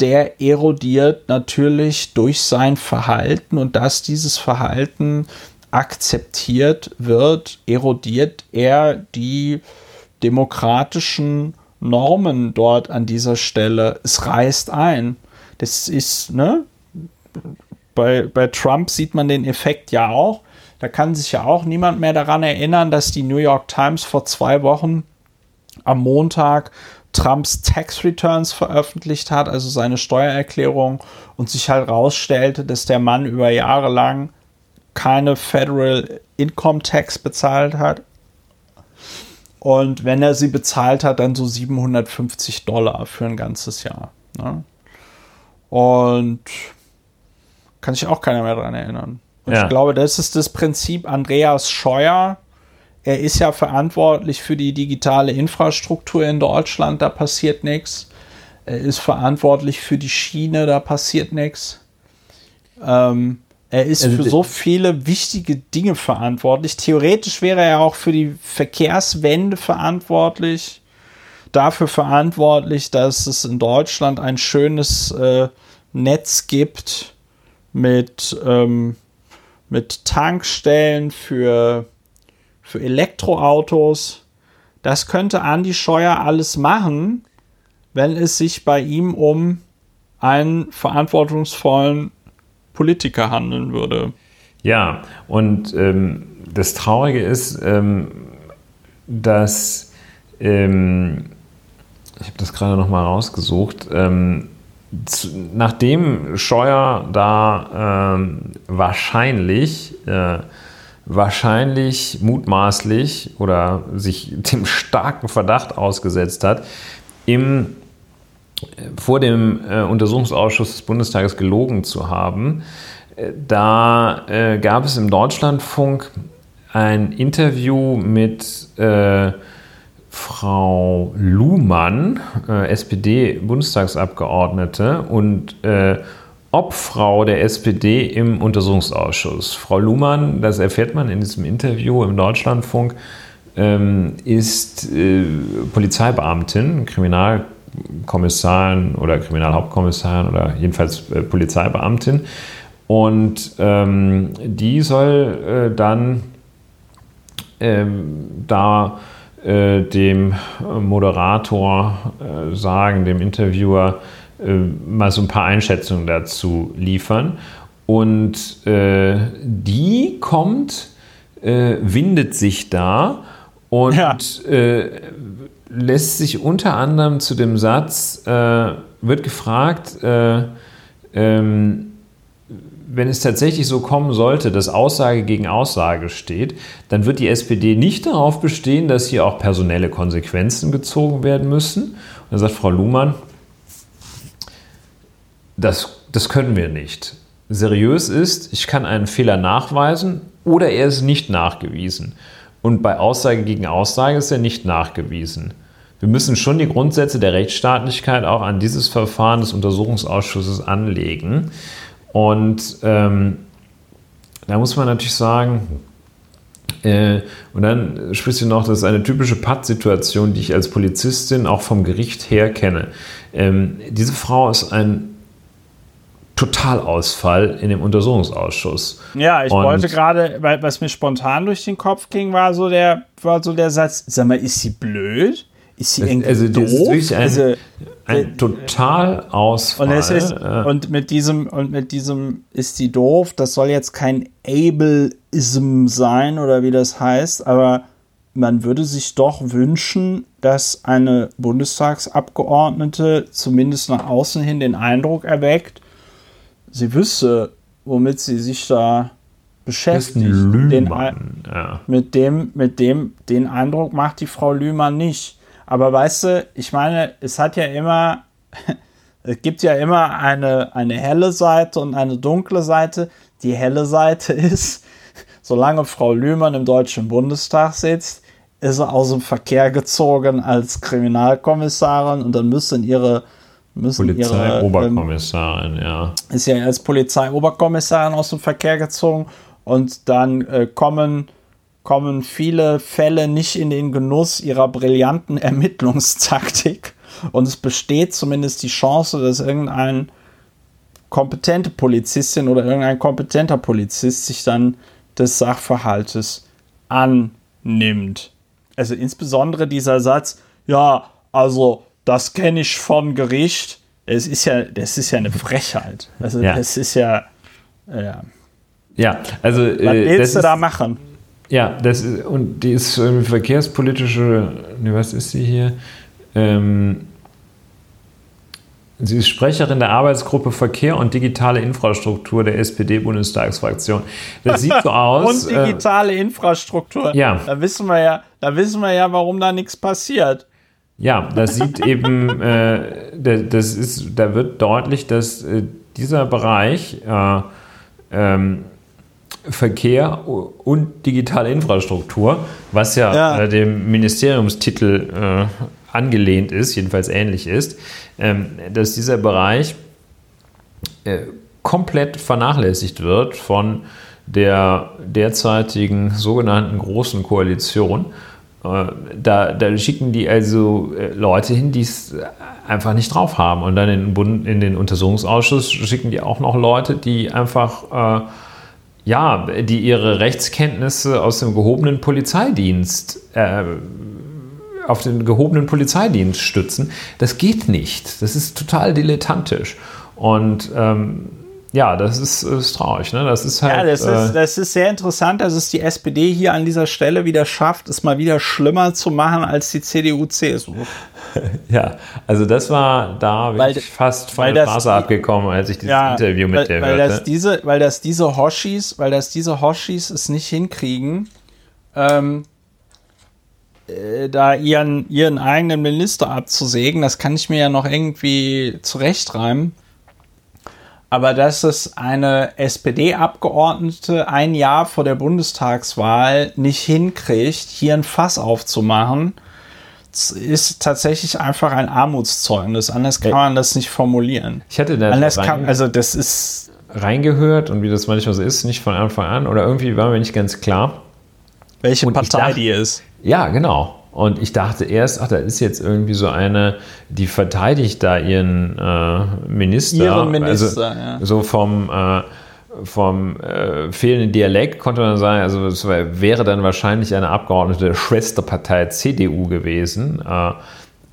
der erodiert natürlich durch sein Verhalten und dass dieses Verhalten akzeptiert wird, erodiert er die demokratischen Normen dort an dieser Stelle. Es reißt ein. Das ist, ne, bei, bei Trump sieht man den Effekt ja auch. Da kann sich ja auch niemand mehr daran erinnern, dass die New York Times vor zwei Wochen am Montag Trumps Tax Returns veröffentlicht hat, also seine Steuererklärung, und sich halt rausstellte, dass der Mann über Jahre lang keine Federal Income Tax bezahlt hat. Und wenn er sie bezahlt hat, dann so 750 Dollar für ein ganzes Jahr. Ne? Und kann sich auch keiner mehr daran erinnern. Und ja. ich glaube, das ist das Prinzip Andreas Scheuer. Er ist ja verantwortlich für die digitale Infrastruktur in Deutschland, da passiert nichts. Er ist verantwortlich für die Schiene, da passiert nichts. Ähm, er ist also für so viele wichtige Dinge verantwortlich. Theoretisch wäre er auch für die Verkehrswende verantwortlich. Dafür verantwortlich, dass es in Deutschland ein schönes äh, Netz gibt, mit, ähm, mit Tankstellen für, für Elektroautos. Das könnte Andy Scheuer alles machen, wenn es sich bei ihm um einen verantwortungsvollen Politiker handeln würde. Ja, und ähm, das Traurige ist, ähm, dass ähm, ich habe das gerade noch mal rausgesucht. Ähm, nachdem Scheuer da ähm, wahrscheinlich, äh, wahrscheinlich mutmaßlich oder sich dem starken Verdacht ausgesetzt hat, im, vor dem äh, Untersuchungsausschuss des Bundestages gelogen zu haben, äh, da äh, gab es im Deutschlandfunk ein Interview mit äh, Frau Luhmann, äh, SPD-Bundestagsabgeordnete und äh, Obfrau der SPD im Untersuchungsausschuss. Frau Luhmann, das erfährt man in diesem Interview im Deutschlandfunk, ähm, ist Polizeibeamtin, Kriminalkommissarin oder Kriminalhauptkommissarin oder jedenfalls äh, Polizeibeamtin. Und ähm, die soll äh, dann ähm, da äh, dem Moderator äh, sagen, dem Interviewer, äh, mal so ein paar Einschätzungen dazu liefern. Und äh, die kommt, windet sich da und ja. Lässt sich unter anderem zu dem Satz, wird gefragt, ähm, wenn es tatsächlich so kommen sollte, dass Aussage gegen Aussage steht, dann wird die SPD nicht darauf bestehen, dass hier auch personelle Konsequenzen gezogen werden müssen. Und dann sagt Frau Luhmann, das, das können wir nicht. Seriös ist, ich kann einen Fehler nachweisen oder er ist nicht nachgewiesen. Und bei Aussage gegen Aussage ist er nicht nachgewiesen. Wir müssen schon die Grundsätze der Rechtsstaatlichkeit auch an dieses Verfahren des Untersuchungsausschusses anlegen. Und ähm, da muss man natürlich sagen, Äh, und dann sprichst du noch, das ist eine typische Pattsituation, die ich als Polizistin auch vom Gericht her kenne. Ähm, diese Frau ist ein Totalausfall in dem Untersuchungsausschuss. Ja, ich und wollte gerade, weil was mir spontan durch den Kopf ging, war so der, war so der Satz, sag mal, ist sie blöd? Ist sie irgendwie also, doof? Ein, also, ein äh, Totalausfall. Und, ist, und mit diesem, und mit diesem ist sie doof, das soll jetzt kein Ableism sein oder wie das heißt, aber man würde sich doch wünschen, dass eine Bundestagsabgeordnete zumindest nach außen hin den Eindruck erweckt, sie wüsste, womit sie sich da beschäftigt. Den, ja. Mit dem, mit dem, den Eindruck macht die Frau Lühmann nicht. Aber weißt du, ich meine, es hat ja immer, es gibt ja immer eine, eine helle Seite und eine dunkle Seite. Die helle Seite ist, solange Frau Lühmann im Deutschen Bundestag sitzt, ist er aus dem Verkehr gezogen als Kriminalkommissarin und dann müssen ihre müssen Polizeioberkommissarin, ähm, ja. Ist ja als Polizeioberkommissarin aus dem Verkehr gezogen und dann äh, kommen, kommen viele Fälle nicht in den Genuss ihrer brillanten Ermittlungstaktik und es besteht zumindest die Chance, dass irgendein kompetente Polizistin oder irgendein kompetenter Polizist sich dann des Sachverhaltes annimmt. Also insbesondere dieser Satz, ja, also das kenne ich vom Gericht. Es ist ja, das ist ja eine Frechheit. Also ja. das ist ja, ja. Ja, also was äh, willst du da machen? Ja, das ist, und die ist irgendwie verkehrspolitische, ne, was ist sie hier? Ähm, sie ist Sprecherin der Arbeitsgruppe Verkehr und digitale Infrastruktur der SPD-Bundestagsfraktion. Das sieht so aus. und digitale äh, Infrastruktur. Ja. Da wissen wir ja, da wissen wir ja, warum da nichts passiert. Ja, das sieht eben, äh, das ist, da wird deutlich, dass äh, dieser Bereich äh, ähm, Verkehr und digitale Infrastruktur, was ja, ja. Äh, dem Ministeriumstitel äh, angelehnt ist, jedenfalls ähnlich ist, ähm, dass dieser Bereich äh, komplett vernachlässigt wird von der derzeitigen sogenannten Großen Koalition äh, da, da, schicken die also äh, Leute hin, die es einfach nicht drauf haben. Und dann in den, Bund, in den Untersuchungsausschuss schicken die auch noch Leute, die einfach, äh, ja, die ihre Rechtskenntnisse aus dem gehobenen Polizeidienst, äh, auf den gehobenen Polizeidienst stützen. Das geht nicht. Das ist total dilettantisch. Und ähm, ja, das ist, ist traurig. Ne? Das ist halt. Ja, das, äh, ist, das ist sehr interessant, dass es die SPD hier an dieser Stelle wieder schafft, es mal wieder schlimmer zu machen als die CDU-CSU. ja, also das war da weil, ich fast von der Straße abgekommen, als ich dieses ja, Interview mit weil, der weil hörte. Das diese, weil das diese Hoshis, weil das diese Hoshis es nicht hinkriegen, ähm, äh, da ihren, ihren eigenen Minister abzusägen, das kann ich mir ja noch irgendwie zurechtreimen aber dass es eine SPD-Abgeordnete ein Jahr vor der Bundestagswahl nicht hinkriegt, hier ein Fass aufzumachen, ist tatsächlich einfach ein Armutszeugnis. Anders kann man das nicht formulieren. Ich hatte da Anders kann, also das ist reingehört und wie das manchmal so ist, nicht von Anfang an oder irgendwie war mir nicht ganz klar, welche und Partei dachte, die ist. Ja, genau. Und ich dachte erst, ach, da ist jetzt irgendwie so eine, die verteidigt da ihren äh, Minister. Ihren Minister, also, ja. So vom, äh, vom äh, fehlenden Dialekt konnte man sagen, also es wäre dann wahrscheinlich eine Abgeordnete der Schwesterpartei CDU gewesen. Äh,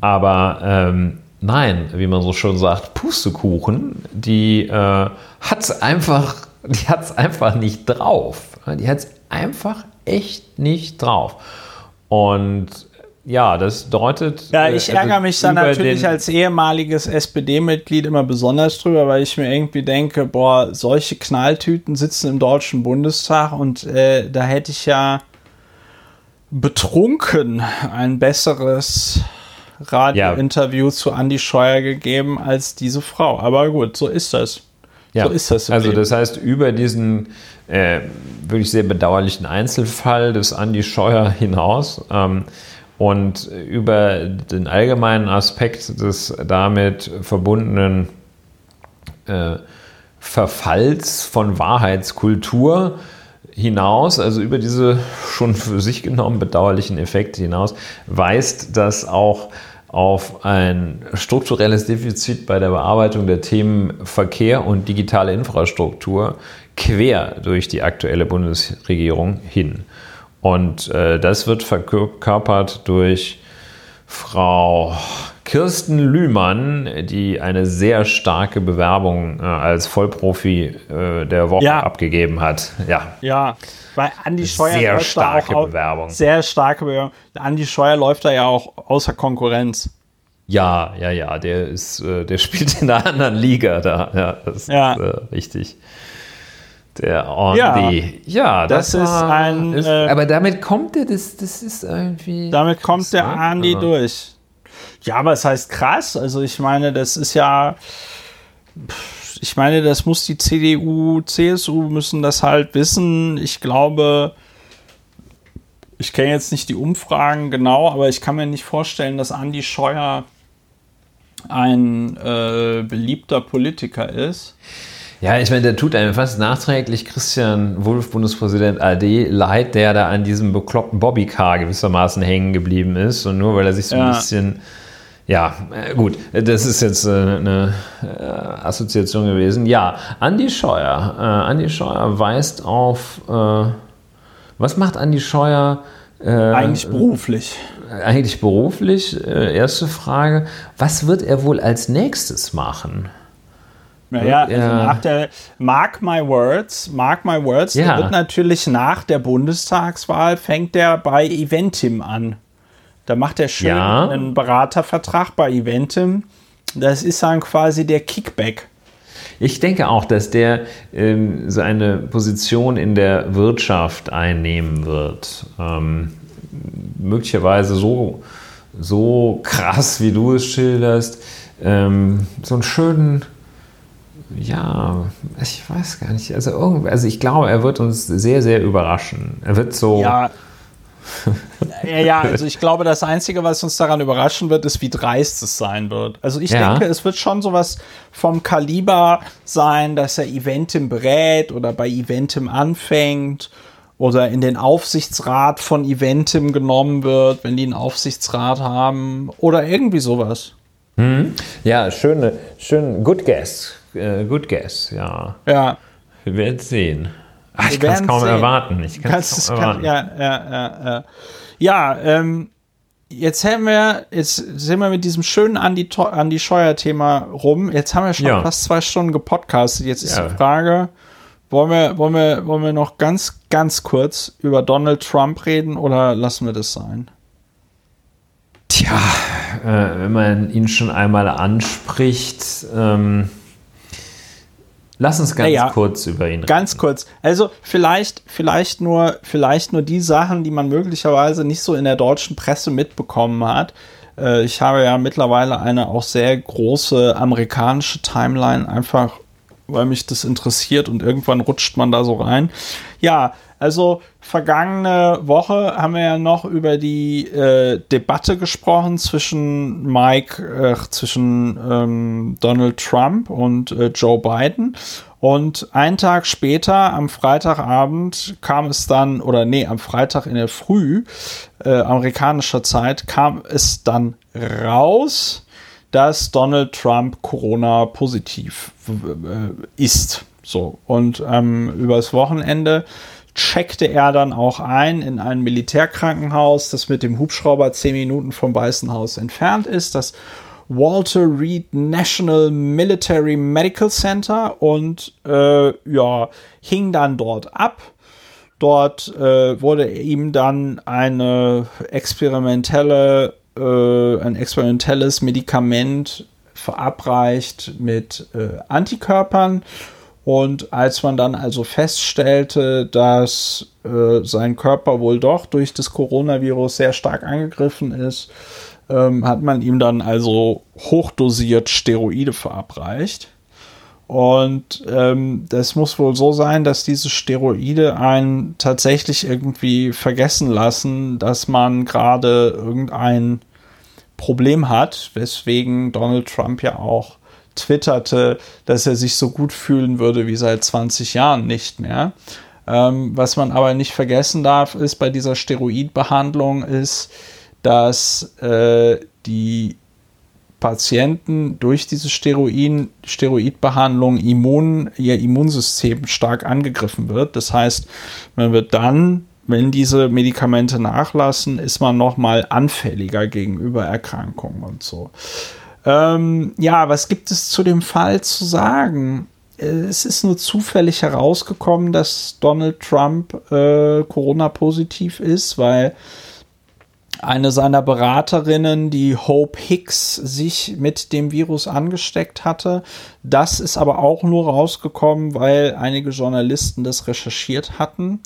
aber ähm, nein, wie man so schon sagt, Pustekuchen, die äh, hat es einfach, die hat es einfach nicht drauf. Die hat es einfach echt nicht drauf. Und ja, das deutet. Ja, ich äh, ärgere also mich dann natürlich als ehemaliges SPD-Mitglied immer besonders drüber, weil ich mir irgendwie denke, boah, solche Knalltüten sitzen im Deutschen Bundestag und äh, da hätte ich ja betrunken ein besseres Radiointerview ja. zu Andy Scheuer gegeben als diese Frau. Aber gut, so ist das. Ja. So ist das. Also, Leben. das heißt, über diesen äh, wirklich sehr bedauerlichen Einzelfall des Andy Scheuer hinaus. Ähm, und über den allgemeinen Aspekt des damit verbundenen äh, Verfalls von Wahrheitskultur hinaus, also über diese schon für sich genommen bedauerlichen Effekte hinaus, weist das auch auf ein strukturelles Defizit bei der Bearbeitung der Themen Verkehr und digitale Infrastruktur quer durch die aktuelle Bundesregierung hin. Und äh, das wird verkörpert durch Frau Kirsten Lühmann, die eine sehr starke Bewerbung äh, als Vollprofi äh, der Woche ja. abgegeben hat. Ja. Ja, weil Andi Scheuer sehr starke auch Bewerbung. Sehr starke Bewerbung. Andi Scheuer läuft da ja auch außer Konkurrenz. Ja, ja, ja, der ist, äh, der spielt in einer anderen Liga da. Ja, das ja. ist äh, richtig. Der Andy. Ja, ja das, das ist ein. Ist, äh, aber damit kommt er, das, das ist irgendwie. Damit kommt der Andy ja. durch. Ja, aber es heißt krass. Also ich meine, das ist ja. Ich meine, das muss die CDU, CSU müssen das halt wissen. Ich glaube, ich kenne jetzt nicht die Umfragen genau, aber ich kann mir nicht vorstellen, dass Andi Scheuer ein äh, beliebter Politiker ist. Ja, ich meine, der tut einem fast nachträglich Christian Wulff, Bundespräsident AD, leid, der da an diesem bekloppten Bobbycar gewissermaßen hängen geblieben ist. Und nur weil er sich so ja. ein bisschen ja, äh, gut, das ist jetzt äh, eine äh, Assoziation gewesen. Ja, Andi Scheuer. Andi Scheuer weist auf. Was macht Andi Scheuer? Eigentlich beruflich. Eigentlich beruflich. erste Frage. Was wird er wohl als nächstes machen? Naja, also nach der Mark my words, mark my words, ja. der wird natürlich nach der Bundestagswahl fängt der bei Eventim an. Da macht er schön ja. einen Beratervertrag bei Eventim. Das ist dann quasi der Kickback. Ich denke auch, dass der ähm, seine Position in der Wirtschaft einnehmen wird. Ähm, möglicherweise so, so krass, wie du es schilderst. Ähm, so einen schönen, ja, ich weiß gar nicht. Also, irgendwie, also ich glaube, er wird uns sehr, sehr überraschen. Er wird so. Ja, ja, ja, also ich glaube, das Einzige, was uns daran überraschen wird, ist, wie dreist es sein wird. Also ich ja. denke, es wird schon sowas vom Kaliber sein, dass er Eventim berät oder bei Eventim anfängt oder in den Aufsichtsrat von Eventim genommen wird, wenn die einen Aufsichtsrat haben oder irgendwie sowas. Mhm. Ja, schöne, schön, good guess, uh, good guess, ja. Ja. Wir werden sehen. Ach, ich kann es kaum sehen. erwarten. Ich kann es kaum erwarten. ja, ja, ja, ja. Ja, ähm, jetzt haben wir, jetzt sind wir mit diesem schönen Andi, Andi Scheuer-Thema rum. Jetzt haben wir schon ja. fast zwei Stunden gepodcastet. Jetzt ist ja. die Frage, wollen wir, wollen, wir, wollen wir noch ganz, ganz kurz über Donald Trump reden oder lassen wir das sein? Tja, äh, wenn man ihn schon einmal anspricht, ähm, Lass uns ganz ja, kurz über ihn reden. Ganz kurz. Also vielleicht, vielleicht nur, vielleicht nur die Sachen, die man möglicherweise nicht so in der deutschen Presse mitbekommen hat. Äh, ich habe ja mittlerweile eine auch sehr große amerikanische Timeline, einfach weil mich das interessiert und irgendwann rutscht man da so rein. Ja, also vergangene Woche haben wir ja noch über die äh, Debatte gesprochen zwischen Mike, äh, zwischen ähm, Donald Trump und äh, Joe Biden. Und einen Tag später, am Freitagabend, kam es dann, oder nee, am Freitag in der Früh äh, amerikanischer Zeit, kam es dann raus, dass Donald Trump Corona positiv äh, ist. So. Und ähm, übers Wochenende checkte er dann auch ein in ein Militärkrankenhaus, das mit dem Hubschrauber zehn Minuten vom Weißen Haus entfernt ist, das Walter Reed National Military Medical Center und äh, ja, hing dann dort ab. Dort äh, wurde ihm dann eine experimentelle, äh, ein experimentelles Medikament verabreicht mit äh, Antikörpern und als man dann also feststellte, dass äh, sein Körper wohl doch durch das Coronavirus sehr stark angegriffen ist, ähm, hat man ihm dann also hochdosiert Steroide verabreicht. Und ähm, das muss wohl so sein, dass diese Steroide einen tatsächlich irgendwie vergessen lassen, dass man gerade irgendein Problem hat, weswegen Donald Trump ja auch twitterte, dass er sich so gut fühlen würde wie seit 20 Jahren nicht mehr. Ähm, was man aber nicht vergessen darf, ist bei dieser Steroidbehandlung, ist, dass äh, die Patienten durch diese Steroid, Steroidbehandlung Immun, ihr Immunsystem stark angegriffen wird. Das heißt, man wird dann, wenn diese Medikamente nachlassen, ist man noch mal anfälliger gegenüber Erkrankungen und so. Ähm, ja, was gibt es zu dem Fall zu sagen? Es ist nur zufällig herausgekommen, dass Donald Trump äh, Corona-positiv ist, weil eine seiner Beraterinnen, die Hope Hicks, sich mit dem Virus angesteckt hatte. Das ist aber auch nur rausgekommen, weil einige Journalisten das recherchiert hatten.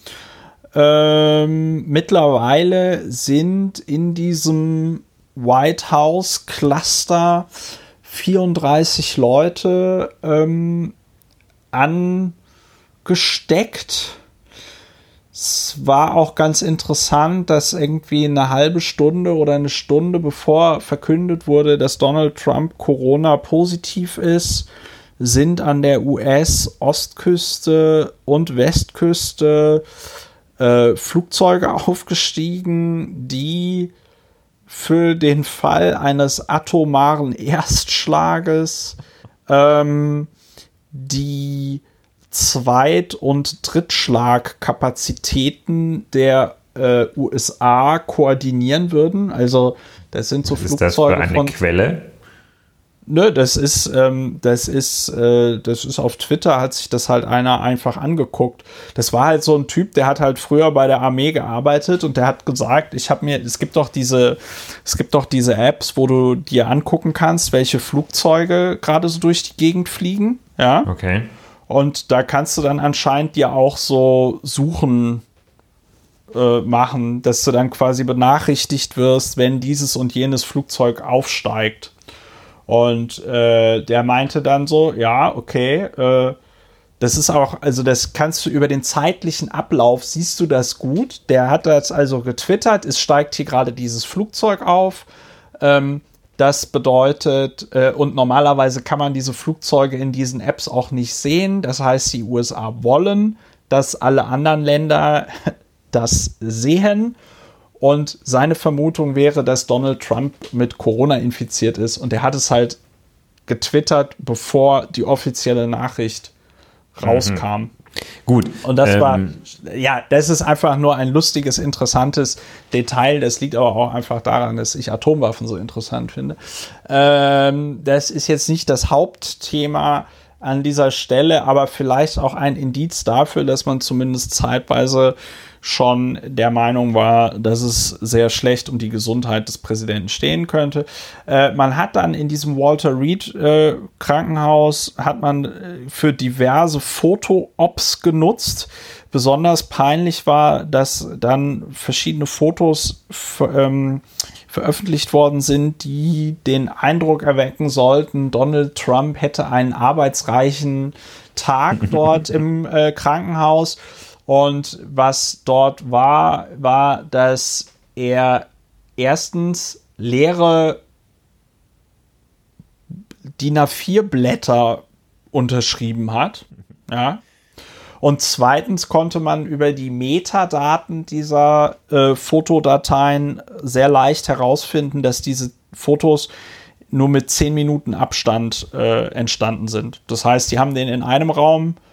Ähm, mittlerweile sind in diesem White House Cluster 34 Leute ähm, angesteckt. Es war auch ganz interessant, dass irgendwie eine halbe Stunde oder eine Stunde bevor verkündet wurde, dass Donald Trump Corona positiv ist, sind an der US-Ostküste und Westküste äh, Flugzeuge aufgestiegen, die für den Fall eines atomaren Erstschlages ähm, die Zweit- und Drittschlagkapazitäten der äh, USA koordinieren würden. Also das sind so Was Flugzeuge ist das für eine von Quelle? Nö, das ist, ähm, das ist, äh, das ist auf Twitter hat sich das halt einer einfach angeguckt. Das war halt so ein Typ, der hat halt früher bei der Armee gearbeitet und der hat gesagt, ich habe mir, es gibt doch diese, es gibt doch diese Apps, wo du dir angucken kannst, welche Flugzeuge gerade so durch die Gegend fliegen. Ja. Okay. Und da kannst du dann anscheinend dir auch so Suchen äh, machen, dass du dann quasi benachrichtigt wirst, wenn dieses und jenes Flugzeug aufsteigt. Und äh, der meinte dann so, ja, okay, äh, das ist auch, also das kannst du über den zeitlichen Ablauf, siehst du das gut. Der hat das also getwittert, es steigt hier gerade dieses Flugzeug auf. Ähm, das bedeutet, äh, und normalerweise kann man diese Flugzeuge in diesen Apps auch nicht sehen. Das heißt, die USA wollen, dass alle anderen Länder das sehen. Und seine Vermutung wäre, dass Donald Trump mit Corona infiziert ist. Und er hat es halt getwittert, bevor die offizielle Nachricht rauskam. Mhm. Gut. Und das ähm, war, ja, das ist einfach nur ein lustiges, interessantes Detail. Das liegt aber auch einfach daran, dass ich Atomwaffen so interessant finde. Ähm, das ist jetzt nicht das Hauptthema an dieser Stelle, aber vielleicht auch ein Indiz dafür, dass man zumindest zeitweise schon der Meinung war, dass es sehr schlecht um die Gesundheit des Präsidenten stehen könnte. Äh, man hat dann in diesem Walter Reed äh, Krankenhaus hat man äh, für diverse Foto-Ops genutzt. Besonders peinlich war, dass dann verschiedene Fotos ähm, veröffentlicht worden sind, die den Eindruck erwecken sollten, Donald Trump hätte einen arbeitsreichen Tag dort im äh, Krankenhaus. Und was dort war, war, dass er erstens leere DIN A4-Blätter unterschrieben hat. Ja. Und zweitens konnte man über die Metadaten dieser äh, Fotodateien sehr leicht herausfinden, dass diese Fotos nur mit 10 Minuten Abstand äh, entstanden sind. Das heißt, die haben den in einem Raum äh,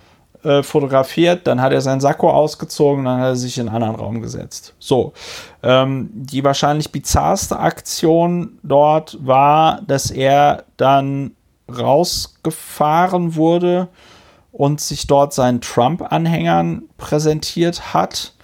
fotografiert, dann hat er seinen Sakko ausgezogen, dann hat er sich in einen anderen Raum gesetzt. So, ähm, die wahrscheinlich bizarrste Aktion dort war, dass er dann rausgefahren wurde und sich dort seinen Trump-Anhängern präsentiert hat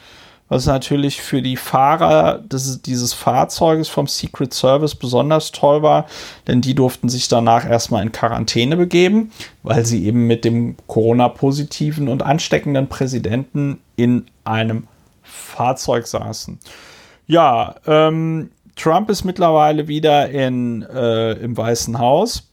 was natürlich für die Fahrer des, dieses Fahrzeuges vom Secret Service besonders toll war, denn die durften sich danach erstmal in Quarantäne begeben, weil sie eben mit dem Corona-positiven und ansteckenden Präsidenten in einem Fahrzeug saßen. Ja, ähm, Trump ist mittlerweile wieder in, äh, im Weißen Haus.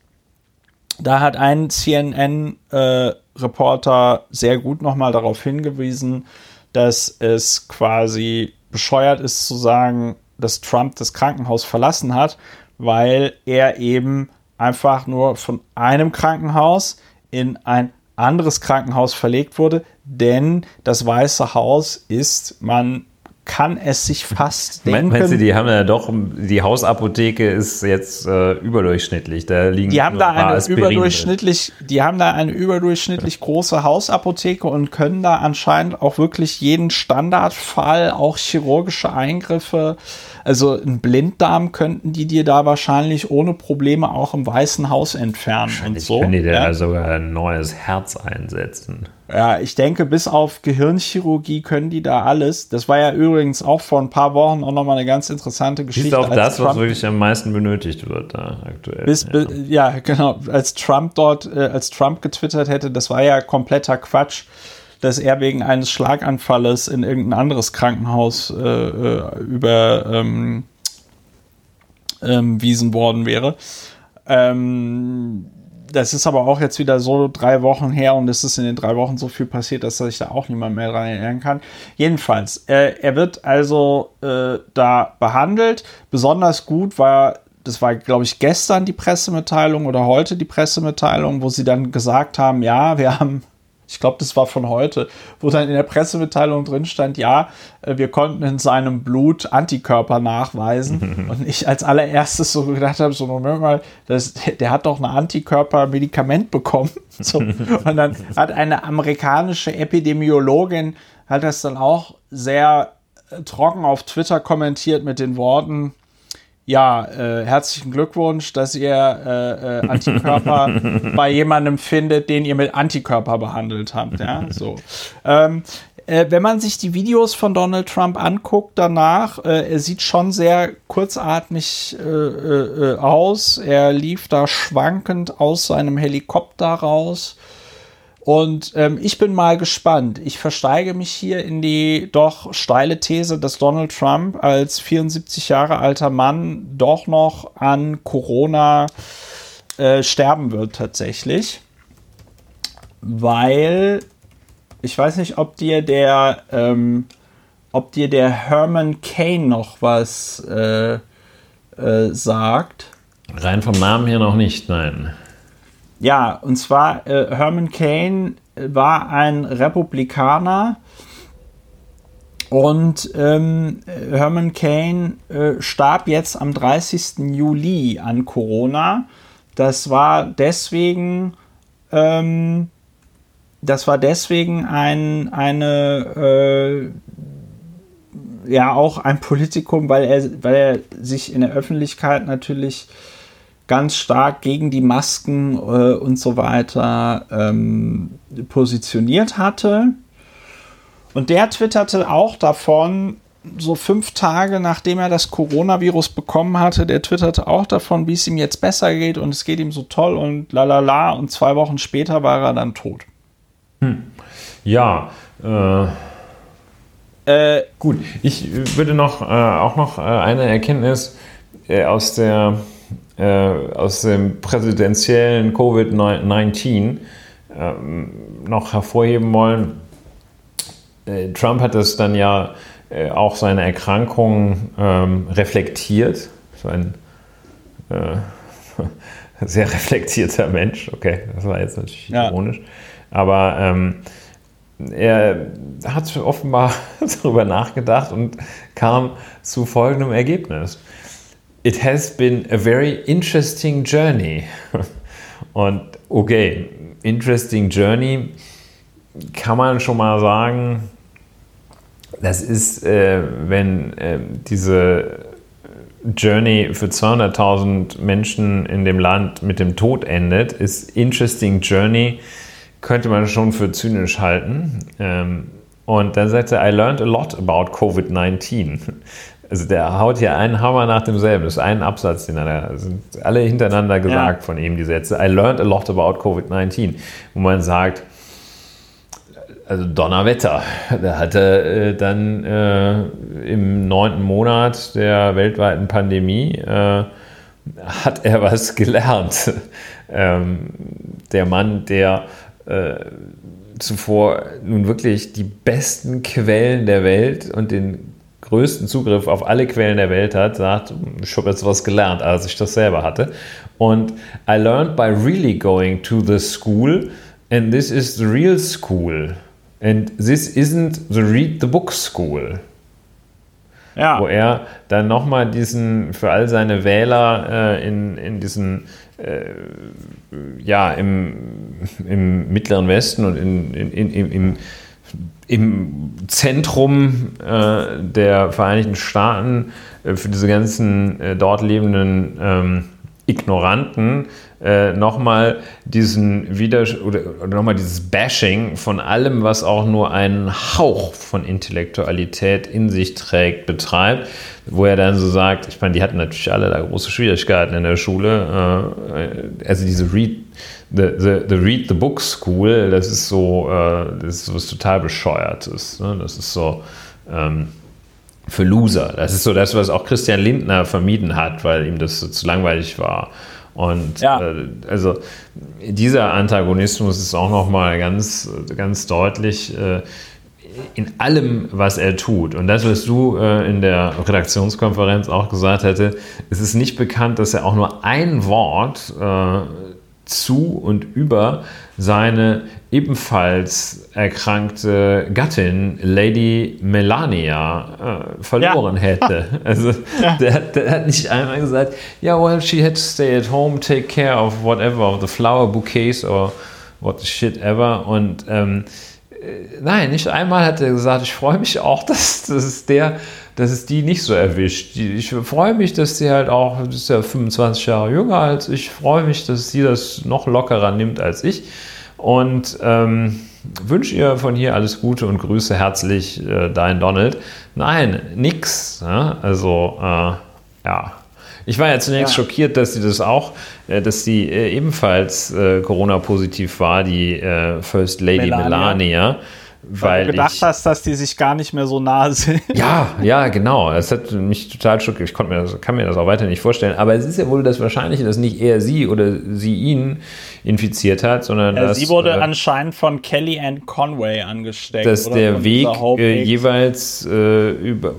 Da hat ein CNN-Reporter äh, sehr gut nochmal darauf hingewiesen, dass es quasi bescheuert ist zu sagen, dass Trump das Krankenhaus verlassen hat, weil er eben einfach nur von einem Krankenhaus in ein anderes Krankenhaus verlegt wurde, denn das Weiße Haus ist, man kann es sich fast denken. Meinst du, die haben ja doch, die Hausapotheke ist jetzt äh, überdurchschnittlich. Da liegen die haben da eine überdurchschnittlich, die haben da eine überdurchschnittlich große Hausapotheke und können da anscheinend auch wirklich jeden Standardfall, auch chirurgische Eingriffe also ein Blinddarm könnten die dir da wahrscheinlich ohne Probleme auch im Weißen Haus entfernen und so. Können die dir ja? sogar ein neues Herz einsetzen? Ja, ich denke, bis auf Gehirnchirurgie können die da alles. Das war ja übrigens auch vor ein paar Wochen auch nochmal eine ganz interessante Geschichte. Ist auch das, Trump, was wirklich am meisten benötigt wird da aktuell. Bis, ja. ja. genau. Als Trump dort, äh, als Trump getwittert hätte, das war ja kompletter Quatsch dass er wegen eines Schlaganfalles in irgendein anderes Krankenhaus äh, äh über ähm, ähm, wiesen worden wäre. Ähm, das ist aber auch jetzt wieder so drei Wochen her und es ist in den drei Wochen so viel passiert, dass sich da auch niemand mehr dran erinnern kann. Jedenfalls, äh, er wird also äh, da behandelt. Besonders gut war, das war, glaube ich, gestern die Pressemitteilung oder heute die Pressemitteilung, wo sie dann gesagt haben, ja, wir haben ich glaube, das war von heute, wo dann in der Pressemitteilung drin stand, ja, äh, wir konnten in seinem Blut Antikörper nachweisen. Und ich als allererstes so gedacht habe, so Moment mal, das, der hat doch ein Antikörper-Medikament bekommen. So. Und dann hat eine amerikanische Epidemiologin, hat das dann auch sehr äh, trocken auf Twitter kommentiert mit den Worten, ja, äh, herzlichen Glückwunsch, dass ihr äh, äh, Antikörper bei jemandem findet, den ihr mit Antikörper behandelt habt. Ja, so. Ähm, äh, wenn man sich die Videos von Donald Trump anguckt danach, äh, er sieht schon sehr kurzatmig äh, aus. Er lief da schwankend aus seinem Helikopter raus. Und ähm, ich bin mal gespannt. Ich versteige mich hier in die doch steile These, dass Donald Trump als 74 Jahre alter Mann doch noch an Corona äh, sterben wird tatsächlich. Weil ich weiß nicht, ob dir der, ähm, ob dir der Herman Kane noch was äh, äh, sagt. Rein vom Namen her noch nicht, nein. Ja, und zwar äh, Herman Cain war ein Republikaner und ähm, Herman Cain äh, starb jetzt am 30. Juli an Corona. Das war deswegen, ähm, das war deswegen ein, eine, äh, ja, auch ein Politikum, weil er, weil er sich in der Öffentlichkeit natürlich ganz stark gegen die Masken äh, und so weiter ähm, positioniert hatte. Und der twitterte auch davon, so fünf Tage nachdem er das Coronavirus bekommen hatte, der twitterte auch davon, wie es ihm jetzt besser geht und es geht ihm so toll und lalala. Und zwei Wochen später war er dann tot. Hm. Ja, äh, äh, gut. Ich würde noch äh, auch noch äh, eine Erkenntnis äh, aus der äh, aus dem präsidentiellen Covid-19 äh, noch hervorheben wollen. Äh, Trump hat es dann ja äh, auch seine Erkrankung ähm, reflektiert. So ein sehr reflektierter Mensch. Okay, das war jetzt natürlich ja. ironisch. Aber ähm, er hat offenbar darüber nachgedacht und kam zu folgendem Ergebnis it has been a very interesting journey. Und okay, interesting journey kann man schon mal sagen, das ist, äh, wenn äh, diese Journey für 200.000 Menschen in dem Land mit dem Tod endet, ist interesting journey, könnte man schon für zynisch halten. Ähm, und dann sagte er, I learned a lot about COVID-19. Also der haut hier einen Hammer nach demselben. Das ist ein Absatz, den er da sind alle hintereinander gesagt ja. von ihm, die Sätze. I learned a lot about Covid-19. Wo man sagt, also Donnerwetter. Da hat er äh, dann äh, im neunten Monat der weltweiten Pandemie äh, hat er was gelernt. ähm, der Mann, der äh, zuvor nun wirklich die besten Quellen der Welt und den größten Zugriff auf alle Quellen der Welt hat, sagt, ich habe jetzt was gelernt, als ich das selber hatte. Und I learned by really going to the school and this is the real school. And this isn't the read the book school. Ja. Wo er dann nochmal diesen, für all seine Wähler äh, in, in diesen, äh, ja, im, im Mittleren Westen und in, in, in, im, im Zentrum äh, der Vereinigten Staaten äh, für diese ganzen äh, dort lebenden ähm, Ignoranten äh, nochmal diesen Wieder oder, oder nochmal dieses Bashing von allem, was auch nur einen Hauch von Intellektualität in sich trägt, betreibt, wo er dann so sagt, ich meine, die hatten natürlich alle da große Schwierigkeiten in der Schule, äh, also diese Read the, the, the Read the Book School, das ist so, äh, das ist was total bescheuertes. Ne? Das ist so ähm, für Loser. Das ist so das, was auch Christian Lindner vermieden hat, weil ihm das so zu langweilig war. Und ja. äh, also dieser Antagonismus ist auch nochmal ganz, ganz deutlich äh, in allem, was er tut. Und das, was du äh, in der Redaktionskonferenz auch gesagt hatte, es ist nicht bekannt, dass er auch nur ein Wort äh, zu und über seine ebenfalls erkrankte Gattin Lady Melania äh, verloren ja. hätte. Also ja. der, der, hat nicht einmal gesagt, ja, yeah, well, she had to stay at home, take care of whatever, of the flower bouquets or what the shit ever. Und ähm, äh, nein, nicht einmal hat er gesagt, ich freue mich auch, dass, dass es der dass es die nicht so erwischt. Ich freue mich, dass sie halt auch, das ist ja 25 Jahre jünger als ich, freue mich, dass sie das noch lockerer nimmt als ich und ähm, wünsche ihr von hier alles Gute und grüße herzlich äh, dein Donald. Nein, nix. Ja? Also, äh, ja. Ich war ja zunächst ja. schockiert, dass sie das auch, äh, dass sie äh, ebenfalls äh, Corona-positiv war, die äh, First Lady Melania. Melania weil du gedacht ich, hast, dass die sich gar nicht mehr so nah sind. Ja, ja, genau. Das hat mich total schockiert. Ich konnte mir das, kann mir das auch weiter nicht vorstellen. Aber es ist ja wohl das Wahrscheinliche, dass nicht er sie oder sie ihn infiziert hat, sondern ja, dass, sie wurde äh, anscheinend von Kelly Ann Conway angesteckt. Dass der Weg äh, jeweils äh, über,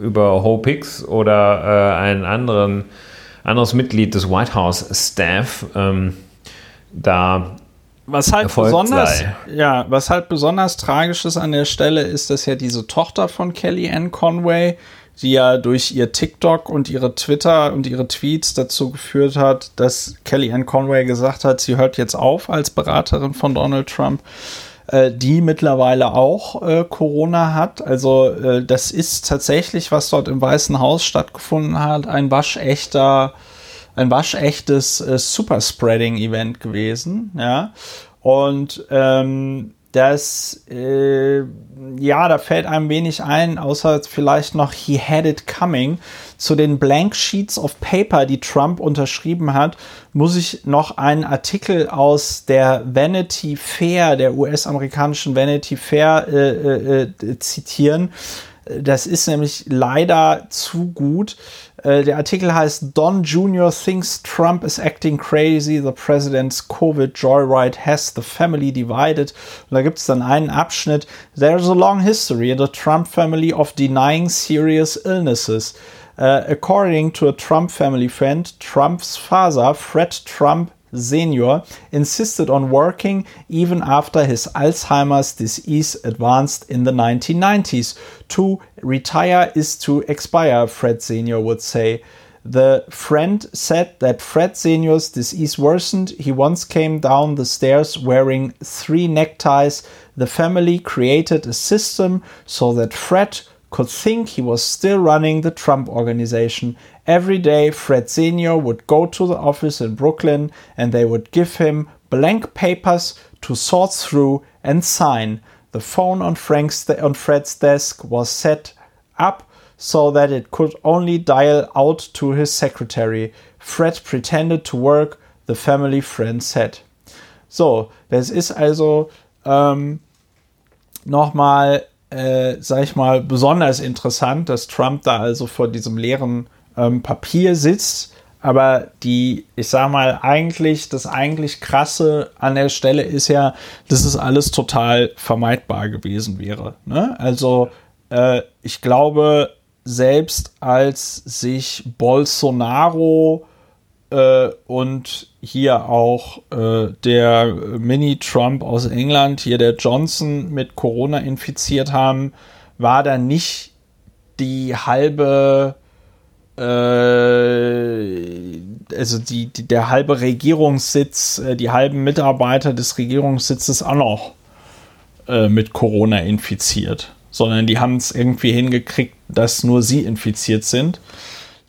über Hope Hicks oder äh, einen anderen anderes Mitglied des White House Staff ähm, da was halt besonders, sei. ja, was halt besonders tragisch ist an der Stelle, ist, dass ja diese Tochter von Kelly Ann Conway, die ja durch ihr TikTok und ihre Twitter und ihre Tweets dazu geführt hat, dass Kelly Ann Conway gesagt hat, sie hört jetzt auf als Beraterin von Donald Trump, äh, die mittlerweile auch äh, Corona hat. Also äh, das ist tatsächlich, was dort im Weißen Haus stattgefunden hat, ein waschechter ein waschechtes äh, Superspreading-Event gewesen, ja. Und ähm, das, äh, ja, da fällt einem wenig ein, außer vielleicht noch He Had It Coming. Zu den Blank Sheets of Paper, die Trump unterschrieben hat, muss ich noch einen Artikel aus der Vanity Fair, der US-amerikanischen Vanity Fair, äh, äh, äh zitieren. Das ist nämlich leider zu gut. Äh, der Artikel heißt Don Jr. thinks Trump is acting crazy. The president's Covid joyride has the family divided. Und da gibt es dann einen Abschnitt. There's a long history in the Trump family of denying serious illnesses. Uh, according to a Trump family friend, Trump's father, Fred Trump, Senior insisted on working even after his Alzheimer's disease advanced in the 1990s. To retire is to expire, Fred Senior would say. The friend said that Fred Senior's disease worsened. He once came down the stairs wearing three neckties. The family created a system so that Fred could think he was still running the Trump organization. Every day, Fred Sr. would go to the office in Brooklyn and they would give him blank papers to sort through and sign. The phone on, Frank's on Fred's desk was set up so that it could only dial out to his secretary. Fred pretended to work, the family friend said. So, das ist also ähm, nochmal äh, sag ich mal, besonders interessant, dass Trump da also vor diesem leeren ähm, Papier sitzt. Aber die, ich sag mal, eigentlich, das eigentlich krasse an der Stelle ist ja, dass es alles total vermeidbar gewesen wäre. Ne? Also, äh, ich glaube, selbst als sich Bolsonaro äh, und hier auch äh, der Mini-Trump aus England, hier der Johnson mit Corona infiziert haben, war da nicht die halbe äh, also die, die, der halbe Regierungssitz, äh, die halben Mitarbeiter des Regierungssitzes auch noch äh, mit Corona infiziert, sondern die haben es irgendwie hingekriegt, dass nur sie infiziert sind.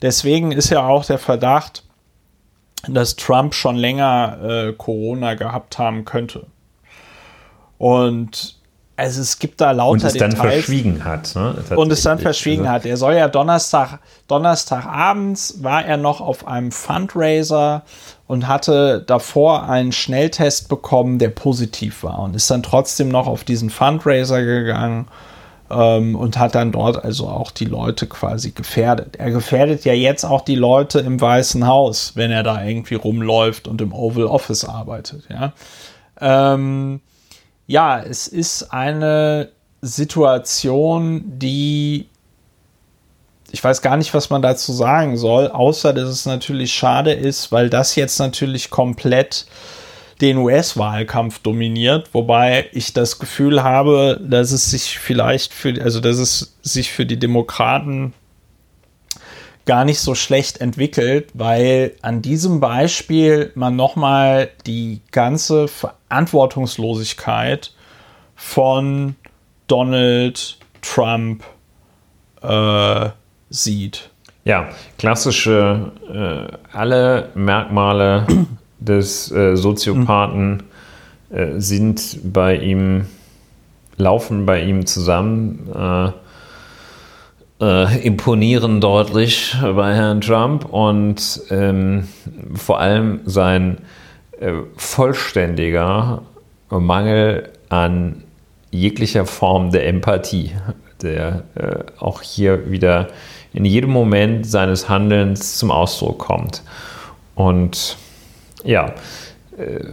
Deswegen ist ja auch der Verdacht, dass Trump schon länger äh, Corona gehabt haben könnte. Und also es gibt da lauter und es Details. dann verschwiegen hat. Ne? Und es dann verschwiegen hat. Er soll ja Donnerstag, Donnerstagabends war er noch auf einem Fundraiser und hatte davor einen Schnelltest bekommen, der positiv war und ist dann trotzdem noch auf diesen Fundraiser gegangen und hat dann dort also auch die Leute quasi gefährdet. Er gefährdet ja jetzt auch die Leute im Weißen Haus, wenn er da irgendwie rumläuft und im Oval Office arbeitet. Ja. Ähm, ja, es ist eine Situation, die ich weiß gar nicht, was man dazu sagen soll, außer dass es natürlich schade ist, weil das jetzt natürlich komplett den US-Wahlkampf dominiert, wobei ich das Gefühl habe, dass es sich vielleicht für, also dass es sich für die Demokraten gar nicht so schlecht entwickelt, weil an diesem Beispiel man nochmal die ganze Verantwortungslosigkeit von Donald Trump äh, sieht. Ja, klassische, äh, alle Merkmale des äh, Soziopathen äh, sind bei ihm, laufen bei ihm zusammen. Äh, äh, imponieren deutlich bei Herrn Trump und ähm, vor allem sein äh, vollständiger Mangel an jeglicher Form der Empathie, der äh, auch hier wieder in jedem Moment seines Handelns zum Ausdruck kommt. Und ja, äh,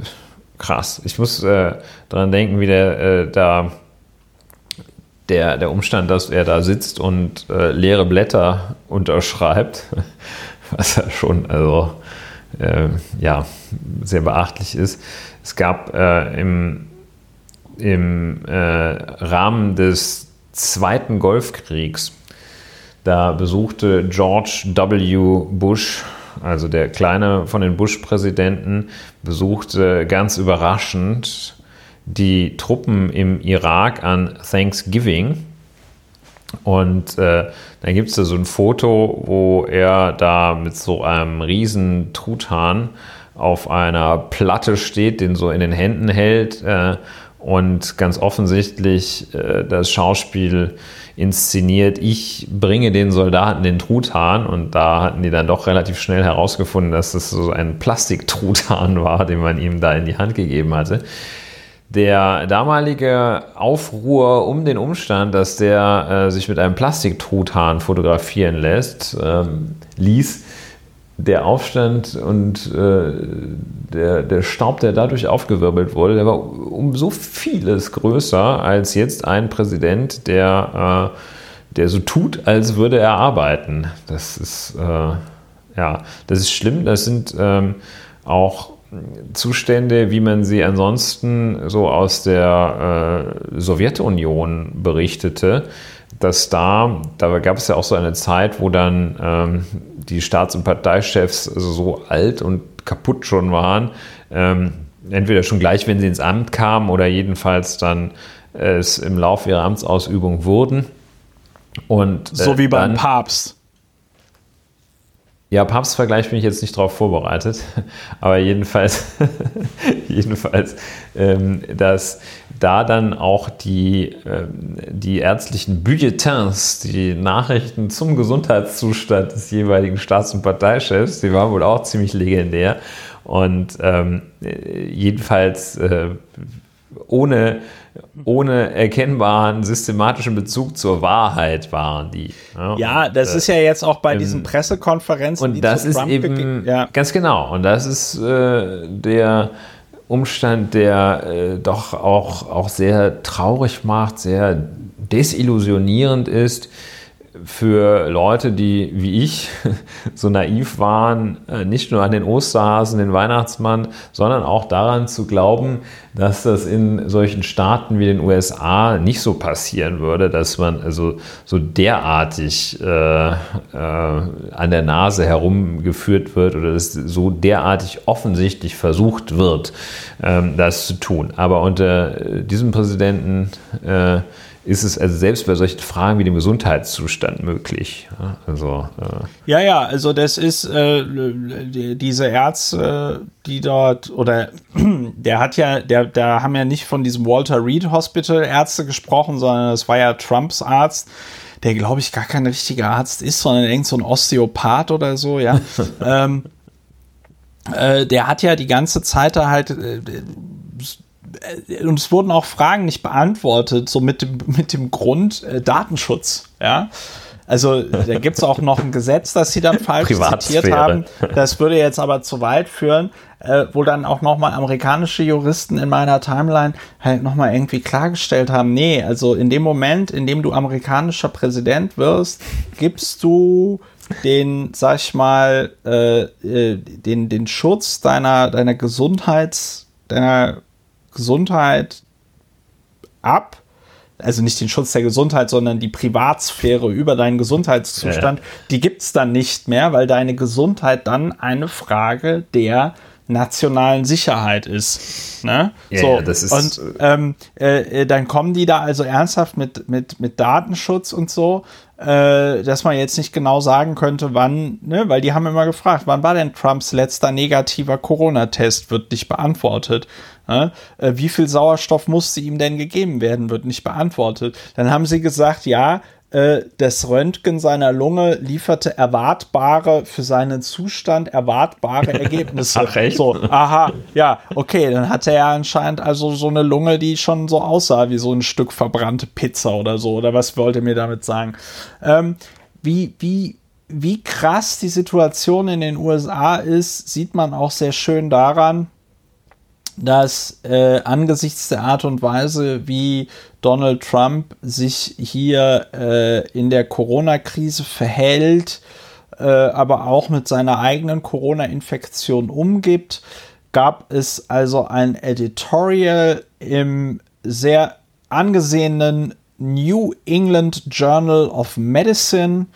krass. Ich muss äh, daran denken, wie der äh, da der, der Umstand, dass er da sitzt und äh, leere Blätter unterschreibt, was ja schon also äh, ja sehr beachtlich ist. Es gab äh, im, im äh, Rahmen des Zweiten Golfkriegs, da besuchte George W. Bush also der kleine von den Bush-Präsidenten, besuchte ganz überraschend die Truppen im Irak an Thanksgiving. Und äh, dann gibt es da so ein Foto, wo er da mit so einem riesen Truthahn auf einer Platte steht, den so in den Händen hält äh, und ganz offensichtlich äh, das Schauspiel inszeniert, ich bringe den Soldaten den Truthahn und da hatten die dann doch relativ schnell herausgefunden, dass das so ein Plastiktruthahn war, den man ihm da in die Hand gegeben hatte. Der damalige Aufruhr um den Umstand, dass der äh, sich mit einem Plastiktruthahn fotografieren lässt, ähm, ließ, der Aufstand und äh, der, der Staub, der dadurch aufgewirbelt wurde, der war um so vieles größer als jetzt ein Präsident, der, äh, der so tut, als würde er arbeiten. Das ist, äh, ja, das ist schlimm. Das sind ähm, auch Zustände, wie man sie ansonsten so aus der äh, Sowjetunion berichtete, dass da, da gab es ja auch so eine Zeit, wo dann ähm, die Staats- und Parteichefs so alt und kaputt schon waren, ähm, entweder schon gleich, wenn sie ins Amt kamen oder jedenfalls dann äh, es im Laufe ihrer Amtsausübung wurden. Und, äh, so wie beim dann, Papst. Ja, Papstvergleich bin ich jetzt nicht darauf vorbereitet, aber jedenfalls, jedenfalls, ähm, dass da dann auch die, ähm, die ärztlichen Bulletins, die Nachrichten zum Gesundheitszustand des jeweiligen Staats- und Parteichefs, die waren wohl auch ziemlich legendär und ähm, jedenfalls äh, ohne ohne erkennbaren systematischen Bezug zur Wahrheit waren die. Ja, ja das äh, ist ja jetzt auch bei ähm, diesen Pressekonferenzen. Und das ist Trump eben ja. ganz genau. Und das ist äh, der Umstand, der äh, doch auch, auch sehr traurig macht, sehr desillusionierend ist. Für Leute, die wie ich so naiv waren, äh, nicht nur an den Osterhasen, den Weihnachtsmann, sondern auch daran zu glauben, dass das in solchen Staaten wie den USA nicht so passieren würde, dass man also so derartig äh, äh, an der Nase herumgeführt wird oder dass so derartig offensichtlich versucht wird, ähm, das zu tun. Aber unter äh, diesem Präsidenten äh, ist es also selbst bei solchen Fragen wie dem Gesundheitszustand möglich. Also, äh ja, ja, also das ist äh, die, diese Ärzte, die dort, oder der hat ja, der, da haben ja nicht von diesem Walter Reed Hospital Ärzte gesprochen, sondern das war ja Trumps Arzt der glaube ich gar kein richtiger Arzt ist, sondern irgend so ein Osteopath oder so, ja. ähm, äh, der hat ja die ganze Zeit da halt äh, und es wurden auch Fragen nicht beantwortet, so mit dem, mit dem Grund äh, Datenschutz, ja. Also da gibt es auch noch ein Gesetz, das sie dann falsch zitiert haben. Das würde jetzt aber zu weit führen, äh, wo dann auch nochmal amerikanische Juristen in meiner Timeline halt nochmal irgendwie klargestellt haben, nee, also in dem Moment, in dem du amerikanischer Präsident wirst, gibst du den, sag ich mal, äh, äh den, den Schutz deiner, deiner Gesundheits, deiner Gesundheit ab. Also nicht den Schutz der Gesundheit, sondern die Privatsphäre über deinen Gesundheitszustand, ja. die gibt es dann nicht mehr, weil deine Gesundheit dann eine Frage der nationalen Sicherheit ist. Ne? Ja, so, ja, das ist und ähm, äh, äh, dann kommen die da also ernsthaft mit, mit, mit Datenschutz und so, äh, dass man jetzt nicht genau sagen könnte, wann, ne? weil die haben immer gefragt, wann war denn Trumps letzter negativer Corona-Test, wird nicht beantwortet. Äh, wie viel Sauerstoff musste ihm denn gegeben werden, wird nicht beantwortet. Dann haben sie gesagt, ja, äh, das Röntgen seiner Lunge lieferte erwartbare, für seinen Zustand erwartbare Ergebnisse. Ach, echt? So, aha, ja, okay, dann hatte er anscheinend also so eine Lunge, die schon so aussah wie so ein Stück verbrannte Pizza oder so. Oder was wollte mir damit sagen? Ähm, wie, wie, wie krass die Situation in den USA ist, sieht man auch sehr schön daran, dass äh, angesichts der Art und Weise, wie Donald Trump sich hier äh, in der Corona-Krise verhält, äh, aber auch mit seiner eigenen Corona-Infektion umgibt, gab es also ein Editorial im sehr angesehenen New England Journal of Medicine,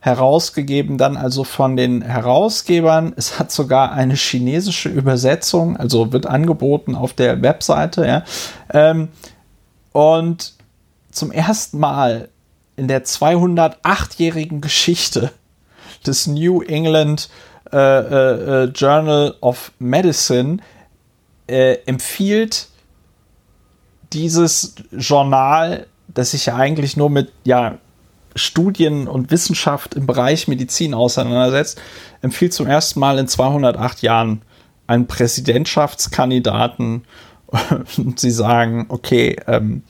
herausgegeben dann also von den Herausgebern. Es hat sogar eine chinesische Übersetzung, also wird angeboten auf der Webseite. Ja. Ähm, und zum ersten Mal in der 208-jährigen Geschichte des New England äh, äh, äh, Journal of Medicine äh, empfiehlt dieses Journal, das sich ja eigentlich nur mit ja, Studien und Wissenschaft im Bereich Medizin auseinandersetzt, empfiehlt zum ersten Mal in 208 Jahren einen Präsidentschaftskandidaten und sie sagen, okay, ähm,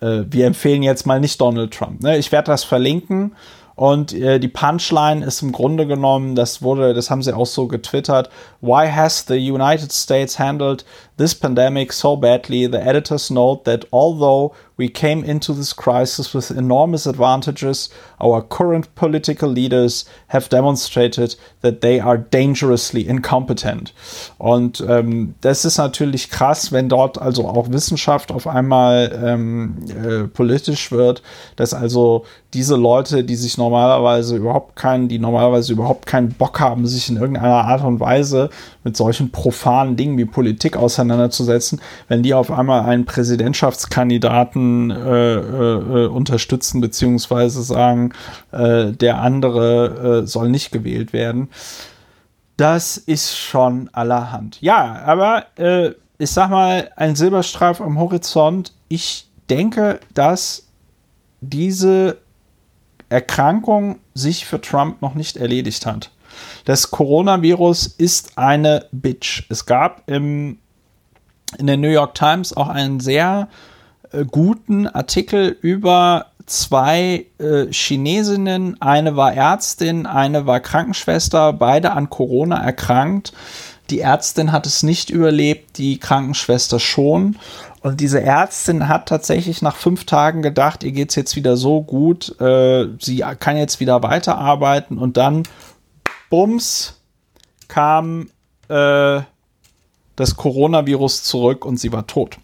äh, wir empfehlen jetzt mal nicht Donald Trump. Ne? Ich werde das verlinken und äh, die Punchline ist im Grunde genommen, das wurde, das haben sie auch so getwittert, why has the United States handled this pandemic so badly? The editors note that although we came into this crisis with enormous advantages, our current political leaders have demonstrated that they are dangerously incompetent. Und ähm, das ist natürlich krass, wenn dort also auch Wissenschaft auf einmal ähm, äh, politisch wird, dass also diese Leute, die sich normalerweise überhaupt keinen, die normalerweise überhaupt keinen Bock haben, sich in irgendeiner Art und Weise mit solchen profanen Dingen wie Politik auseinanderzusetzen, wenn die auf einmal einen Präsidentschaftskandidaten äh, äh, unterstützen, beziehungsweise sagen, äh, der andere äh, soll nicht gewählt werden. Das ist schon allerhand. Ja, aber äh, ich sag mal, ein Silberstreif am Horizont. Ich denke, dass diese Erkrankung sich für Trump noch nicht erledigt hat. Das Coronavirus ist eine Bitch. Es gab im, in der New York Times auch einen sehr äh, guten Artikel über zwei äh, Chinesinnen. Eine war Ärztin, eine war Krankenschwester, beide an Corona erkrankt Die Ärztin hat es nicht überlebt, die Krankenschwester schon. Und diese Ärztin hat tatsächlich nach fünf Tagen gedacht, ihr geht es jetzt wieder so gut, äh, sie kann jetzt wieder weiterarbeiten. Und dann, bums, kam äh, das Coronavirus zurück und sie war tot.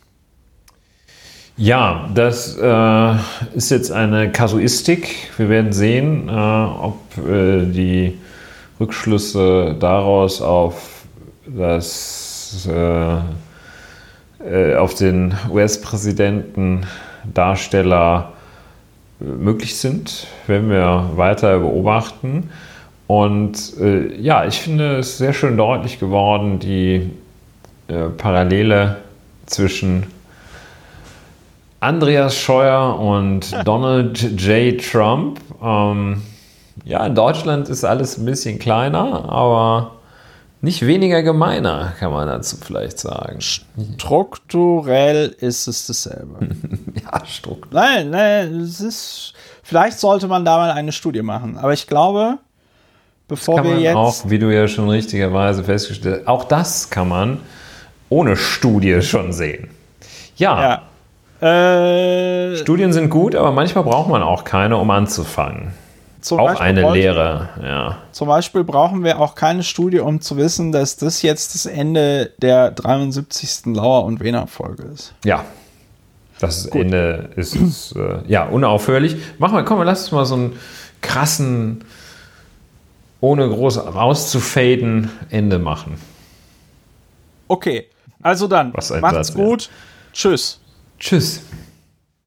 Ja, das äh, ist jetzt eine Kasuistik. Wir werden sehen, äh, ob äh, die Rückschlüsse daraus auf das äh, äh, auf den US-Präsidenten Darsteller möglich sind, werden wir weiter beobachten. Und äh, ja, ich finde es sehr schön deutlich geworden, die äh, Parallele zwischen Andreas Scheuer und Donald J. Trump. Ähm, ja, in Deutschland ist alles ein bisschen kleiner, aber nicht weniger gemeiner, kann man dazu vielleicht sagen. Strukturell ist es dasselbe. ja, strukturell. Nein, nein, es ist. Vielleicht sollte man da mal eine Studie machen. Aber ich glaube, bevor wir jetzt. Auch, wie du ja schon richtigerweise festgestellt hast, auch das kann man ohne Studie schon sehen. Ja. ja. Äh, Studien sind gut, aber manchmal braucht man auch keine, um anzufangen. Zum auch Beispiel eine Lehre, ja. Zum Beispiel brauchen wir auch keine Studie, um zu wissen, dass das jetzt das Ende der 73. Lauer- und Wehner-Folge ist. Ja. Das Gut. Ende ist, ist äh, ja unaufhörlich. Mach mal, komm, lass uns mal so einen krassen, ohne groß rauszufaden, Ende machen. Okay, also dann, macht's gut. Tschüss. Tschüss.